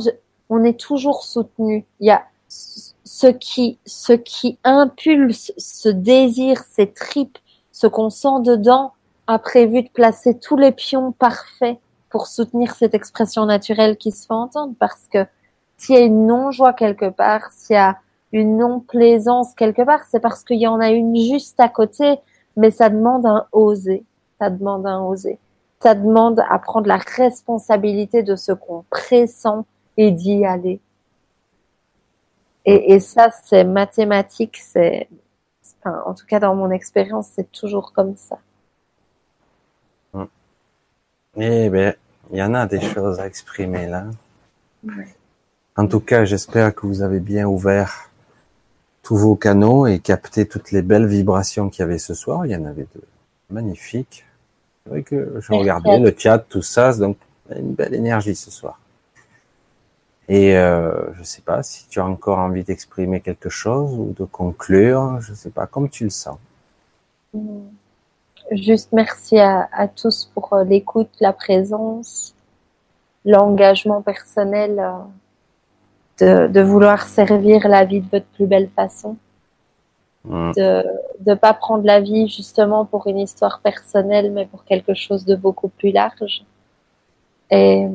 on est toujours soutenu. Il y a ce qui ce qui impulse ce désir, ces tripes, ce qu'on sent dedans a prévu de placer tous les pions parfaits pour soutenir cette expression naturelle qui se fait entendre parce que s'il y a une non-joie quelque part, s'il y a une non-plaisance quelque part, c'est parce qu'il y en a une juste à côté, mais ça demande un oser. Ça demande un oser. Ça demande à prendre la responsabilité de ce qu'on pressent et d'y aller. Et, et ça, c'est mathématique, c'est, enfin, en tout cas dans mon expérience, c'est toujours comme ça. Eh bien, il y en a des choses à exprimer là. En tout cas, j'espère que vous avez bien ouvert tous vos canaux et capté toutes les belles vibrations qu'il y avait ce soir. Il y en avait de magnifiques. C'est vrai que je regardais le chat, tout ça, donc une belle énergie ce soir. Et euh, je sais pas si tu as encore envie d'exprimer quelque chose ou de conclure. Je sais pas, comme tu le sens. Mm juste merci à, à tous pour euh, l'écoute, la présence, l'engagement personnel euh, de, de, vouloir servir la vie de votre plus belle façon. Mm. De ne pas prendre la vie justement pour une histoire personnelle, mais pour quelque chose de beaucoup plus large. Et euh,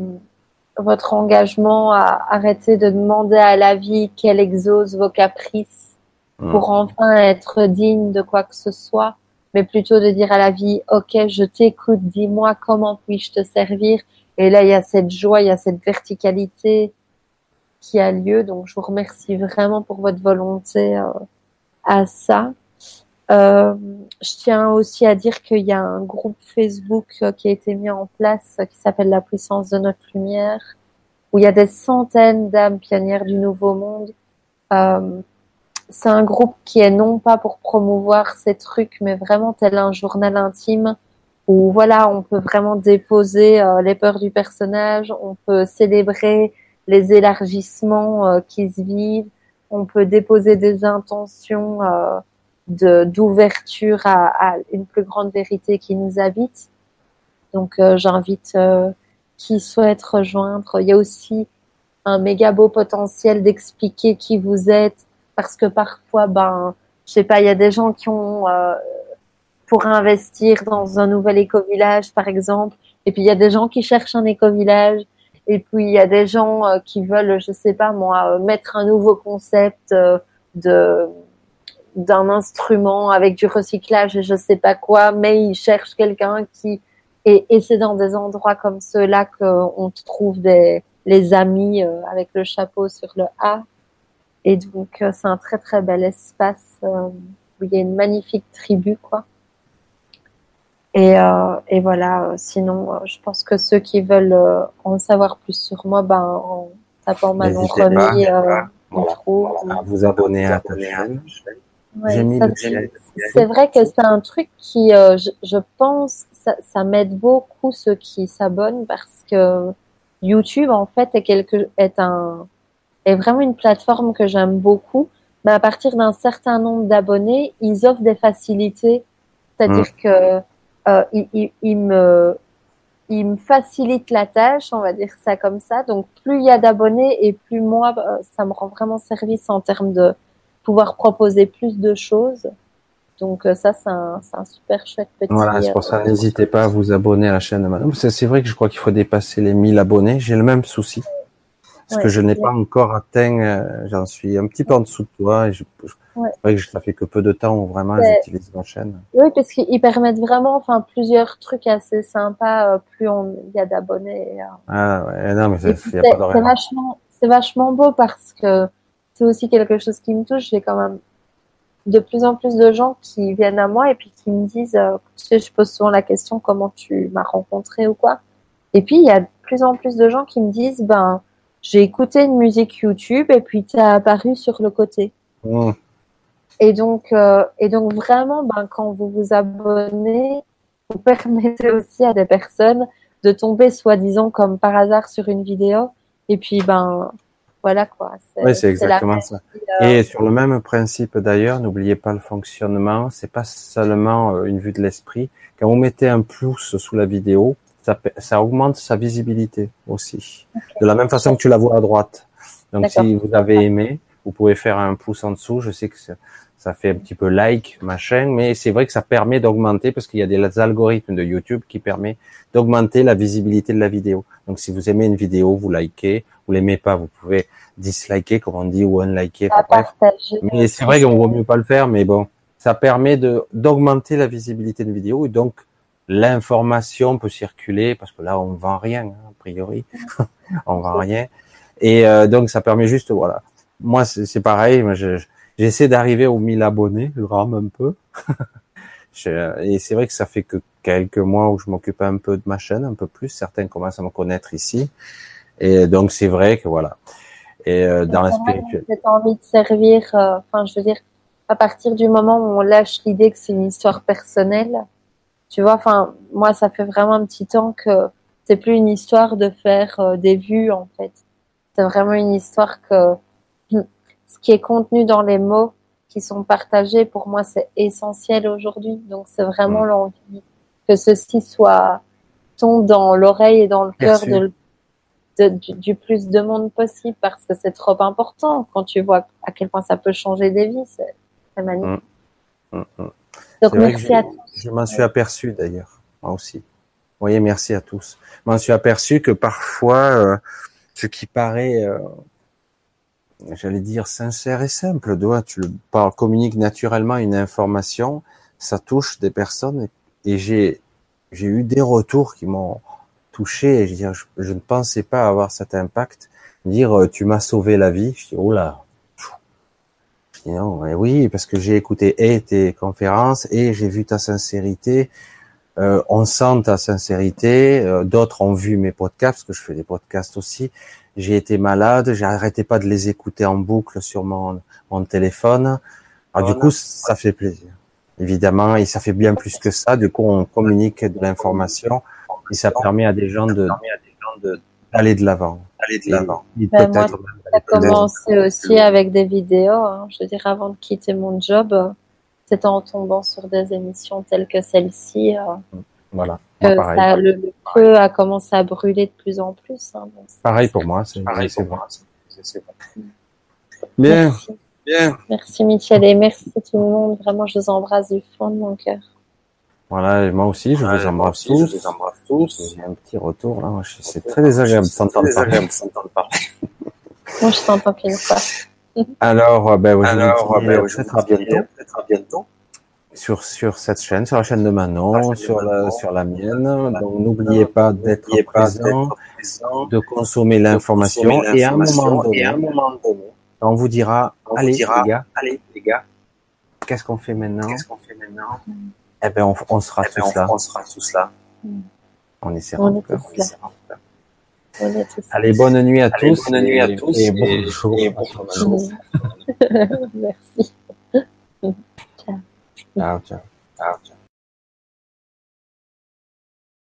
votre engagement à arrêter de demander à la vie qu'elle exauce vos caprices pour enfin être digne de quoi que ce soit mais plutôt de dire à la vie, OK, je t'écoute, dis-moi comment puis-je te servir? Et là, il y a cette joie, il y a cette verticalité qui a lieu. Donc, je vous remercie vraiment pour votre volonté euh, à ça. Euh, je tiens aussi à dire qu'il y a un groupe Facebook euh, qui a été mis en place qui s'appelle La puissance de notre lumière, où il y a des centaines d'âmes pionnières du Nouveau Monde c'est un groupe qui est non pas pour promouvoir ces trucs, mais vraiment tel un journal intime où voilà, on peut vraiment déposer euh, les peurs du personnage, on peut célébrer les élargissements euh, qui se vivent, on peut déposer des intentions euh, de d'ouverture à, à, une plus grande vérité qui nous habite. Donc j'invite qui souhaite rejoindre. Il y a aussi un méga beau potentiel d'expliquer qui vous êtes, parce que parfois, ben, je sais pas, il y a des gens qui ont euh, pour investir dans un nouvel éco-village, par exemple, et puis il y a des gens qui cherchent un éco-village, et puis il y a des gens euh, qui veulent, je sais pas moi, euh, mettre un nouveau concept de d'un instrument avec du recyclage et je sais pas quoi, mais ils cherchent quelqu'un qui et, et c'est dans des endroits comme ceux-là qu'on trouve des les amis avec le chapeau sur le A et donc, euh, c'est un très très bel espace euh, où il y a une magnifique tribu, quoi. Et, euh, et voilà, sinon, je pense que ceux qui veulent en savoir plus sur moi, ben, tapant Manon Remis, euh, à vous abonner à ta chaîne. c'est vrai que c'est un truc qui, euh, je, je, pense, ça, ça m'aide beaucoup ceux qui s'abonnent parce que YouTube en fait est quelque est un est vraiment une plateforme que j'aime beaucoup. Mais à partir d'un certain nombre d'abonnés, ils offrent des facilités, c'est-à-dire mmh. que euh, ils, ils, me ils me facilitent la tâche, on va dire ça comme ça. Donc plus il y a d'abonnés et plus moi euh, ça me rend vraiment service en termes de pouvoir proposer plus de choses. Donc euh, ça, c'est un, un, super chouette petit. Voilà, c'est pour ça, n'hésitez pas à vous abonner à la chaîne de Madame. C'est vrai que je crois qu'il faut dépasser les 1000 abonnés. J'ai le même souci. Parce que je n'ai pas encore atteint, euh, j'en suis un petit peu en dessous de toi. Et je, vrai que ça fait que peu de temps où vraiment j'utilise ma chaîne. Oui, parce qu'ils permettent vraiment, enfin, plusieurs trucs assez sympas, plus il y a d'abonnés. Ah ouais, non, mais c'est vachement, c'est vachement beau parce que c'est aussi quelque chose qui me touche. J'ai quand même de plus en plus de gens qui viennent à moi et puis qui me disent, euh, tu sais, je pose souvent la question comment tu m'as rencontré ou quoi. Et puis il y a de plus en plus de gens qui me disent, ben j'ai écouté une musique YouTube et puis tu as apparu sur le côté. Mmh. Et donc euh, et donc vraiment, ben quand vous vous abonnez, vous permettez aussi à des personnes de tomber soi-disant comme par hasard sur une vidéo et puis ben voilà quoi. Oui, c'est exactement ça. Euh, Et sur le même principe d'ailleurs, n'oubliez pas le fonctionnement. C'est pas seulement euh, une vue de l'esprit. Quand vous mettez un pouce sous la vidéo, ça, ça augmente sa visibilité aussi. De la même façon que tu la vois à droite. Donc si vous avez aimé, vous pouvez faire un pouce en dessous. Je sais que ça fait un petit peu like machin, mais c'est vrai que ça permet d'augmenter parce qu'il y a des algorithmes de YouTube qui permettent d'augmenter la visibilité de la vidéo. Donc si vous aimez une vidéo, vous likez, vous l'aimez pas, vous pouvez disliker comme on dit ou unliker. bref. Mais c'est vrai qu'on vaut mieux pas le faire, mais bon, ça permet de d'augmenter la visibilité de vidéo et donc l'information peut circuler parce que là on vend rien hein, a priori, on vend rien et euh, donc ça permet juste voilà. Moi c'est pareil, je J'essaie d'arriver aux 1000 abonnés, je rame un peu. et c'est vrai que ça fait que quelques mois où je m'occupe un peu de ma chaîne, un peu plus. Certains commencent à me connaître ici. Et donc c'est vrai que voilà. Et euh, dans la spirituelle. J'ai envie de servir. Euh, enfin, je veux dire, à partir du moment où on lâche l'idée que c'est une histoire personnelle, tu vois. Enfin, moi, ça fait vraiment un petit temps que c'est plus une histoire de faire euh, des vues en fait. C'est vraiment une histoire que ce qui est contenu dans les mots qui sont partagés, pour moi, c'est essentiel aujourd'hui. Donc, c'est vraiment mm. l'envie que ceci soit tombe dans l'oreille et dans le cœur de, du, plus de monde possible parce que c'est trop important quand tu vois à quel point ça peut changer des vies. C'est magnifique. Mm. Mm, Donc, merci à tous. Je m'en suis aperçu d'ailleurs, moi aussi. Vous voyez, merci à tous. Je m'en suis aperçu que parfois, euh, ce qui paraît euh, j'allais dire sincère et simple. Doigt, tu le parles, communiques naturellement une information, ça touche des personnes et j'ai j'ai eu des retours qui m'ont touché et je, dire, je, ne pensais pas avoir cet impact. Dire euh, tu m'as sauvé la vie, je dis oh là. Je dis non, mais oui parce que j'ai écouté et tes conférences et j'ai vu ta sincérité. Euh, on sent ta sincérité. Euh, d'autres ont vu mes podcasts parce que je fais des podcasts aussi j'ai été malade, j'arrêtais pas de les écouter en boucle sur mon, mon téléphone. Alors, du coup, ça fait plaisir. Évidemment, et ça fait bien plus que ça. Du coup, on communique de l'information et ça permet à des gens de d'aller de l'avant. Aller de l'avant. Ben, ça a commencé aussi avec des vidéos. Hein. Je veux dire, avant de quitter mon job, c'était en tombant sur des émissions telles que celle-ci. Euh, voilà. ça, le, feu a commencé à brûler de plus en plus. Hein, pareil pour moi, c'est pareil pour moi. Bien. Merci. Bien. Merci Michel et merci tout le monde. Vraiment, je vous embrasse du fond de mon cœur. Voilà, et moi aussi, je vous embrasse tous. Je vous embrasse tous. J'ai un petit retour là. C'est très désagréable de s'entendre parler. moi, je t'entends qu'une fois. Alors, ben, Alors, ben, peut-être à bientôt. Peut-être à bientôt sur sur cette chaîne, sur la chaîne de Manon, sur la sur la mienne. Donc n'oubliez pas d'être présent, de consommer l'information et à un moment donné, on vous dira allez les gars, allez les gars, qu'est-ce qu'on fait maintenant? Qu'est-ce qu'on fait maintenant? eh ben on, on sera, eh ben, tous, là. on sera tous là. Mmh. On essaiera. On est tous là. Allez, bonne nuit à Allez, tous. Bonne nuit à et, tous. Et, et, et. Merci. ciao. Ciao, ciao. ciao.